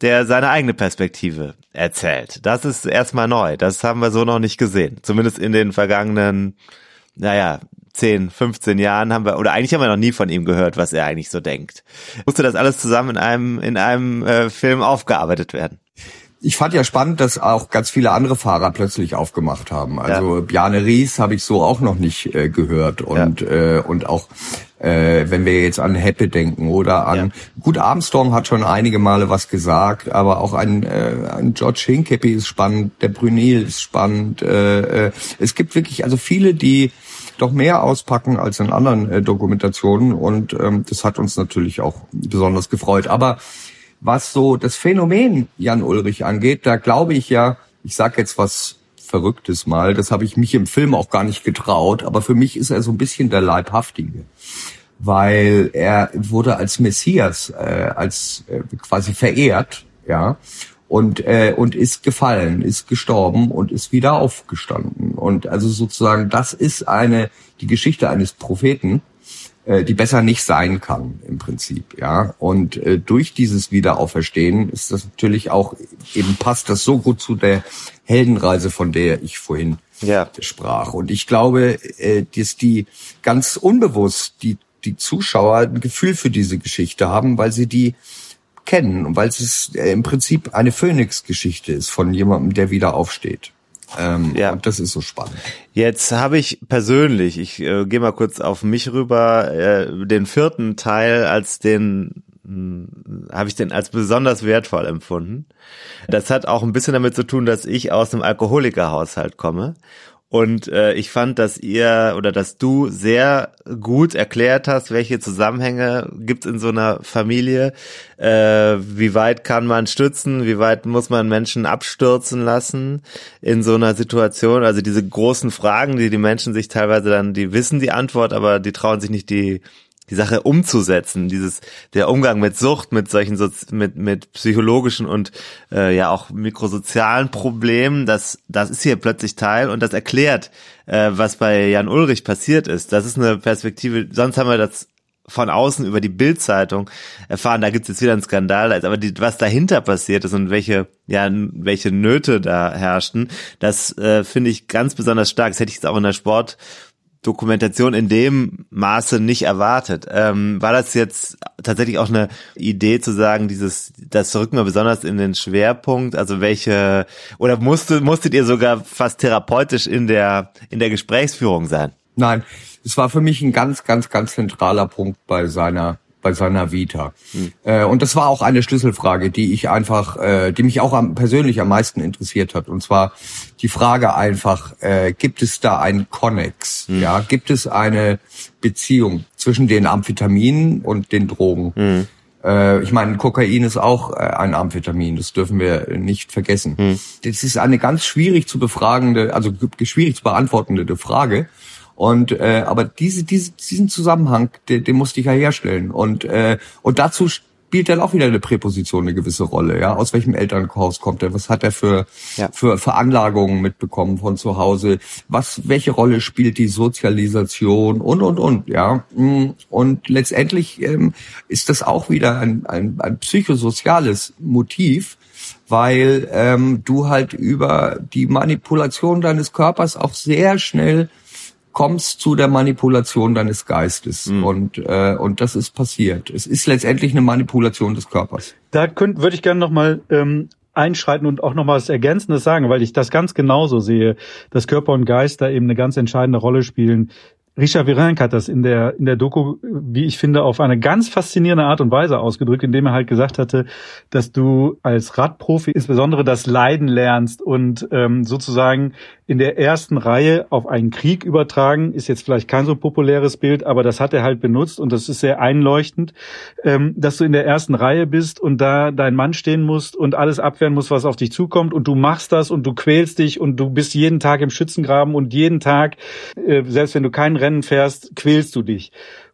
der seine eigene Perspektive erzählt. Das ist erstmal neu. Das haben wir so noch nicht gesehen. Zumindest in den vergangenen, naja, 10, 15 Jahren haben wir, oder eigentlich haben wir noch nie von ihm gehört, was er eigentlich so denkt. Musste das alles zusammen in einem, in einem äh, Film aufgearbeitet werden? Ich fand ja spannend, dass auch ganz viele andere Fahrer plötzlich aufgemacht haben. Also ja. Bjarne Ries habe ich so auch noch nicht äh, gehört und ja. äh, und auch äh, wenn wir jetzt an Heppe denken oder an ja. gut Armstrong hat schon einige Male was gesagt, aber auch ein, äh, ein George Hincapie ist spannend, der Brunel ist spannend. Äh, äh, es gibt wirklich also viele, die doch mehr auspacken als in anderen äh, Dokumentationen und ähm, das hat uns natürlich auch besonders gefreut. Aber was so das Phänomen Jan Ulrich angeht, da glaube ich ja, ich sage jetzt was Verrücktes mal, das habe ich mich im Film auch gar nicht getraut, aber für mich ist er so ein bisschen der Leibhaftige, weil er wurde als Messias, äh, als äh, quasi verehrt, ja, und äh, und ist gefallen, ist gestorben und ist wieder aufgestanden. Und also sozusagen das ist eine die Geschichte eines Propheten, äh, die besser nicht sein kann im Prinzip, ja. Und äh, durch dieses Wiederauferstehen ist das natürlich auch eben passt das so gut zu der Heldenreise, von der ich vorhin ja. sprach. Und ich glaube, äh, dass die ganz unbewusst die die Zuschauer ein Gefühl für diese Geschichte haben, weil sie die kennen und weil es äh, im Prinzip eine Phönix-Geschichte ist von jemandem, der wieder aufsteht. Ähm, ja. Und das ist so spannend. Jetzt habe ich persönlich, ich äh, gehe mal kurz auf mich rüber, äh, den vierten Teil als den hm, habe ich den als besonders wertvoll empfunden. Das hat auch ein bisschen damit zu tun, dass ich aus einem Alkoholikerhaushalt komme und äh, ich fand, dass ihr oder dass du sehr gut erklärt hast, welche Zusammenhänge gibt es in so einer Familie, äh, wie weit kann man stützen, wie weit muss man Menschen abstürzen lassen in so einer Situation. Also diese großen Fragen, die die Menschen sich teilweise dann, die wissen die Antwort, aber die trauen sich nicht die die Sache umzusetzen, dieses der Umgang mit Sucht, mit solchen so, mit mit psychologischen und äh, ja auch mikrosozialen Problemen, das das ist hier plötzlich Teil und das erklärt, äh, was bei Jan Ulrich passiert ist. Das ist eine Perspektive. Sonst haben wir das von außen über die Bildzeitung erfahren, da gibt es jetzt wieder einen Skandal, aber die, was dahinter passiert ist und welche, ja, welche Nöte da herrschten, das äh, finde ich ganz besonders stark. Das hätte ich jetzt auch in der Sport Dokumentation in dem Maße nicht erwartet. Ähm, war das jetzt tatsächlich auch eine Idee zu sagen, dieses, das rücken wir besonders in den Schwerpunkt? Also welche, oder musstet, musstet ihr sogar fast therapeutisch in der, in der Gesprächsführung sein? Nein, es war für mich ein ganz, ganz, ganz zentraler Punkt bei seiner bei seiner Vita. Hm. Äh, und das war auch eine Schlüsselfrage, die ich einfach, äh, die mich auch am, persönlich am meisten interessiert hat. Und zwar die Frage einfach, äh, gibt es da einen Connex? Hm. Ja, gibt es eine Beziehung zwischen den Amphetaminen und den Drogen? Hm. Äh, ich meine, Kokain ist auch äh, ein Amphetamin, das dürfen wir nicht vergessen. Hm. Das ist eine ganz schwierig zu befragende, also schwierig zu beantwortende Frage. Und äh, aber diese, diese, diesen Zusammenhang, den, den musste ich ja herstellen. Und äh, und dazu spielt dann auch wieder eine Präposition eine gewisse Rolle. Ja, aus welchem Elternhaus kommt er? Was hat er für ja. für Veranlagungen mitbekommen von zu Hause? Was welche Rolle spielt die Sozialisation und und und? Ja, mm, und letztendlich ähm, ist das auch wieder ein, ein, ein psychosoziales Motiv weil ähm, du halt über die Manipulation deines Körpers auch sehr schnell kommst zu der Manipulation deines Geistes. Mhm. Und, äh, und das ist passiert. Es ist letztendlich eine Manipulation des Körpers. Da könnt, würde ich gerne nochmal ähm, einschreiten und auch noch was Ergänzendes sagen, weil ich das ganz genauso sehe, dass Körper und Geist da eben eine ganz entscheidende Rolle spielen. Richard Virenque hat das in der, in der Doku, wie ich finde, auf eine ganz faszinierende Art und Weise ausgedrückt, indem er halt gesagt hatte, dass du als Radprofi insbesondere das Leiden lernst und ähm, sozusagen in der ersten Reihe auf einen Krieg übertragen, ist jetzt vielleicht kein so populäres Bild, aber das hat er halt benutzt und das ist sehr einleuchtend, ähm, dass du in der ersten Reihe bist und da dein Mann stehen musst und alles abwehren musst, was auf dich zukommt und du machst das und du quälst dich und du bist jeden Tag im Schützengraben und jeden Tag, äh, selbst wenn du kein Rennen fährst, quälst du dich.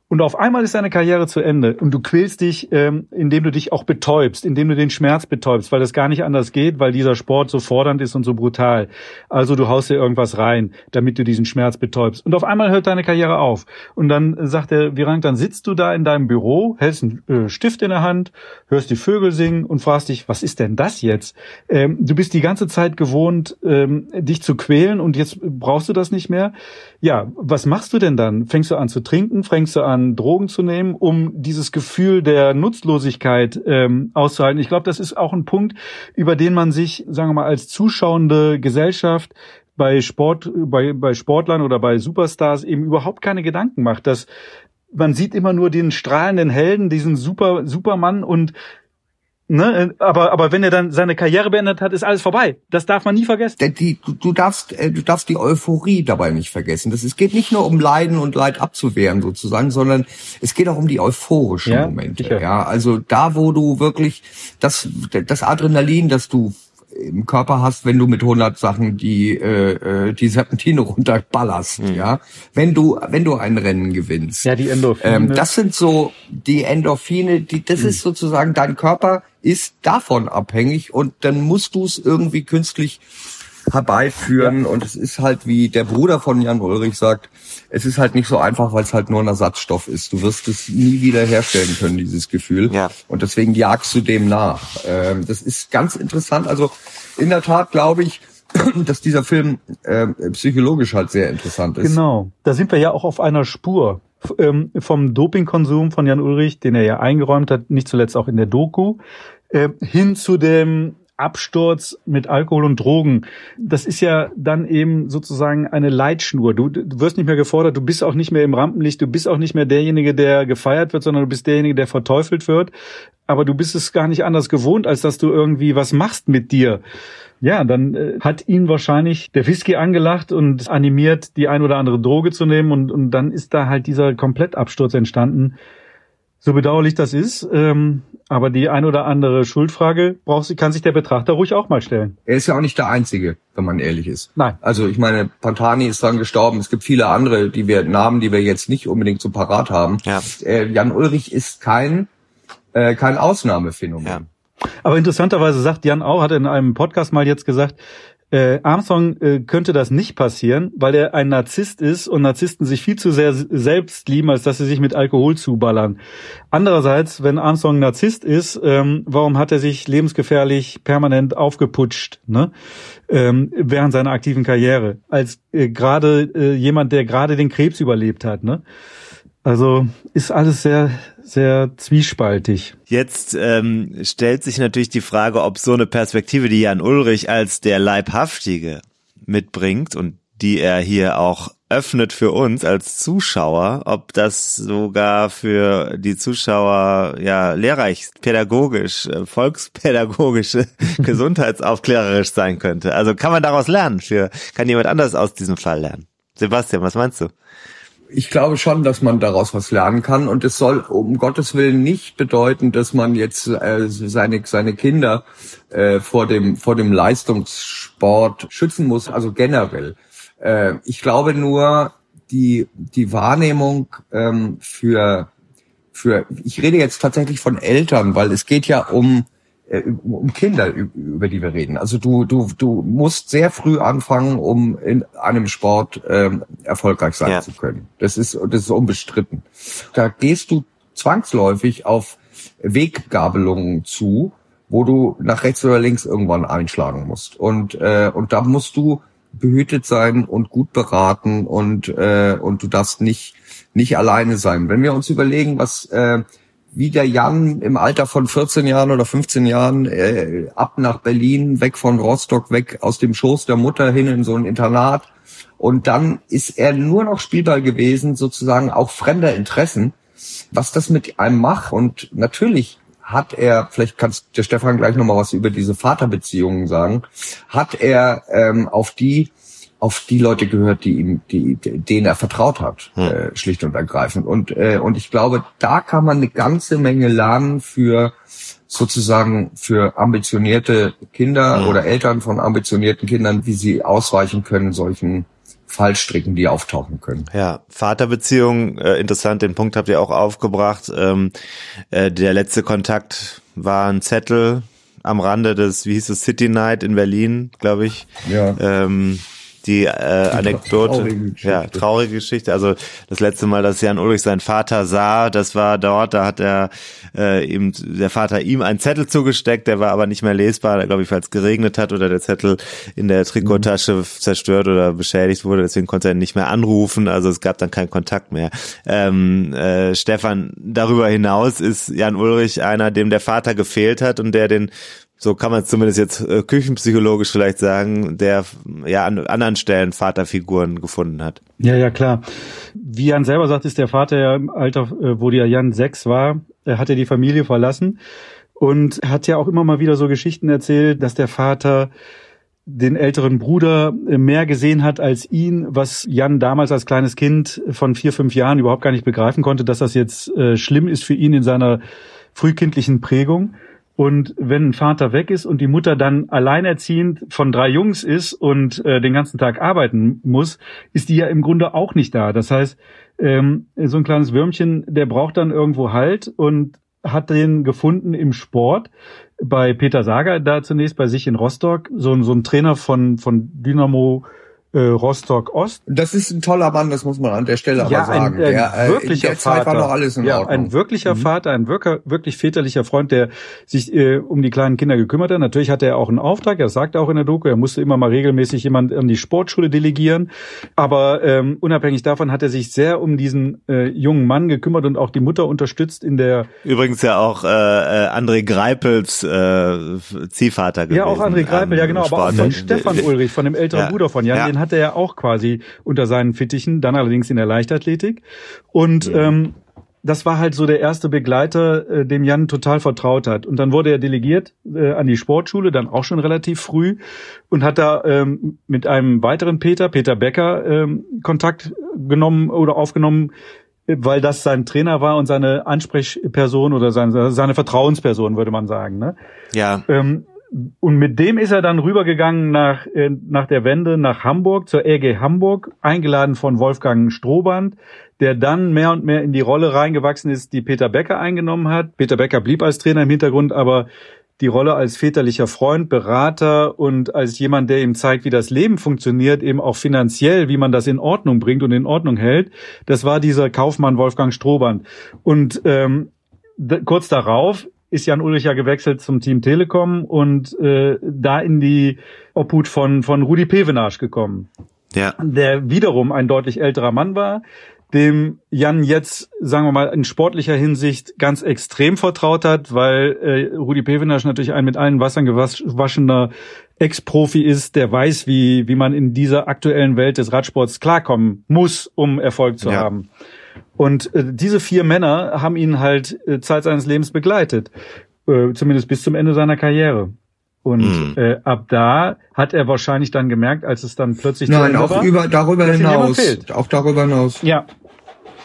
Und auf einmal ist deine Karriere zu Ende und du quälst dich, ähm, indem du dich auch betäubst, indem du den Schmerz betäubst, weil das gar nicht anders geht, weil dieser Sport so fordernd ist und so brutal. Also du haust dir irgendwas rein, damit du diesen Schmerz betäubst. Und auf einmal hört deine Karriere auf. Und dann sagt der Virang, dann sitzt du da in deinem Büro, hältst einen äh, Stift in der Hand, hörst die Vögel singen und fragst dich, was ist denn das jetzt? Ähm, du bist die ganze Zeit gewohnt, ähm, dich zu quälen und jetzt brauchst du das nicht mehr. Ja, was machst du denn dann? Fängst du an zu trinken? Fängst du an an, Drogen zu nehmen, um dieses Gefühl der Nutzlosigkeit ähm, auszuhalten. Ich glaube, das ist auch ein Punkt, über den man sich, sagen wir mal, als zuschauende Gesellschaft bei Sport, bei, bei Sportlern oder bei Superstars eben überhaupt keine Gedanken macht. Dass man sieht immer nur den strahlenden Helden, diesen Super, Supermann und Ne, aber, aber wenn er dann seine Karriere beendet hat, ist alles vorbei. Das darf man nie vergessen. Die, du, du, darfst, äh, du darfst die Euphorie dabei nicht vergessen. Das, es geht nicht nur um Leiden und Leid abzuwehren sozusagen, sondern es geht auch um die euphorischen ja, Momente. Sicher. Ja, also da, wo du wirklich das, das Adrenalin, das du im Körper hast, wenn du mit 100 Sachen die äh, äh, die Serpentine runterballerst, mhm. ja. Wenn du wenn du ein Rennen gewinnst. Ja, die Endorphine. Ähm, das sind so die Endorphine, die das mhm. ist sozusagen dein Körper ist davon abhängig und dann musst du es irgendwie künstlich herbeiführen ja. und es ist halt wie der Bruder von Jan Ulrich sagt, es ist halt nicht so einfach, weil es halt nur ein Ersatzstoff ist. Du wirst es nie wieder herstellen können, dieses Gefühl. Ja. Und deswegen jagst du dem nach. Ähm, das ist ganz interessant. Also in der Tat glaube ich, dass dieser Film äh, psychologisch halt sehr interessant ist. Genau. Da sind wir ja auch auf einer Spur ähm, vom Dopingkonsum von Jan Ulrich, den er ja eingeräumt hat, nicht zuletzt auch in der Doku, äh, hin zu dem Absturz mit Alkohol und Drogen. Das ist ja dann eben sozusagen eine Leitschnur. Du, du, wirst nicht mehr gefordert, du bist auch nicht mehr im Rampenlicht, du bist auch nicht mehr derjenige, der gefeiert wird, sondern du bist derjenige, der verteufelt wird. Aber du bist es gar nicht anders gewohnt, als dass du irgendwie was machst mit dir. Ja, dann äh, hat ihn wahrscheinlich der Whisky angelacht und animiert, die ein oder andere Droge zu nehmen und, und dann ist da halt dieser Komplettabsturz entstanden. So bedauerlich das ist, ähm, aber die ein oder andere Schuldfrage braucht, kann sich der Betrachter ruhig auch mal stellen. Er ist ja auch nicht der Einzige, wenn man ehrlich ist. Nein. Also ich meine, Pantani ist dann gestorben. Es gibt viele andere, die wir Namen, die wir jetzt nicht unbedingt so parat haben. Ja. Äh, Jan Ulrich ist kein äh, kein Ausnahmephänomen. Ja. Aber interessanterweise sagt Jan auch, hat in einem Podcast mal jetzt gesagt, äh, Armstrong äh, könnte das nicht passieren, weil er ein Narzisst ist und Narzissten sich viel zu sehr selbst lieben, als dass sie sich mit Alkohol zuballern. Andererseits, wenn Armstrong Narzisst ist, ähm, warum hat er sich lebensgefährlich permanent aufgeputscht, ne? Ähm, während seiner aktiven Karriere, als äh, gerade äh, jemand, der gerade den Krebs überlebt hat, ne? Also ist alles sehr, sehr zwiespaltig. Jetzt ähm, stellt sich natürlich die Frage, ob so eine Perspektive, die Jan Ulrich als der Leibhaftige mitbringt und die er hier auch öffnet für uns als Zuschauer, ob das sogar für die Zuschauer ja lehrreich, pädagogisch, äh, volkspädagogisch, gesundheitsaufklärerisch sein könnte. Also kann man daraus lernen für, kann jemand anders aus diesem Fall lernen? Sebastian, was meinst du? Ich glaube schon, dass man daraus was lernen kann und es soll um Gottes Willen nicht bedeuten, dass man jetzt äh, seine seine Kinder äh, vor dem vor dem Leistungssport schützen muss, also generell. Äh, ich glaube nur die die Wahrnehmung ähm, für für ich rede jetzt tatsächlich von Eltern, weil es geht ja um um Kinder, über die wir reden. Also du, du, du musst sehr früh anfangen, um in einem Sport ähm, erfolgreich sein ja. zu können. Das ist, das ist unbestritten. Da gehst du zwangsläufig auf Weggabelungen zu, wo du nach rechts oder links irgendwann einschlagen musst. Und, äh, und da musst du behütet sein und gut beraten und, äh, und du darfst nicht, nicht alleine sein. Wenn wir uns überlegen, was äh, wie der Jan im Alter von 14 Jahren oder 15 Jahren äh, ab nach Berlin, weg von Rostock, weg aus dem Schoß der Mutter hin in so ein Internat. Und dann ist er nur noch Spielball gewesen, sozusagen auch fremder Interessen, was das mit einem macht. Und natürlich hat er, vielleicht kannst der Stefan gleich nochmal was über diese Vaterbeziehungen sagen, hat er ähm, auf die auf die Leute gehört, die ihm, die, denen er vertraut hat, hm. äh, schlicht und ergreifend. Und äh, und ich glaube, da kann man eine ganze Menge lernen für sozusagen für ambitionierte Kinder hm. oder Eltern von ambitionierten Kindern, wie sie ausweichen können solchen Fallstricken, die auftauchen können. Ja, Vaterbeziehung, äh, interessant, den Punkt habt ihr auch aufgebracht. Ähm, äh, der letzte Kontakt war ein Zettel am Rande des, wie hieß es, City Night in Berlin, glaube ich. Ja. Ähm, die äh, Anekdote, traurige ja, traurige Geschichte. Also das letzte Mal, dass Jan Ulrich seinen Vater sah, das war dort, da hat er äh, ihm der Vater ihm einen Zettel zugesteckt, der war aber nicht mehr lesbar, glaube ich, weil es geregnet hat oder der Zettel in der Trikottasche mhm. zerstört oder beschädigt wurde, deswegen konnte er ihn nicht mehr anrufen, also es gab dann keinen Kontakt mehr. Ähm, äh, Stefan, darüber hinaus ist Jan Ulrich einer, dem der Vater gefehlt hat und der den so kann man es zumindest jetzt äh, küchenpsychologisch vielleicht sagen, der ja an anderen Stellen Vaterfiguren gefunden hat. Ja, ja, klar. Wie Jan selber sagt, ist der Vater ja im Alter, äh, wo der Jan sechs war, er hat ja die Familie verlassen und hat ja auch immer mal wieder so Geschichten erzählt, dass der Vater den älteren Bruder äh, mehr gesehen hat als ihn, was Jan damals als kleines Kind von vier, fünf Jahren überhaupt gar nicht begreifen konnte, dass das jetzt äh, schlimm ist für ihn in seiner frühkindlichen Prägung. Und wenn ein Vater weg ist und die Mutter dann alleinerziehend von drei Jungs ist und äh, den ganzen Tag arbeiten muss, ist die ja im Grunde auch nicht da. Das heißt, ähm, so ein kleines Würmchen, der braucht dann irgendwo Halt und hat den gefunden im Sport. bei Peter Sager da zunächst bei sich in Rostock, so, so ein Trainer von, von Dynamo äh, Rostock Ost. Das ist ein toller Mann, das muss man an der Stelle ja, aber sagen. Ein, ein der, äh, wirklicher der Vater. war noch alles in ja, Ordnung. Ein wirklicher mhm. Vater, ein wirklich, wirklich väterlicher Freund, der sich äh, um die kleinen Kinder gekümmert hat. Natürlich hatte er auch einen Auftrag, er sagte auch in der Doku, er musste immer mal regelmäßig jemand an die Sportschule delegieren. Aber ähm, unabhängig davon hat er sich sehr um diesen äh, jungen Mann gekümmert und auch die Mutter unterstützt in der Übrigens ja auch äh, äh André Greipels äh, Ziehvater gewesen. Ja, auch André Greipel, ja genau, aber auch von Stefan Ulrich, von dem älteren ja. Bruder von Jan, ja. den hatte er auch quasi unter seinen Fittichen, dann allerdings in der Leichtathletik. Und mhm. ähm, das war halt so der erste Begleiter, äh, dem Jan total vertraut hat. Und dann wurde er delegiert äh, an die Sportschule, dann auch schon relativ früh und hat da ähm, mit einem weiteren Peter, Peter Becker, ähm, Kontakt genommen oder aufgenommen, weil das sein Trainer war und seine Ansprechperson oder seine, seine Vertrauensperson, würde man sagen. Ne? Ja. Ähm, und mit dem ist er dann rübergegangen nach, äh, nach der Wende nach Hamburg, zur EG Hamburg, eingeladen von Wolfgang Strohband, der dann mehr und mehr in die Rolle reingewachsen ist, die Peter Becker eingenommen hat. Peter Becker blieb als Trainer im Hintergrund, aber die Rolle als väterlicher Freund, Berater und als jemand, der ihm zeigt, wie das Leben funktioniert, eben auch finanziell, wie man das in Ordnung bringt und in Ordnung hält, das war dieser Kaufmann Wolfgang Strohband. Und ähm, kurz darauf ist Jan Ulrich ja gewechselt zum Team Telekom und äh, da in die Obhut von, von Rudi Pevenage gekommen. Ja. Der wiederum ein deutlich älterer Mann war, dem Jan jetzt, sagen wir mal, in sportlicher Hinsicht ganz extrem vertraut hat, weil äh, Rudi Pevenasch natürlich ein mit allen Wassern gewaschener Ex-Profi ist, der weiß, wie, wie man in dieser aktuellen Welt des Radsports klarkommen muss, um Erfolg zu ja. haben. Und äh, diese vier Männer haben ihn halt äh, Zeit seines Lebens begleitet, äh, zumindest bis zum Ende seiner Karriere. Und mhm. äh, ab da hat er wahrscheinlich dann gemerkt, als es dann plötzlich Nein, auch war, über, darüber hinaus. Auch darüber hinaus. Ja.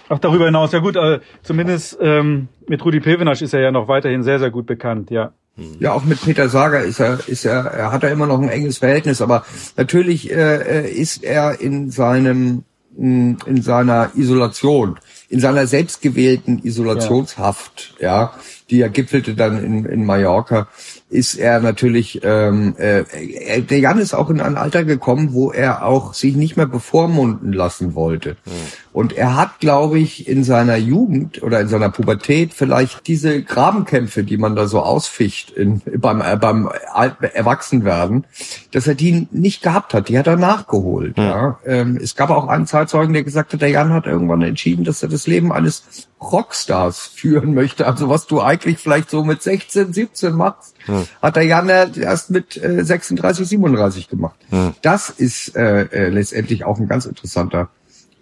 Auch darüber hinaus. Ja gut, äh, zumindest ähm, mit Rudi Pevenasch ist er ja noch weiterhin sehr, sehr gut bekannt, ja. Ja, auch mit Peter Sager ist er, ist er, er hat er immer noch ein enges Verhältnis, aber natürlich äh, äh ist er in seinem in seiner Isolation, in seiner selbstgewählten Isolationshaft, ja, ja die er gipfelte dann in, in Mallorca, ist er natürlich, ähm, äh, der Jan ist auch in ein Alter gekommen, wo er auch sich nicht mehr bevormunden lassen wollte. Mhm. Und er hat, glaube ich, in seiner Jugend oder in seiner Pubertät vielleicht diese Grabenkämpfe, die man da so ausficht in, beim, äh, beim Erwachsenwerden, dass er die nicht gehabt hat. Die hat er nachgeholt. Mhm. Ja. Ähm, es gab auch einen Zeitzeugen, der gesagt hat, der Jan hat irgendwann entschieden, dass er das Leben eines Rockstars führen möchte. Also was du eigentlich vielleicht so mit 16, 17 machst, hm. hat der Jan erst mit äh, 36, 37 gemacht. Hm. Das ist äh, äh, letztendlich auch ein ganz interessanter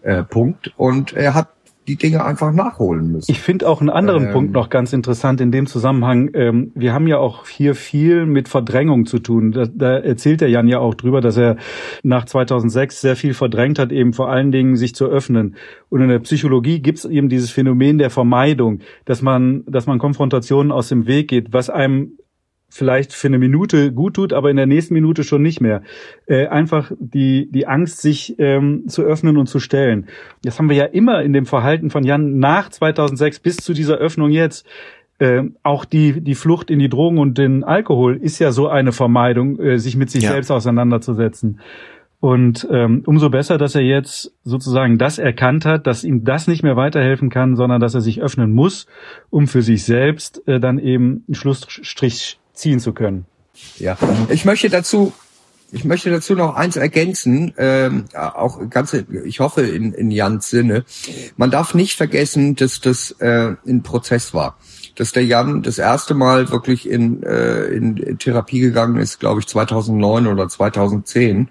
äh, Punkt. Und er hat die Dinge einfach nachholen müssen. Ich finde auch einen anderen ähm, Punkt noch ganz interessant in dem Zusammenhang. Ähm, wir haben ja auch hier viel mit Verdrängung zu tun. Da, da erzählt der Jan ja auch drüber, dass er nach 2006 sehr viel verdrängt hat, eben vor allen Dingen sich zu öffnen. Und in der Psychologie gibt es eben dieses Phänomen der Vermeidung, dass man, dass man Konfrontationen aus dem Weg geht, was einem vielleicht für eine Minute gut tut, aber in der nächsten Minute schon nicht mehr. Äh, einfach die, die Angst, sich ähm, zu öffnen und zu stellen. Das haben wir ja immer in dem Verhalten von Jan nach 2006 bis zu dieser Öffnung jetzt. Äh, auch die, die Flucht in die Drogen und den Alkohol ist ja so eine Vermeidung, äh, sich mit sich ja. selbst auseinanderzusetzen. Und ähm, umso besser, dass er jetzt sozusagen das erkannt hat, dass ihm das nicht mehr weiterhelfen kann, sondern dass er sich öffnen muss, um für sich selbst äh, dann eben einen Schlussstrich ziehen zu können. Ja, ich möchte dazu ich möchte dazu noch eins ergänzen, ähm, auch ganze, ich hoffe in, in Jans Sinne. Man darf nicht vergessen, dass das äh, ein Prozess war. Dass der Jan das erste Mal wirklich in, äh, in Therapie gegangen ist, glaube ich, 2009 oder 2010.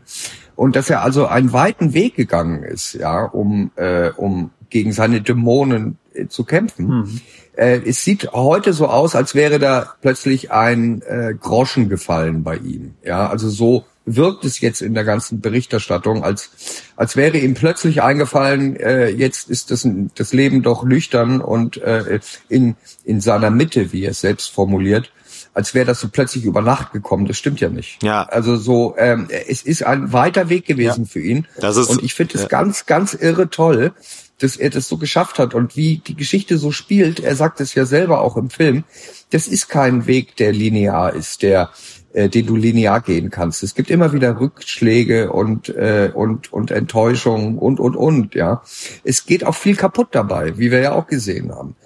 Und dass er also einen weiten Weg gegangen ist, ja, um, äh, um gegen seine Dämonen äh, zu kämpfen. Hm äh, es sieht heute so aus, als wäre da plötzlich ein äh, Groschen gefallen bei ihm. Ja, also so wirkt es jetzt in der ganzen Berichterstattung, als, als wäre ihm plötzlich eingefallen, äh, jetzt ist das, das Leben doch nüchtern und äh, in, in seiner Mitte, wie er es selbst formuliert als wäre das so plötzlich über Nacht gekommen. Das stimmt ja nicht. Ja. Also so, ähm, es ist ein weiter Weg gewesen ja. für ihn. Das ist, und ich finde es ja. ganz, ganz irre toll, dass er das so geschafft hat und wie die Geschichte so spielt. Er sagt es ja selber auch im Film. Das ist kein Weg, der linear ist, der äh, den du linear gehen kannst. Es gibt immer wieder Rückschläge und äh, und und Enttäuschungen und und und ja. Es geht auch viel kaputt dabei, wie wir ja auch gesehen haben.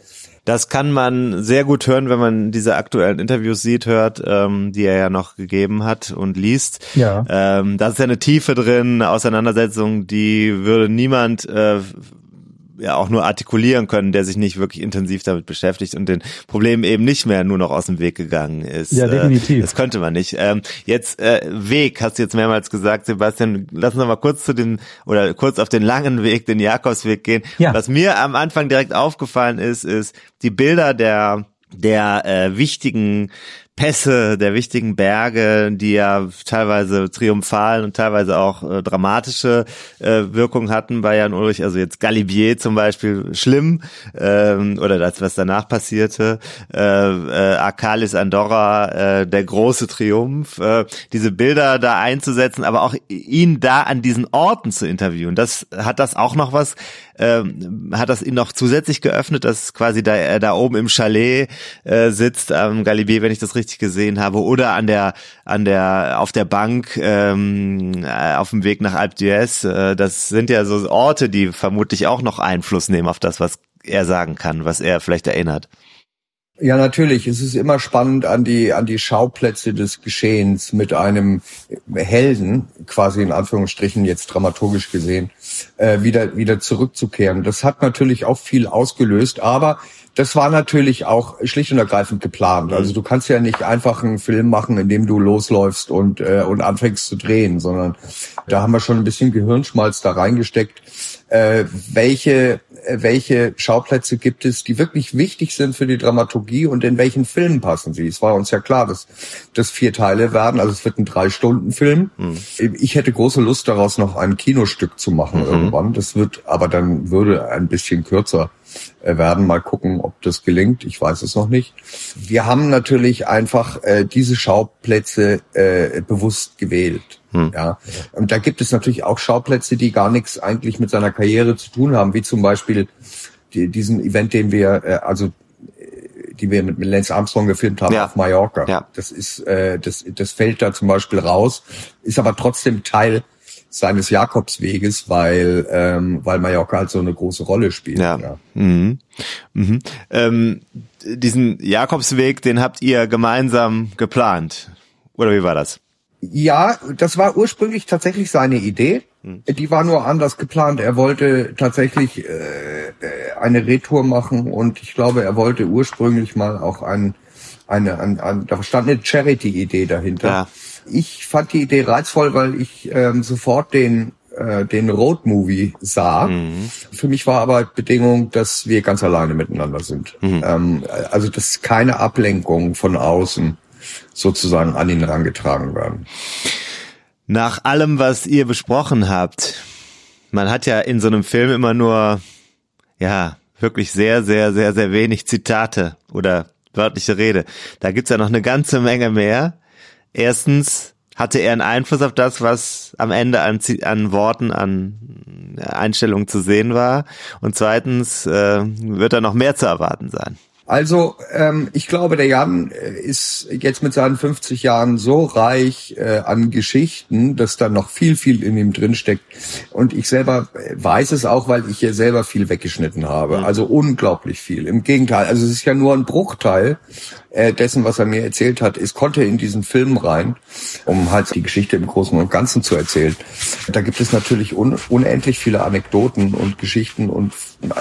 Das kann man sehr gut hören, wenn man diese aktuellen Interviews sieht, hört, ähm, die er ja noch gegeben hat und liest. Ja. Ähm, da ist ja eine Tiefe drin, eine Auseinandersetzung, die würde niemand äh, ja auch nur artikulieren können, der sich nicht wirklich intensiv damit beschäftigt und den Problemen eben nicht mehr nur noch aus dem Weg gegangen ist. Ja, definitiv. Äh, das könnte man nicht. Ähm, jetzt äh, Weg, hast du jetzt mehrmals gesagt, Sebastian, lass uns noch mal kurz zu dem oder kurz auf den langen Weg, den Jakobsweg gehen. Ja. Was mir am Anfang direkt aufgefallen ist, ist die Bilder der der äh, wichtigen Pässe der wichtigen Berge, die ja teilweise triumphalen und teilweise auch äh, dramatische äh, Wirkung hatten bei Jan Ulrich. Also jetzt Galibier zum Beispiel schlimm ähm, oder das, was danach passierte. Äh, äh, Arcalis Andorra, äh, der große Triumph. Äh, diese Bilder da einzusetzen, aber auch ihn da an diesen Orten zu interviewen. Das hat das auch noch was ähm, hat das ihn noch zusätzlich geöffnet, dass quasi da er da oben im Chalet äh, sitzt am Galibier, wenn ich das richtig gesehen habe, oder an der an der auf der Bank ähm, äh, auf dem Weg nach Alpe d'Huez. Äh, das sind ja so Orte, die vermutlich auch noch Einfluss nehmen auf das, was er sagen kann, was er vielleicht erinnert. Ja, natürlich. Es ist immer spannend, an die, an die Schauplätze des Geschehens mit einem Helden, quasi in Anführungsstrichen jetzt dramaturgisch gesehen, äh, wieder, wieder zurückzukehren. Das hat natürlich auch viel ausgelöst, aber das war natürlich auch schlicht und ergreifend geplant. Mhm. Also du kannst ja nicht einfach einen Film machen, in dem du losläufst und, äh, und anfängst zu drehen, sondern da haben wir schon ein bisschen Gehirnschmalz da reingesteckt, äh, welche welche Schauplätze gibt es, die wirklich wichtig sind für die Dramaturgie und in welchen Filmen passen sie. Es war uns ja klar, dass das vier Teile werden, also es wird ein Drei-Stunden-Film. Mhm. Ich hätte große Lust daraus noch ein Kinostück zu machen mhm. irgendwann. Das wird aber dann würde ein bisschen kürzer äh, werden. Mal gucken, ob das gelingt. Ich weiß es noch nicht. Wir haben natürlich einfach äh, diese Schauplätze äh, bewusst gewählt. Hm. Ja, und da gibt es natürlich auch Schauplätze, die gar nichts eigentlich mit seiner Karriere zu tun haben, wie zum Beispiel die, diesen Event, den wir, äh, also äh, die wir mit, mit Lance Armstrong gefilmt haben ja. auf Mallorca. Ja. Das ist, äh, das, das fällt da zum Beispiel raus, ist aber trotzdem Teil seines Jakobsweges, weil ähm, weil Mallorca halt so eine große Rolle spielt. Ja. ja. Mhm. Mhm. Ähm, diesen Jakobsweg, den habt ihr gemeinsam geplant, oder wie war das? Ja, das war ursprünglich tatsächlich seine Idee. Hm. Die war nur anders geplant. Er wollte tatsächlich äh, äh, eine Retour machen und ich glaube, er wollte ursprünglich mal auch ein, eine, ein, ein, da stand eine Charity-Idee dahinter. Ich fand die Idee reizvoll, weil ich ähm, sofort den äh, den Road-Movie sah. Mhm. Für mich war aber Bedingung, dass wir ganz alleine miteinander sind. Mhm. Ähm, also dass keine Ablenkung von außen sozusagen an ihn herangetragen werden. Nach allem, was ihr besprochen habt, man hat ja in so einem Film immer nur, ja, wirklich sehr, sehr, sehr, sehr wenig Zitate oder wörtliche Rede. Da gibt's ja noch eine ganze Menge mehr. Erstens hatte er einen Einfluss auf das, was am Ende an, an Worten, an Einstellungen zu sehen war. Und zweitens äh, wird da noch mehr zu erwarten sein. Also ähm, ich glaube, der Jan äh, ist jetzt mit seinen 50 Jahren so reich äh, an Geschichten, dass da noch viel, viel in ihm drinsteckt. Und ich selber äh, weiß es auch, weil ich hier selber viel weggeschnitten habe. Mhm. Also unglaublich viel. Im Gegenteil, also es ist ja nur ein Bruchteil äh, dessen, was er mir erzählt hat. Es konnte in diesen Film rein, um halt die Geschichte im Großen und Ganzen zu erzählen. Da gibt es natürlich un unendlich viele Anekdoten und Geschichten und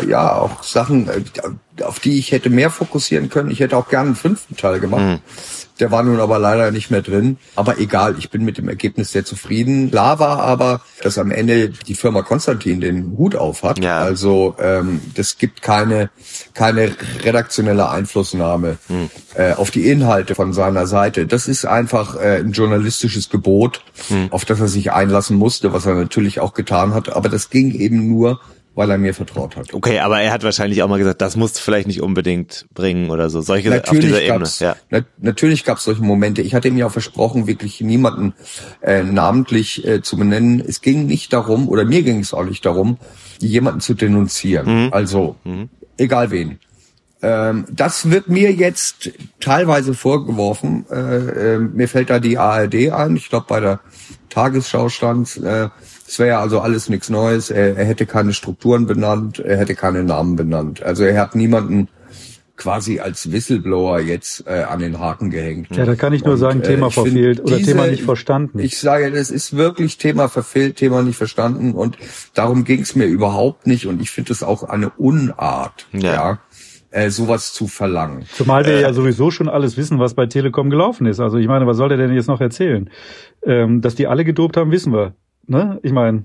ja, auch Sachen, äh, auf die ich hätte mehr fokussieren können. Ich hätte auch gerne einen fünften Teil gemacht. Mhm Der war nun aber leider nicht mehr drin. Aber egal, ich bin mit dem Ergebnis sehr zufrieden. Klar war aber, dass am Ende die Firma Konstantin den Hut auf hat. Ja. Also ähm, das gibt keine, keine redaktionelle Einflussnahme hm. äh, auf die Inhalte von seiner Seite. Das ist einfach äh, ein journalistisches Gebot, hm. auf das er sich einlassen musste, was er natürlich auch getan hat. Aber das ging eben nur weil er mir vertraut hat. Okay, aber er hat wahrscheinlich auch mal gesagt, das musst du vielleicht nicht unbedingt bringen oder so. Solche natürlich auf dieser Ebene. Ja. Na, natürlich gab es solche Momente. Ich hatte ihm ja auch versprochen, wirklich niemanden äh, namentlich äh, zu benennen. Es ging nicht darum, oder mir ging es auch nicht darum, jemanden zu denunzieren. Mhm. Also mhm. egal wen. Ähm, das wird mir jetzt teilweise vorgeworfen. Äh, äh, mir fällt da die ARD ein. Ich glaube, bei der Tagesschau stand, äh, es wäre ja also alles nichts Neues. Er, er hätte keine Strukturen benannt, er hätte keine Namen benannt. Also er hat niemanden quasi als Whistleblower jetzt äh, an den Haken gehängt. Ja, da kann ich nur Und, sagen, Thema äh, verfehlt oder diese, Thema nicht verstanden. Ich sage, das ist wirklich Thema verfehlt, Thema nicht verstanden und darum ging es mir überhaupt nicht und ich finde es auch eine Unart, ja. ja äh, sowas zu verlangen. Zumal wir äh, ja sowieso schon alles wissen, was bei Telekom gelaufen ist. Also ich meine, was soll der denn jetzt noch erzählen? Ähm, dass die alle gedopt haben, wissen wir. Ne? Ich meine.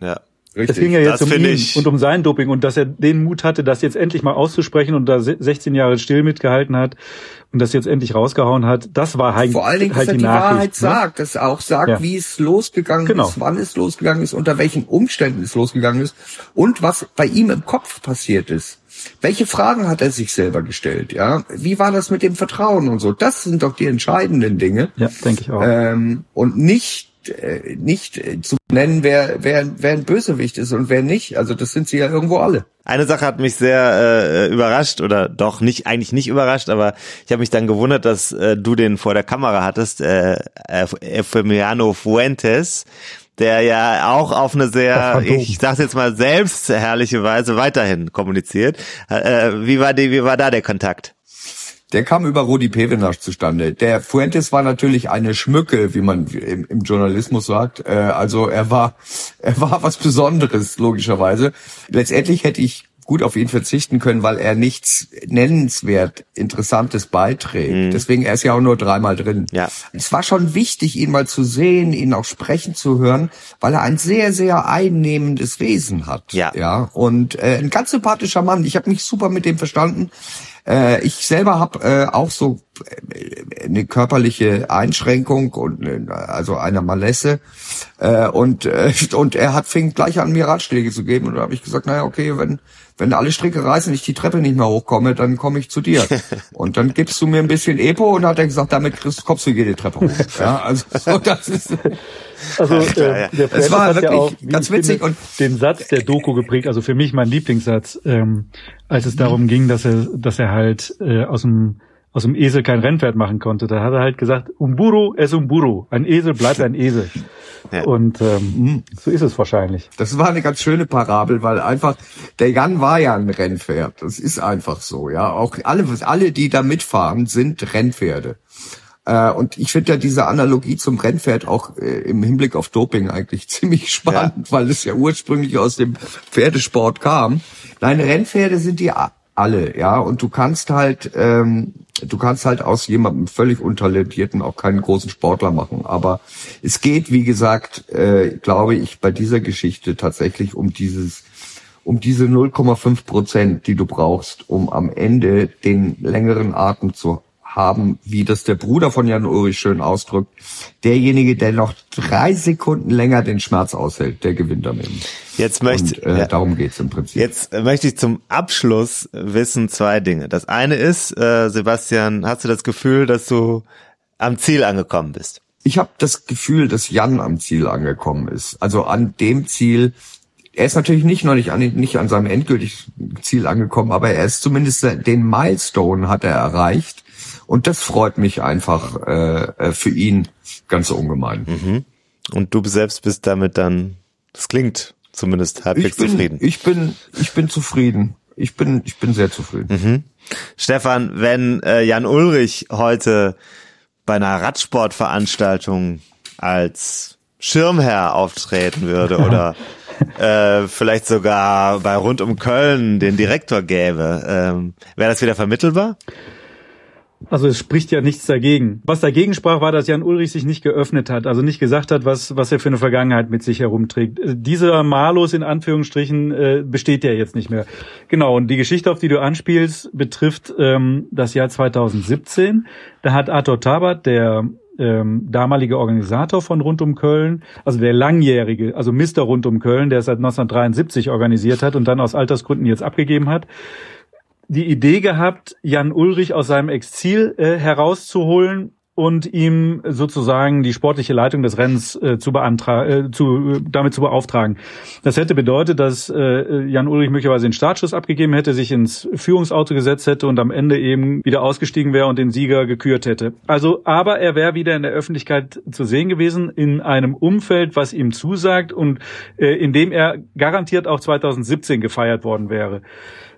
ja. Richtig. Es ging ja jetzt das um ihn ich. und um sein Doping und dass er den Mut hatte, das jetzt endlich mal auszusprechen und da 16 Jahre still mitgehalten hat und das jetzt endlich rausgehauen hat. Das war halt Vor allen Dingen, halt dass er die, die Wahrheit ne? sagt, dass er auch sagt, ja. wie es losgegangen genau. ist, wann es losgegangen ist, unter welchen Umständen es losgegangen ist und was bei ihm im Kopf passiert ist. Welche Fragen hat er sich selber gestellt? Ja, wie war das mit dem Vertrauen und so? Das sind doch die entscheidenden Dinge. Ja, denke ich auch. Ähm, und nicht äh, nicht äh, zu nennen, wer, wer, wer ein Bösewicht ist und wer nicht. Also das sind sie ja irgendwo alle. Eine Sache hat mich sehr äh, überrascht oder doch nicht eigentlich nicht überrascht, aber ich habe mich dann gewundert, dass äh, du den vor der Kamera hattest, äh, Efemiano Fuentes, der ja auch auf eine sehr, ich sag's jetzt mal selbstherrliche Weise weiterhin kommuniziert. Äh, wie war die, wie war da der Kontakt? Der kam über Rudi Pevenasch zustande. Der Fuentes war natürlich eine Schmücke, wie man im, im Journalismus sagt. Äh, also er war, er war was Besonderes, logischerweise. Letztendlich hätte ich gut auf ihn verzichten können, weil er nichts nennenswert Interessantes beiträgt. Mhm. Deswegen er ist ja auch nur dreimal drin. Ja. Es war schon wichtig, ihn mal zu sehen, ihn auch sprechen zu hören, weil er ein sehr, sehr einnehmendes Wesen hat. Ja. Ja. Und äh, ein ganz sympathischer Mann. Ich habe mich super mit dem verstanden. Äh, ich selber habe äh, auch so äh, eine körperliche Einschränkung und äh, also eine Malesse. Äh, und äh, und er hat fing gleich an mir Ratschläge zu geben. Und da habe ich gesagt, naja okay, wenn wenn alle Stricke reißen, ich die Treppe nicht mehr hochkomme, dann komme ich zu dir. Und dann gibst du mir ein bisschen Epo und hat er gesagt, damit kriegst, kommst du jede Treppe hoch. Ja, also so, das ist. Also äh, der es war wirklich ja auch, ganz witzig finde, und den Satz der Doku geprägt. Also für mich mein Lieblingssatz, ähm, als es darum ging, dass er, dass er halt äh, aus dem aus dem Esel kein Rennpferd machen konnte. Da hat er halt gesagt, Umburo es Umburo. Ein Esel bleibt ein Esel. Ja. Und ähm, mhm. so ist es wahrscheinlich. Das war eine ganz schöne Parabel, weil einfach der Jan war ja ein Rennpferd. Das ist einfach so, ja. Auch alle, alle, die da mitfahren, sind Rennpferde. Äh, und ich finde ja diese Analogie zum Rennpferd auch äh, im Hinblick auf Doping eigentlich ziemlich spannend, ja. weil es ja ursprünglich aus dem Pferdesport kam. Nein, Rennpferde sind die alle, ja. Und du kannst halt, ähm, du kannst halt aus jemandem völlig untalentierten auch keinen großen Sportler machen. Aber es geht, wie gesagt, äh, glaube ich, bei dieser Geschichte tatsächlich um dieses um diese 0,5 Prozent, die du brauchst, um am Ende den längeren Atem zu haben, wie das der Bruder von Jan Ulrich schön ausdrückt. Derjenige, der noch drei Sekunden länger den Schmerz aushält, der gewinnt am Ende. Jetzt möchte, Und, äh, ja. darum geht's im Prinzip. Jetzt möchte ich zum Abschluss wissen zwei Dinge. Das eine ist, äh, Sebastian, hast du das Gefühl, dass du am Ziel angekommen bist? Ich habe das Gefühl, dass Jan am Ziel angekommen ist. Also an dem Ziel, er ist natürlich nicht noch nicht an, nicht an seinem endgültigen Ziel angekommen, aber er ist zumindest den Milestone hat er erreicht. Und das freut mich einfach äh, äh, für ihn ganz ungemein. Mhm. Und du selbst bist damit dann, das klingt zumindest halbwegs ich bin, zufrieden. Ich bin, ich bin zufrieden. Ich bin, ich bin sehr zufrieden. Mhm. Stefan, wenn äh, Jan Ulrich heute bei einer Radsportveranstaltung als Schirmherr auftreten würde oder äh, vielleicht sogar bei Rund um Köln den Direktor gäbe, ähm, wäre das wieder vermittelbar? Also es spricht ja nichts dagegen. Was dagegen sprach, war, dass Jan Ulrich sich nicht geöffnet hat, also nicht gesagt hat, was, was er für eine Vergangenheit mit sich herumträgt. Dieser Malus in Anführungsstrichen äh, besteht ja jetzt nicht mehr. Genau, und die Geschichte, auf die du anspielst, betrifft ähm, das Jahr 2017. Da hat Arthur Tabat, der ähm, damalige Organisator von Rund um Köln, also der langjährige, also Mister Rund um Köln, der es seit 1973 organisiert hat und dann aus Altersgründen jetzt abgegeben hat, die Idee gehabt, Jan Ulrich aus seinem Exil äh, herauszuholen und ihm sozusagen die sportliche Leitung des Rennens äh, zu beantragen, äh, zu, damit zu beauftragen. Das hätte bedeutet, dass äh, Jan Ulrich möglicherweise den Startschuss abgegeben hätte, sich ins Führungsauto gesetzt hätte und am Ende eben wieder ausgestiegen wäre und den Sieger gekürt hätte. Also, aber er wäre wieder in der Öffentlichkeit zu sehen gewesen in einem Umfeld, was ihm zusagt und äh, in dem er garantiert auch 2017 gefeiert worden wäre.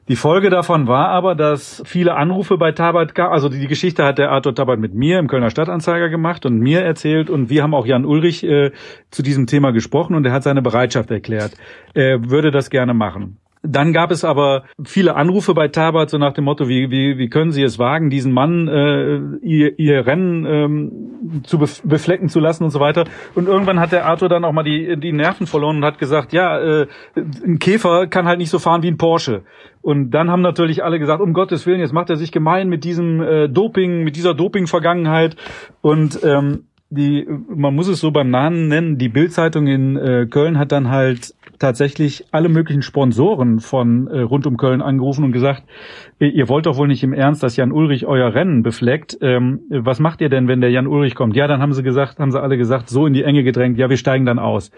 Die Folge davon war aber, dass viele Anrufe bei Tabat gab. Also die Geschichte hat der Arthur Tabat mit mir im Kölner Stadtanzeiger gemacht und mir erzählt und wir haben auch Jan Ulrich äh, zu diesem Thema gesprochen und er hat seine Bereitschaft erklärt. Er würde das gerne machen. Dann gab es aber viele Anrufe bei Tabat, so nach dem Motto, wie, wie, wie können Sie es wagen, diesen Mann äh, ihr, ihr Rennen ähm, zu beflecken zu lassen und so weiter. Und irgendwann hat der Arthur dann auch mal die, die Nerven verloren und hat gesagt, ja, äh, ein Käfer kann halt nicht so fahren wie ein Porsche. Und dann haben natürlich alle gesagt, um Gottes Willen, jetzt macht er sich gemein mit diesem äh, Doping, mit dieser Doping-Vergangenheit. Und ähm, die, man muss es so beim Namen nennen, die Bildzeitung in äh, Köln hat dann halt tatsächlich alle möglichen Sponsoren von äh, rund um Köln angerufen und gesagt, ihr wollt doch wohl nicht im Ernst, dass Jan Ulrich euer Rennen befleckt. Ähm, was macht ihr denn, wenn der Jan Ulrich kommt? Ja, dann haben sie gesagt, haben sie alle gesagt, so in die Enge gedrängt, ja, wir steigen dann aus.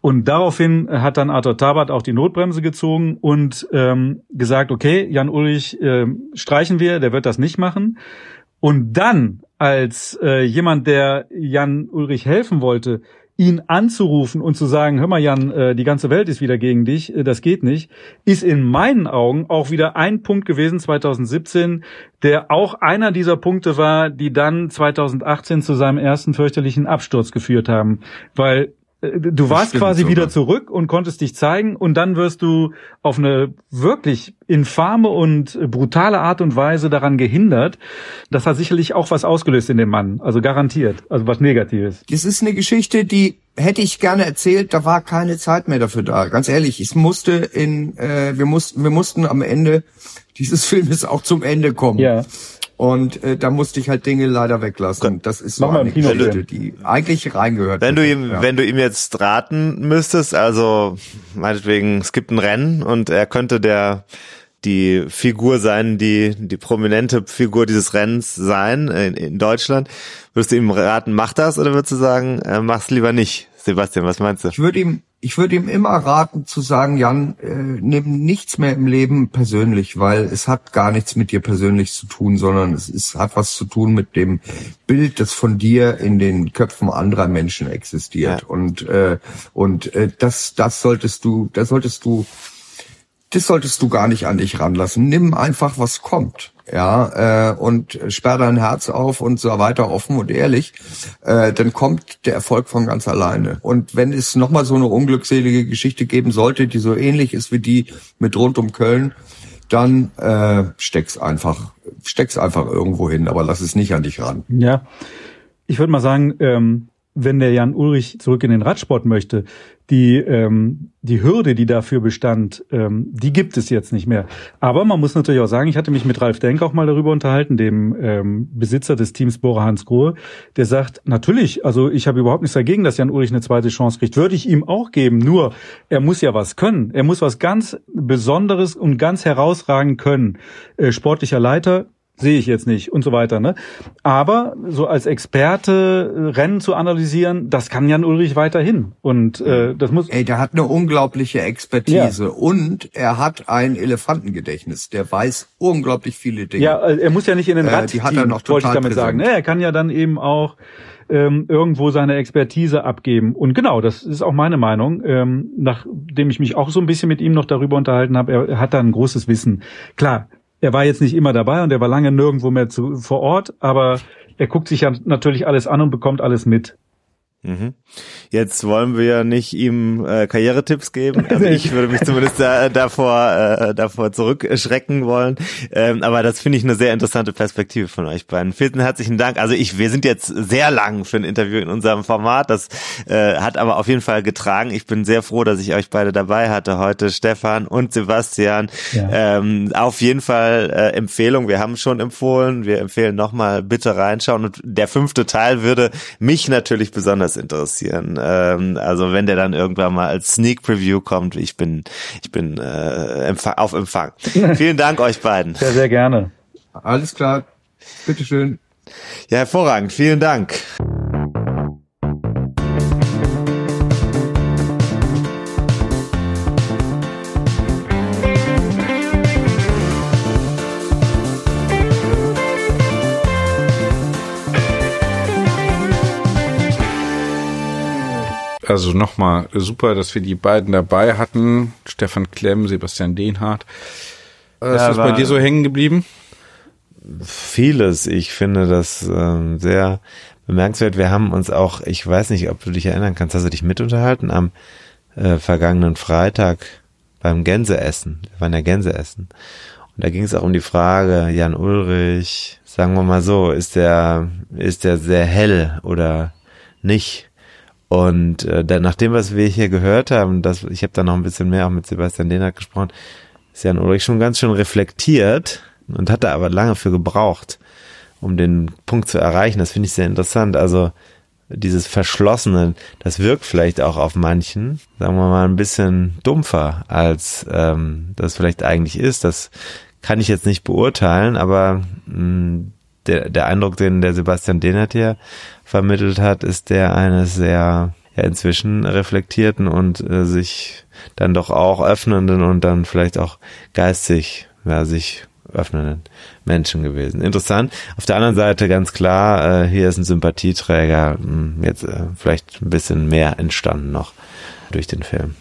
Und daraufhin hat dann Arthur Tabat auch die Notbremse gezogen und ähm, gesagt, okay, Jan Ulrich äh, streichen wir, der wird das nicht machen. Und dann, als äh, jemand, der Jan Ulrich helfen wollte, ihn anzurufen und zu sagen, hör mal Jan, äh, die ganze Welt ist wieder gegen dich, äh, das geht nicht, ist in meinen Augen auch wieder ein Punkt gewesen 2017, der auch einer dieser Punkte war, die dann 2018 zu seinem ersten fürchterlichen Absturz geführt haben, weil du warst quasi sogar. wieder zurück und konntest dich zeigen und dann wirst du auf eine wirklich infame und brutale Art und Weise daran gehindert. Das hat sicherlich auch was ausgelöst in dem Mann, also garantiert, also was Negatives. Das ist eine Geschichte, die hätte ich gerne erzählt, da war keine Zeit mehr dafür da. Ganz ehrlich, es musste in, äh, wir mussten, wir mussten am Ende dieses Filmes auch zum Ende kommen. Ja. Und äh, da musste ich halt Dinge leider weglassen. Das ist so eine Geschichte, die eigentlich reingehört. Wenn du ihm, ja. wenn du ihm jetzt raten müsstest, also meinetwegen, es gibt ein Rennen und er könnte der die Figur sein, die die prominente Figur dieses Rennens sein in, in Deutschland. Würdest du ihm raten, mach das oder würdest du sagen, äh, mach's lieber nicht? Sebastian, was meinst du? Ich würde ihm ich würde ihm immer raten zu sagen, Jan, äh, nimm nichts mehr im Leben persönlich, weil es hat gar nichts mit dir persönlich zu tun, sondern es ist, hat was zu tun mit dem Bild, das von dir in den Köpfen anderer Menschen existiert. Ja. Und äh, und äh, das das solltest du, das solltest du, das solltest du gar nicht an dich ranlassen. Nimm einfach, was kommt ja, äh, und sperr dein Herz auf und so weiter offen und ehrlich, äh, dann kommt der Erfolg von ganz alleine. Und wenn es nochmal so eine unglückselige Geschichte geben sollte, die so ähnlich ist wie die mit rund um Köln, dann äh, steck's einfach, steck's einfach irgendwo hin, aber lass es nicht an dich ran. Ja, ich würde mal sagen, ähm, wenn der Jan Ulrich zurück in den Radsport möchte, die, ähm, die Hürde, die dafür bestand, ähm, die gibt es jetzt nicht mehr. Aber man muss natürlich auch sagen, ich hatte mich mit Ralf Denk auch mal darüber unterhalten, dem ähm, Besitzer des Teams Bora Hans Grohe, der sagt, natürlich, also ich habe überhaupt nichts dagegen, dass Jan Ulrich eine zweite Chance kriegt. Würde ich ihm auch geben, nur er muss ja was können. Er muss was ganz Besonderes und ganz herausragend können. Äh, sportlicher Leiter, sehe ich jetzt nicht und so weiter. Ne? Aber so als Experte äh, Rennen zu analysieren, das kann Jan Ulrich weiterhin. Und äh, das muss. Ey, der hat eine unglaubliche Expertise ja. und er hat ein Elefantengedächtnis. Der weiß unglaublich viele Dinge. Ja, äh, er muss ja nicht in den Rad. Äh, die hat er noch wollte ich damit präsent. sagen. Ne? Er kann ja dann eben auch ähm, irgendwo seine Expertise abgeben. Und genau, das ist auch meine Meinung. Ähm, nachdem ich mich auch so ein bisschen mit ihm noch darüber unterhalten habe, er, er hat da ein großes Wissen. Klar, er war jetzt nicht immer dabei und er war lange nirgendwo mehr zu, vor Ort, aber er guckt sich ja natürlich alles an und bekommt alles mit. Mhm. Jetzt wollen wir ja nicht ihm äh, Karrieretipps geben. Also ich würde mich zumindest da, davor, äh, davor zurückschrecken wollen. Ähm, aber das finde ich eine sehr interessante Perspektive von euch beiden. Vielen herzlichen Dank. Also ich, wir sind jetzt sehr lang für ein Interview in unserem Format. Das äh, hat aber auf jeden Fall getragen. Ich bin sehr froh, dass ich euch beide dabei hatte heute, Stefan und Sebastian. Ja. Ähm, auf jeden Fall äh, Empfehlung. Wir haben schon empfohlen. Wir empfehlen nochmal bitte reinschauen. Und der fünfte Teil würde mich natürlich besonders interessieren. Ähm, also wenn der dann irgendwann mal als Sneak Preview kommt, ich bin, ich bin äh, auf Empfang. Vielen Dank euch beiden. Sehr, sehr gerne. Alles klar. Bitteschön. Ja, hervorragend. Vielen Dank. Also nochmal super, dass wir die beiden dabei hatten. Stefan Klemm, Sebastian Dehnhardt. Was ja, ist bei dir so hängen geblieben? Vieles. Ich finde das äh, sehr bemerkenswert. Wir haben uns auch, ich weiß nicht, ob du dich erinnern kannst, hast du dich mit unterhalten am äh, vergangenen Freitag beim Gänseessen. Wir waren ja Gänseessen. Und da ging es auch um die Frage, Jan Ulrich, sagen wir mal so, ist der, ist der sehr hell oder nicht? Und äh, da, nach dem, was wir hier gehört haben, das, ich habe da noch ein bisschen mehr auch mit Sebastian Dehnert gesprochen, ist Jan Ulrich schon ganz schön reflektiert und hat da aber lange für gebraucht, um den Punkt zu erreichen. Das finde ich sehr interessant. Also dieses Verschlossene, das wirkt vielleicht auch auf manchen, sagen wir mal, ein bisschen dumpfer, als ähm, das vielleicht eigentlich ist. Das kann ich jetzt nicht beurteilen, aber mh, mm, der, der Eindruck, den der Sebastian Dehnert hier vermittelt hat, ist der eines sehr ja, inzwischen reflektierten und äh, sich dann doch auch öffnenden und dann vielleicht auch geistig ja, sich öffnenden Menschen gewesen. Interessant. Auf der anderen Seite ganz klar, äh, hier ist ein Sympathieträger, mh, hm, jetzt äh, vielleicht ein bisschen mehr entstanden noch durch den Film.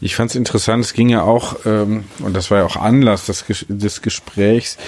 Ich fand es interessant, es ging ja auch, ähm, und das war ja auch Anlass des, des Gesprächs,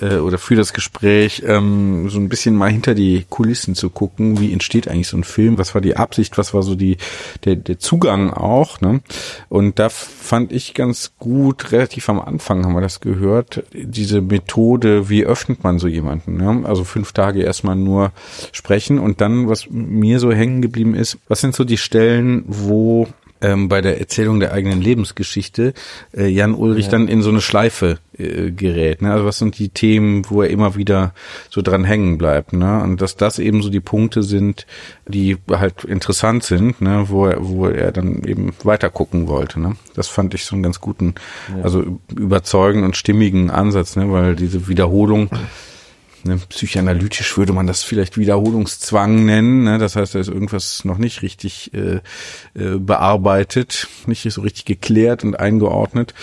äh, oder für das Gespräch ähm, so ein bisschen mal hinter die Kulissen zu gucken, wie entsteht eigentlich so ein Film, was war die Absicht, was war so die der, der Zugang auch, ne? Und da fand ich ganz gut, relativ am Anfang haben wir das gehört, diese Methode, wie öffnet man so jemanden, ne? Also fünf Tage erstmal nur sprechen und dann, was mir so hängen geblieben ist, was sind so die Stellen, wo ähm, bei der Erzählung der eigenen Lebensgeschichte äh, Jan Ulrich ja. dann in so eine Schleife äh, gerät. Ne? Also was sind die Themen, wo er immer wieder so dran hängen bleibt. Ne? Und dass das eben so die Punkte sind, die halt interessant sind, ne? wo, er, wo er dann eben weiter gucken wollte. Ne? Das fand ich so einen ganz guten, ja. also überzeugenden und stimmigen Ansatz, ne? weil diese Wiederholung Ne, psychoanalytisch würde man das vielleicht Wiederholungszwang nennen. Ne? Das heißt, da ist irgendwas noch nicht richtig äh, äh, bearbeitet, nicht so richtig geklärt und eingeordnet.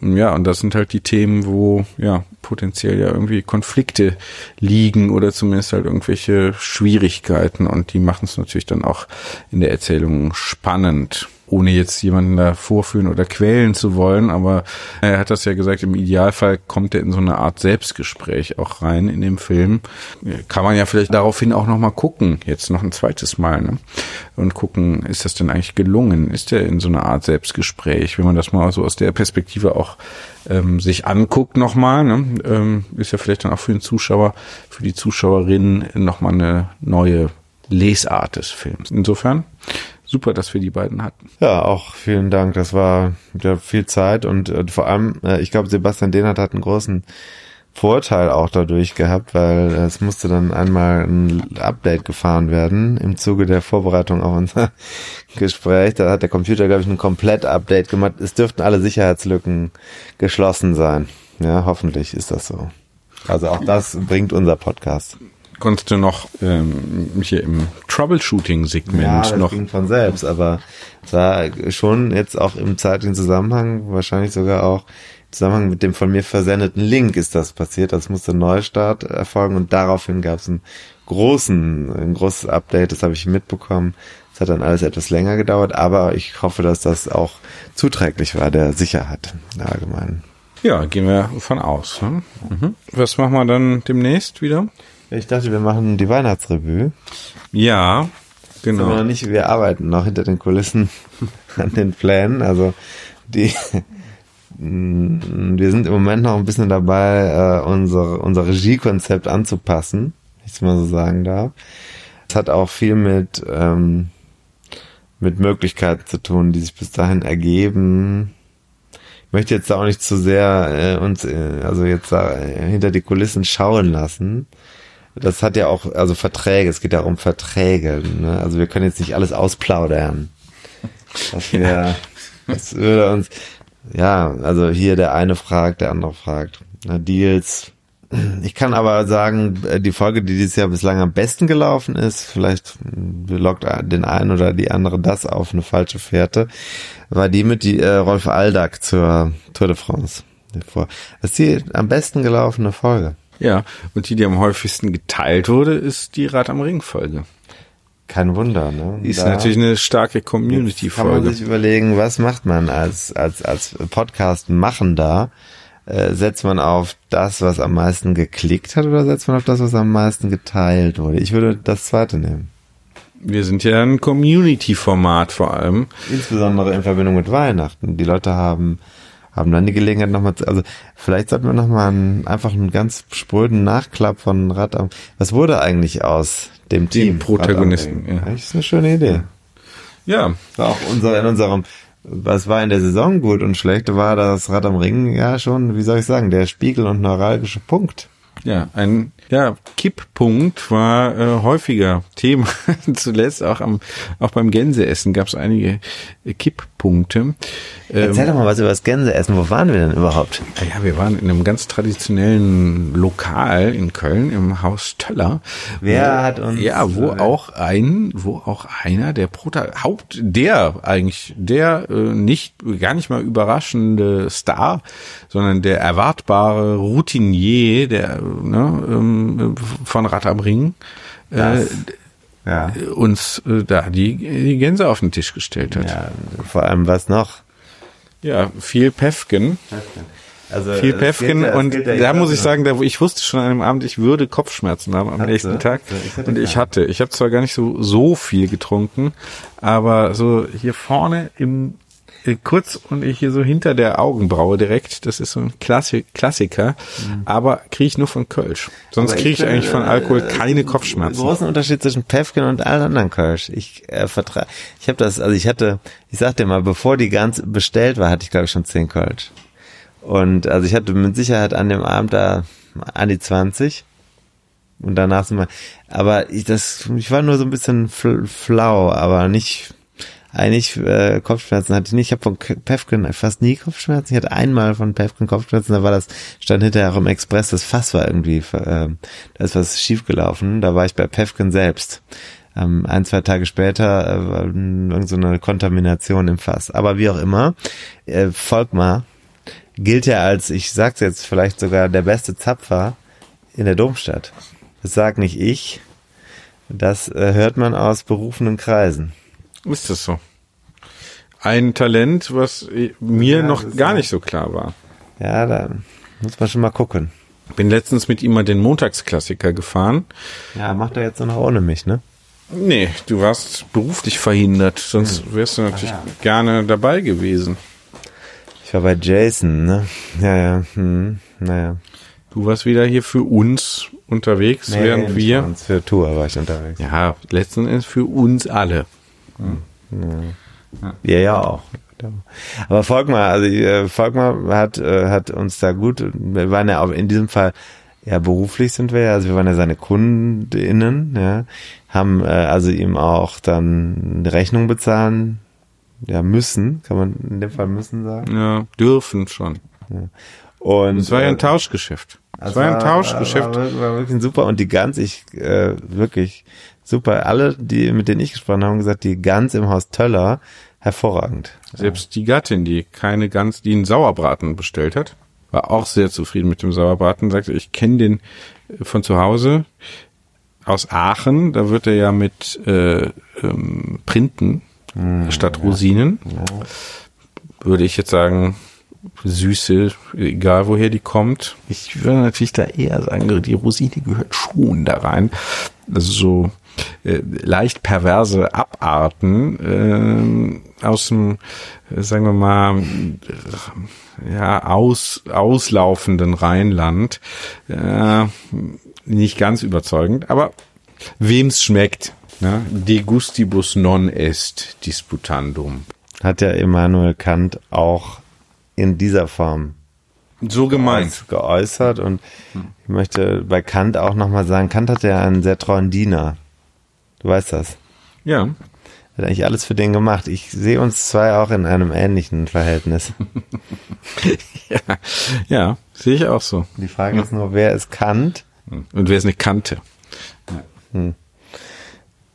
Ja, und das sind halt die Themen, wo ja potenziell ja irgendwie Konflikte liegen oder zumindest halt irgendwelche Schwierigkeiten und die machen es natürlich dann auch in der Erzählung spannend ohne jetzt jemanden da vorführen oder quälen zu wollen, aber er hat das ja gesagt, im Idealfall kommt er in so eine Art Selbstgespräch auch rein in dem Film. Kann man ja vielleicht daraufhin auch nochmal gucken, jetzt noch ein zweites Mal, ne? Und gucken, ist das denn eigentlich gelungen? Ist er in so eine Art Selbstgespräch, wenn man das mal so aus der Perspektive auch ähm, sich anguckt nochmal, ne? ähm, ist ja vielleicht dann auch für den Zuschauer, für die Zuschauerin nochmal eine neue Lesart des Films. Insofern super, dass wir die beiden hatten. Ja, auch vielen Dank. Das war ja, viel Zeit und äh, vor allem, äh, ich glaube, Sebastian Dehnert hat einen großen Vorteil auch dadurch gehabt, weil es musste dann einmal ein Update gefahren werden im Zuge der Vorbereitung auf unser Gespräch. Da hat der Computer, glaube ich, ein Komplett-Update gemacht. Es dürften alle Sicherheitslücken geschlossen sein. Ja, hoffentlich ist das so. Also auch das bringt unser Podcast konntest du noch ähm, hier im Troubleshooting-Segment ja, das noch. Ging von selbst, aber es war schon jetzt auch im zeitlichen Zusammenhang, wahrscheinlich sogar auch im Zusammenhang mit dem von mir versendeten Link ist das passiert. Das musste Neustart erfolgen und daraufhin gab es einen großen, ein großes Update, das habe ich mitbekommen. Es hat dann alles etwas länger gedauert, aber ich hoffe, dass das auch zuträglich war der Sicherheit allgemein. Ja, gehen wir von aus. Ne? Mhm. Was machen wir dann demnächst wieder? Ich dachte, wir machen die Weihnachtsrevue. Ja, genau. Wir, noch nicht, wir arbeiten noch hinter den Kulissen an den Plänen. Also die wir sind im Moment noch ein bisschen dabei, äh, unser, unser Regiekonzept anzupassen, wenn ich es mal so sagen darf. Es hat auch viel mit, ähm, mit Möglichkeiten zu tun, die sich bis dahin ergeben. Ich möchte jetzt auch nicht zu sehr äh, uns, äh, also jetzt äh, hinter die Kulissen schauen lassen. Das hat ja auch, also Verträge, es geht ja um Verträge. Ne? Also wir können jetzt nicht alles ausplaudern. Das, wär, das würde uns, ja, also hier der eine fragt, der andere fragt. Na, Deals. Ich kann aber sagen, äh, die Folge, die dieses Jahr bislang am besten gelaufen ist, vielleicht lockt den einen oder die andere das auf eine falsche Fährte, war die mit die äh, Rolf Aldag zur Tour de France. Das ist die am besten gelaufene Folge. Ja, und die, die am häufigsten geteilt wurde, ist die Rad am Ring Folge. Kein Wunder, ne? Ist da natürlich eine starke Community-Folge. Kann man sich überlegen, was macht man als, als, als Podcast machen da? Äh, setzt man auf das, was am meisten geklickt hat oder setzt man auf das, was am meisten geteilt wurde? Ich würde das zweite nehmen. Wir sind ja ein Community-Format vor allem. Insbesondere in Verbindung mit Weihnachten. Die Leute haben haben dann die Gelegenheit nochmal zu, also vielleicht sollten wir nochmal einen, einfach einen ganz spröden Nachklapp von Rad am, was wurde eigentlich aus dem Team? Den Protagonisten, ja. Das ist eine schöne Idee. Ja. War auch unser, in unserem, was war in der Saison gut und schlecht, war das Rad am Ring ja schon, wie soll ich sagen, der Spiegel und neuralgische Punkt. Ja, ein ja, Kipppunkt war äh, häufiger Thema. Zuletzt auch am auch beim Gänseessen gab es einige äh, Kipppunkte. Ähm, Erzähl doch mal was über das Gänseessen. Wo waren wir denn überhaupt? Ja, wir waren in einem ganz traditionellen Lokal in Köln im Haus Töller. Wer wo, hat uns? Ja, wo äh, auch ein, wo auch einer der Prota Haupt, der eigentlich, der äh, nicht gar nicht mal überraschende Star, sondern der erwartbare Routinier, der ne, ähm, von Rad am Ring. Äh, ja. uns äh, da die, die Gänse auf den Tisch gestellt hat. Ja, vor allem was noch? Ja, viel Pefken. Also Viel gilt ja- und ja- da muss ich sagen, da, ich wusste schon an einem Abend, ich würde Kopfschmerzen haben am Hast nächsten? Tag. Ich hatte und ich hatte, ich habe zwar gar nicht so so viel getrunken, aber so hier vorne im kurz und ich hier so hinter der Augenbraue direkt, das ist so ein Klassi Klassiker, aber kriege ich nur von Kölsch. Sonst Mhm. Kriege ich ich, eigentlich von äh, Alkohol keine Kopfschmerzen. großen Unterschied zwischen Pefken und allen anderen Kölsch. Ich äh, vertrage, ich habe das, also ich hatte, ich sag dir mal, bevor die ganz bestellt war, hatte ich glaube ich schon 10 Kölsch. Und also ich hatte mit Sicherheit an dem Abend da an die 20 und danach sind wir, aber ich das, ich war nur so ein bisschen fl flau, aber nicht, eigentlich äh, Kopfschmerzen hatte ich nicht. Ich habe von Pefken fast nie Kopfschmerzen. Ich hatte einmal von Pefken Kopfschmerzen, da war das, stand hinterher auch im Express, das Fass war irgendwie, äh, da ist was schiefgelaufen. Da war ich bei Pefken selbst. Ähm, ein, zwei Tage später äh, war irgend so eine Kontamination im Fass. Aber wie auch immer, äh, Volkmar gilt ja als, ich sag's jetzt vielleicht sogar, der beste Zapfer in der Domstadt. Das sag nicht ich. Das äh, hört man aus berufenen Kreisen. Ist das so? Ein Talent, was äh, mir Ja, noch gar nicht so klar war. Ja, da muss man schon mal gucken. Bin letztens mit ihm mal den Montagsklassiker gefahren. Ja, macht er jetzt noch ohne mich, ne? Nee, du warst beruflich verhindert, sonst wärst du natürlich gerne dabei gewesen. Ich war bei Jason, ne? Ja, ja, hm, naja. Du warst wieder hier für uns unterwegs, während nicht wir. Für Tour war ich unterwegs. Ja, letzten Endes für uns alle. Ja, ja auch. Aber Volkmar, also äh, Volkmar hat äh, hat uns da gut, wir waren ja auch in diesem Fall ja beruflich sind wir ja, also wir waren ja seine KundInnen, ja, haben äh, also ihm auch dann eine Rechnung bezahlen, ja müssen, kann man in dem Fall müssen sagen. Ja, dürfen schon. Und Es war ja ein Tauschgeschäft. Es war ein Tauschgeschäft. War, war, war wirklich super und die Gans, ich äh, wirklich super. Alle, die mit denen ich gesprochen habe, haben gesagt, die Gans im Haus Töller hervorragend. Selbst die Gattin, die keine Gans, die einen Sauerbraten bestellt hat, war auch sehr zufrieden mit dem Sauerbraten. Sagte, ich kenne den äh, von zu Hause aus Aachen. Da wird er ja mit äh, ähm, Printen statt Rosinen. Würde ich jetzt sagen, Süße, egal woher die kommt. Ich würde natürlich da eher sagen, die Rosine gehört schon da rein. Also so äh, leicht perverse Abarten äh, aus dem, äh, sagen wir mal, ja, aus, auslaufenden Rheinland. Äh, nicht ganz überzeugend, aber wem's schmeckt. Ne? De gustibus non est disputandum. Hat ja Immanuel Kant auch in dieser Form so gemeint geäußert und ich möchte bei Kant auch nochmal sagen, Kant hatte ja einen sehr treuen Diener. Du weißt das. Ja. Hat eigentlich alles für den gemacht. Ich sehe uns zwei auch in einem ähnlichen Verhältnis. ja, ja sehe ich auch so. Die Frage ist nur, wer ist Kant? Und wer ist eine Kante? Hm.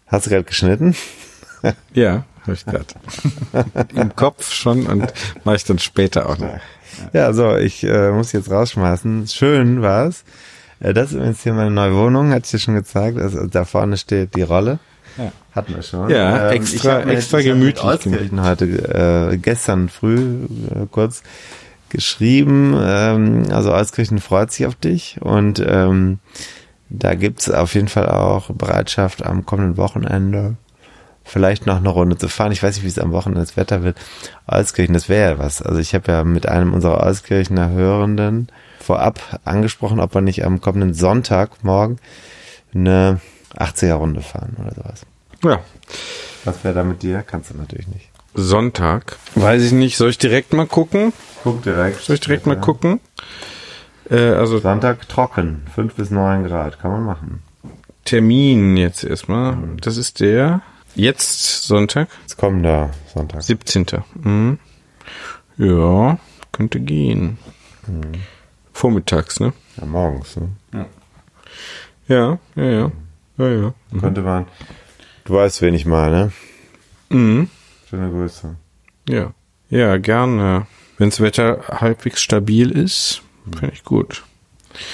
Hast du gerade geschnitten? ja, habe ich gerade. Im Kopf schon und mache ich dann später auch noch. Ja, so, ich äh, muss jetzt rausschmeißen. Schön war's. Das ist übrigens hier meine neue Wohnung, hat ich dir schon gezeigt. Also, da vorne steht die Rolle. Ja. Hatten wir schon. Ja, ähm, extra, mir, extra gemütlich. Euskirchen heute, äh, gestern früh äh, kurz geschrieben. Ähm, also Euskirchen freut sich auf dich und ähm, da gibt's auf jeden Fall auch Bereitschaft am kommenden Wochenende vielleicht noch eine Runde zu fahren. Ich weiß nicht, wie es am Wochenende das Wetter wird. Euskirchen, das wäre ja was. Also ich habe ja mit einem unserer Euskirchener Hörenden vorab angesprochen, ob wir nicht am kommenden Sonntag morgen eine 80er-Runde fahren oder sowas. Ja. Was wäre da mit dir? Kannst du natürlich nicht. Sonntag. Weiß ich nicht. Soll ich direkt mal gucken? Guck direkt. Soll ich direkt mal gucken? Äh, also Sonntag trocken. 5 bis 9 Grad. Kann man machen. Termin jetzt erstmal. Das ist der Jetzt Sonntag? Jetzt kommen da Sonntag. 17. Mhm. Ja, könnte gehen. Mhm. Vormittags, ne? Ja, morgens, ne? Ja, ja, ja. Ja, ja. ja. Mhm. Könnte man. Du weißt, wen ich meine. Mhm. Schöne Grüße. Ja. Ja, gerne. Wenns Wetter halbwegs stabil ist, finde ich gut.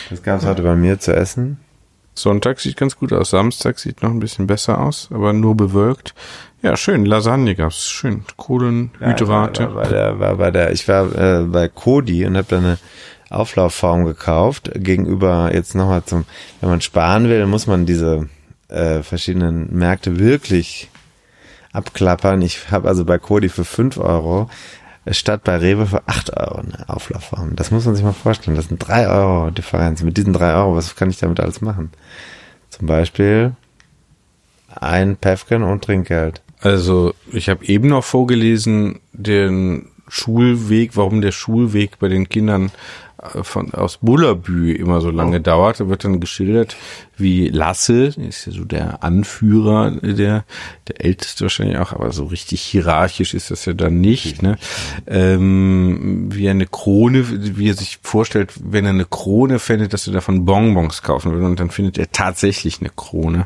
Das gab es heute bei mir zu essen. Sonntag sieht ganz gut aus. Samstag sieht noch ein bisschen besser aus, aber nur bewölkt. Ja, schön. Lasagne gab's. Schön. Kohlenhydrate. Ja, war, war, der, war bei der, ich war äh, bei Kodi und habe da eine Auflaufform gekauft. Gegenüber jetzt nochmal zum, wenn man sparen will, muss man diese äh, verschiedenen Märkte wirklich abklappern. Ich habe also bei Kodi für fünf Euro statt bei Rewe für 8 Euro eine Auflaufform. Das muss man sich mal vorstellen. Das sind 3 Euro Differenz. Mit diesen 3 Euro, was kann ich damit alles machen? Zum Beispiel ein Päffchen und Trinkgeld. Also ich habe eben noch vorgelesen, den Schulweg, warum der Schulweg bei den Kindern von aus Bullerbü immer so lange oh. dauert. Da wird dann geschildert, wie Lasse, ist ja so der Anführer, der, der älteste wahrscheinlich auch, aber so richtig hierarchisch ist das ja dann nicht, ne? Ähm, wie eine Krone, wie er sich vorstellt, wenn er eine Krone findet, dass er davon Bonbons kaufen würde und dann findet er tatsächlich eine Krone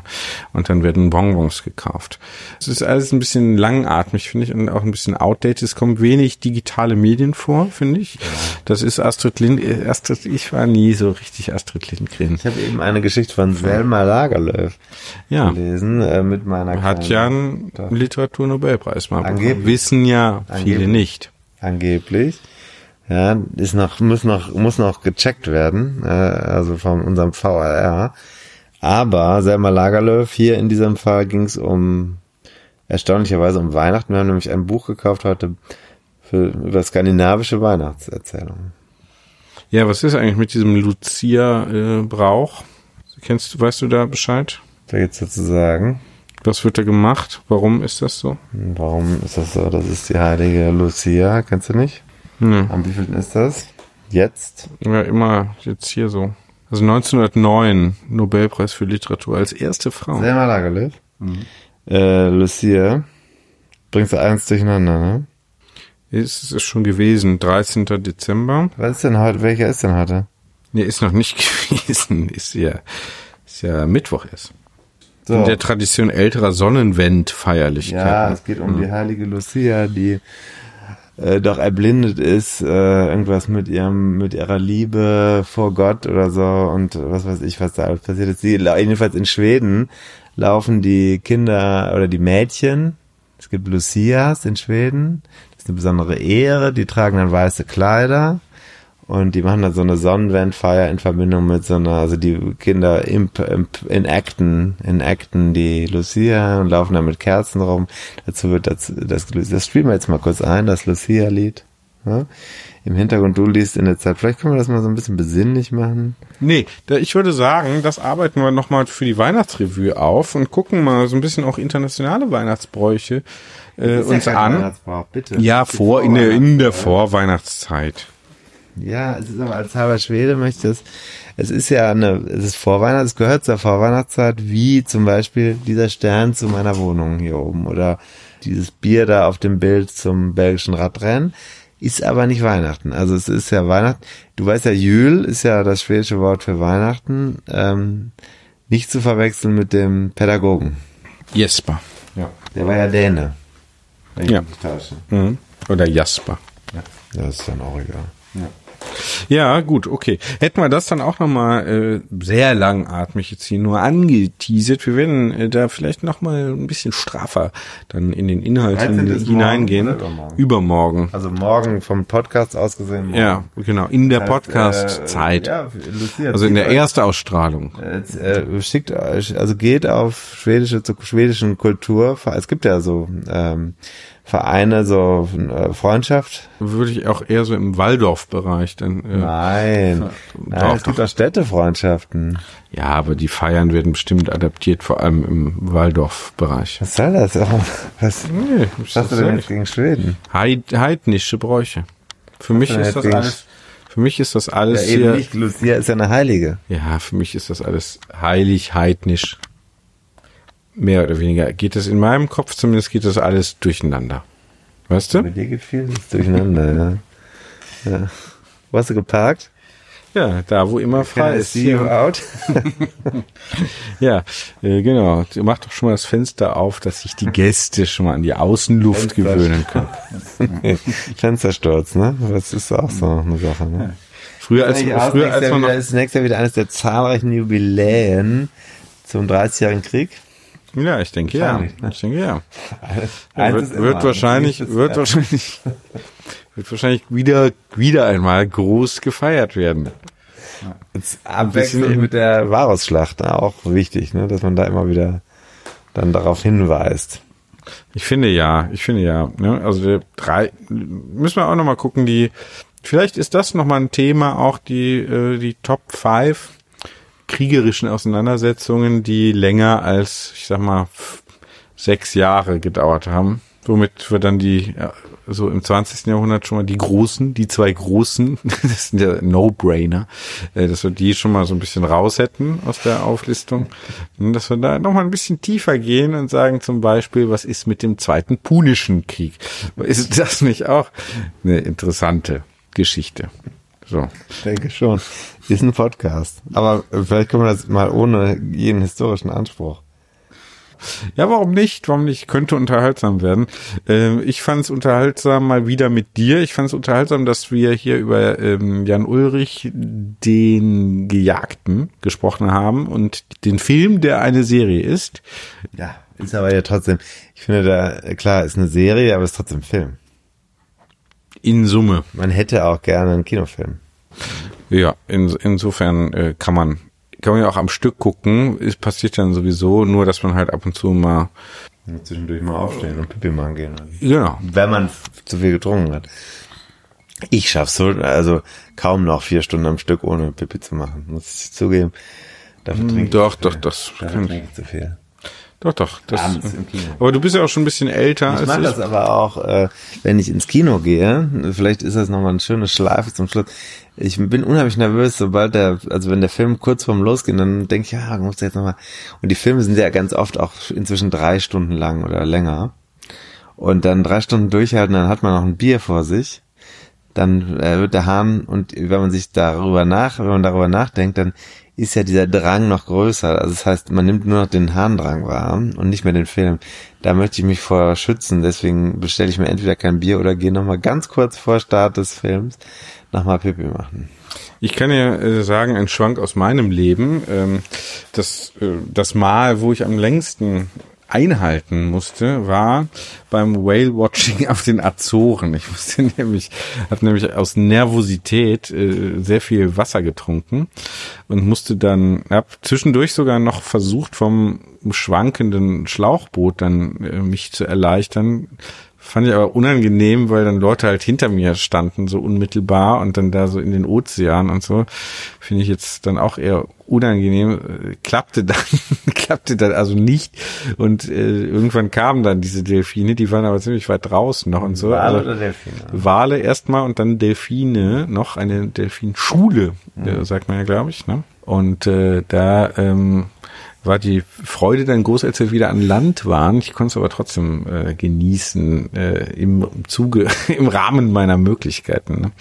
und dann werden Bonbons gekauft. Es ist alles ein bisschen langatmig, finde ich, und auch ein bisschen outdated. Es kommen wenig digitale Medien vor, finde ich. Das ist Astrid Lindgren, Astrid, ich war nie so richtig Astrid Lindgren. Ich habe eben eine Geschichte von Selma Lagerlöf ja. gelesen äh, mit meiner Hat ja einen Literaturnobelpreis mal bekommen. Wissen ja viele Angeblich. nicht. Angeblich. Ja, ist noch, muss noch, muss noch gecheckt werden, äh, also von unserem VRR. Aber Selma Lagerlöf, hier in diesem Fall ging es um, erstaunlicherweise um Weihnachten. Wir haben nämlich ein Buch gekauft heute für, über skandinavische Weihnachtserzählungen. Ja, was ist eigentlich mit diesem Lucia-Brauch? Kennst du, weißt du da Bescheid? Da jetzt sozusagen. Was wird da gemacht? Warum ist das so? Warum ist das so? Das ist die heilige Lucia, kennst du nicht? Nee. Am wievielten ist das? Jetzt? Ja, immer jetzt hier so. Also 1909 Nobelpreis für Literatur als erste Frau. Selma Lagerlöf. Mhm. Äh, Lucia. Bringst du eins durcheinander, ne? Ist es schon gewesen, 13. Dezember. Was ist denn heute? Welcher ist denn heute? Nee, ist noch nicht gewesen. Ist ja, ist ja Mittwoch erst. So. In der Tradition älterer Sonnenwendfeierlichkeiten. Ja, es geht um mhm. die heilige Lucia, die äh, doch erblindet ist, äh, irgendwas mit ihrem, mit ihrer Liebe vor Gott oder so und was weiß ich, was da alles passiert ist. Die, jedenfalls in Schweden laufen die Kinder oder die Mädchen, es gibt Lucias in Schweden, das ist eine besondere Ehre, die tragen dann weiße Kleider Und die machen dann so eine Sonnenwendfeier in Verbindung mit so einer, also die Kinder imp, imp, enacten, enacten die Lucia und laufen da mit Kerzen rum. Dazu wird das, das, das spielen wir jetzt mal kurz ein, das Lucia-Lied. Ja? Im Hintergrund, du liest in der Zeit. Vielleicht können wir das mal so ein bisschen besinnlich machen. Nee, da, ich würde sagen, das arbeiten wir nochmal für die Weihnachtsrevue auf und gucken mal so ein bisschen auch internationale Weihnachtsbräuche äh, uns ja an. Ja, vor, in der, in der Vorweihnachtszeit. Ja, es ist aber als halber Schwede möchte ich das. Es ist ja eine, es ist Vorweihnacht, es gehört zur Vorweihnachtszeit, wie zum Beispiel dieser Stern zu meiner Wohnung hier oben oder dieses Bier da auf dem Bild zum belgischen Radrennen. Ist aber nicht Weihnachten. Also es ist ja Weihnachten. Du weißt ja, Jül ist ja das schwedische Wort für Weihnachten. Ähm, nicht zu verwechseln mit dem Pädagogen. Jesper. Ja. Der war ja Däne. Ja. Mhm. Oder Jasper. Ja. Das ist dann auch egal. Ja. Ja, gut, okay. Hätten wir das dann auch nochmal äh, sehr langatmig jetzt hier nur angeteasert. Wir werden äh, da vielleicht nochmal ein bisschen straffer dann in den Inhalt hin, hineingehen. Übermorgen? übermorgen? Also morgen vom Podcast aus gesehen. Morgen. Ja, genau. In der Podcast-Zeit. Äh, ja, also in der Erstausstrahlung. Äh, schickt, also geht auf schwedische, zur schwedischen Kultur. Es gibt ja so ähm, Vereine, so äh, Freundschaft? Würde ich auch eher so im Waldorf-Bereich dann. Äh, Nein, Nein doch, es gibt auch Städtefreundschaften. Ja, aber die Feiern werden bestimmt adaptiert, vor allem im Waldorf-Bereich. Was soll das? Was, nee, was hast du denn jetzt gegen Schweden? Heid, heidnische Bräuche. Für mich ist das alles. Für mich ist das alles ja, eben hier. Nicht, Lucia ist ja eine Heilige. Ja, für mich ist das alles heilig, heidnisch mehr oder weniger geht es in meinem Kopf zumindest geht das alles durcheinander. Weißt du? Mit dir geht vieles durcheinander, ja. ja. Wo hast du geparkt? Ja, da wo immer frei ist. See you out. ja, äh, genau. Mach doch schon mal das Fenster auf, dass sich die Gäste schon mal an die Außenluft Fenster gewöhnen können. Fenstersturz, ne? Das ist auch so eine Sache, ne? Früher als, früher als man noch, ist nächstes Jahr wieder eines der zahlreichen Jubiläen zum 30-jährigen Krieg. Ja, ich denke ja. Ich denke ja. ja wird, wird wahrscheinlich, wird wahrscheinlich, wird wahrscheinlich wieder, wieder einmal groß gefeiert werden. Abwechselnd mit der Varusschlacht, auch wichtig, ne, dass man da immer wieder dann darauf hinweist. Ich finde ja, ich finde ja, ne, also die drei, müssen wir auch nochmal gucken, die, vielleicht ist das nochmal ein Thema, auch die, äh, die Top 5 kriegerischen Auseinandersetzungen, die länger als, ich sag mal, sechs Jahre gedauert haben. Womit wir dann die, so im 20. Jahrhundert schon mal die großen, die zwei großen, das sind ja No-Brainer, äh, dass wir die schon mal so ein bisschen raus hätten aus der Auflistung. Dass wir da nochmal ein bisschen tiefer gehen und sagen zum Beispiel, was ist mit dem zweiten Punischen Krieg? Ist das nicht auch eine interessante Geschichte? So. Ich denke schon. Ist ein Podcast. Aber vielleicht können wir das mal ohne jeden historischen Anspruch. Ja, warum nicht? Warum nicht? Könnte unterhaltsam werden. Ähm, ich fand es unterhaltsam mal wieder mit dir. Ich fand es unterhaltsam, dass wir hier über ähm, Jan Ulrich, den Gejagten, gesprochen haben und den Film, der eine Serie ist. Ja, ist aber ja trotzdem, ich finde da, klar, ist eine Serie, aber ist trotzdem Film. In Summe. Man hätte auch gerne einen Kinofilm. Ja, in, insofern äh, kann man kann man ja auch am Stück gucken. Es passiert dann sowieso, nur dass man halt ab und zu mal zwischendurch mal aufstehen und Pipi machen gehen. Genau. Wenn man zu viel getrunken hat. Ich schaff's so, also kaum noch vier Stunden am Stück ohne Pipi zu machen, muss ich zugeben. Dafür hm, trinke doch, doch, das Dafür trinke ich zu viel. Doch, doch. Das, aber du bist ja auch schon ein bisschen älter ich als mach ich. das aber auch, äh, wenn ich ins Kino gehe. Vielleicht ist das nochmal eine schöne Schleife zum Schluss. Ich bin unheimlich nervös, sobald der, also wenn der Film kurz vorm Losgehen, dann denke ich, ja, muss jetzt nochmal. Und die Filme sind ja ganz oft auch inzwischen drei Stunden lang oder länger. Und dann drei Stunden durchhalten, dann hat man noch ein Bier vor sich. Dann äh, wird der Hahn und wenn man sich darüber nach, wenn man darüber nachdenkt, dann ist ja dieser Drang noch größer. Also das heißt, man nimmt nur noch den Harndrang wahr und nicht mehr den Film. Da möchte ich mich vor schützen, deswegen bestelle ich mir entweder kein Bier oder gehe nochmal ganz kurz vor Start des Films nochmal Pipi machen. Ich kann ja äh, sagen, ein Schwank aus meinem Leben. Ähm, das, äh, das Mal, wo ich am längsten einhalten musste, war beim Whale Watching auf den Azoren. Ich musste nämlich, habe nämlich aus Nervosität äh, sehr viel Wasser getrunken und musste dann, hab zwischendurch sogar noch versucht vom schwankenden Schlauchboot dann äh, mich zu erleichtern, Fand ich aber unangenehm, weil dann Leute halt hinter mir standen, so unmittelbar und dann da so in den Ozean und so. Finde ich jetzt dann auch eher unangenehm. Klappte dann, klappte dann also nicht. Und äh, irgendwann kamen dann diese Delfine, die waren aber ziemlich weit draußen noch und so. Wale also, oder Delfine? Wale erstmal und dann Delfine, noch eine Delfinschule, mhm. äh, sagt man ja, glaube ich. Ne? Und äh, da ähm, war die Freude dann groß, als wir wieder an Land waren. Ich konnte es aber trotzdem äh, genießen äh, im Zuge, im Rahmen meiner Möglichkeiten, ne?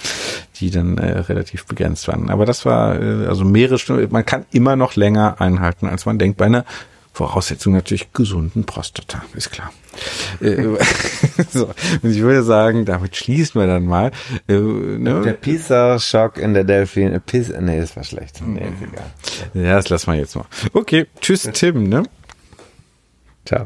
die dann äh, relativ begrenzt waren. Aber das war äh, also mehrere Stunden. Man kann immer noch länger einhalten, als man denkt. Bei einer Voraussetzung natürlich gesunden Prostata, ist klar. Äh, so, und ich würde sagen, damit schließen wir dann mal. Äh, ne? Der Pisa-Schock in der Delfin. Pisa, nee, das war schlecht. Nee, ist egal. Ja, das lassen wir jetzt mal. Okay, tschüss Tim, ne? Ciao.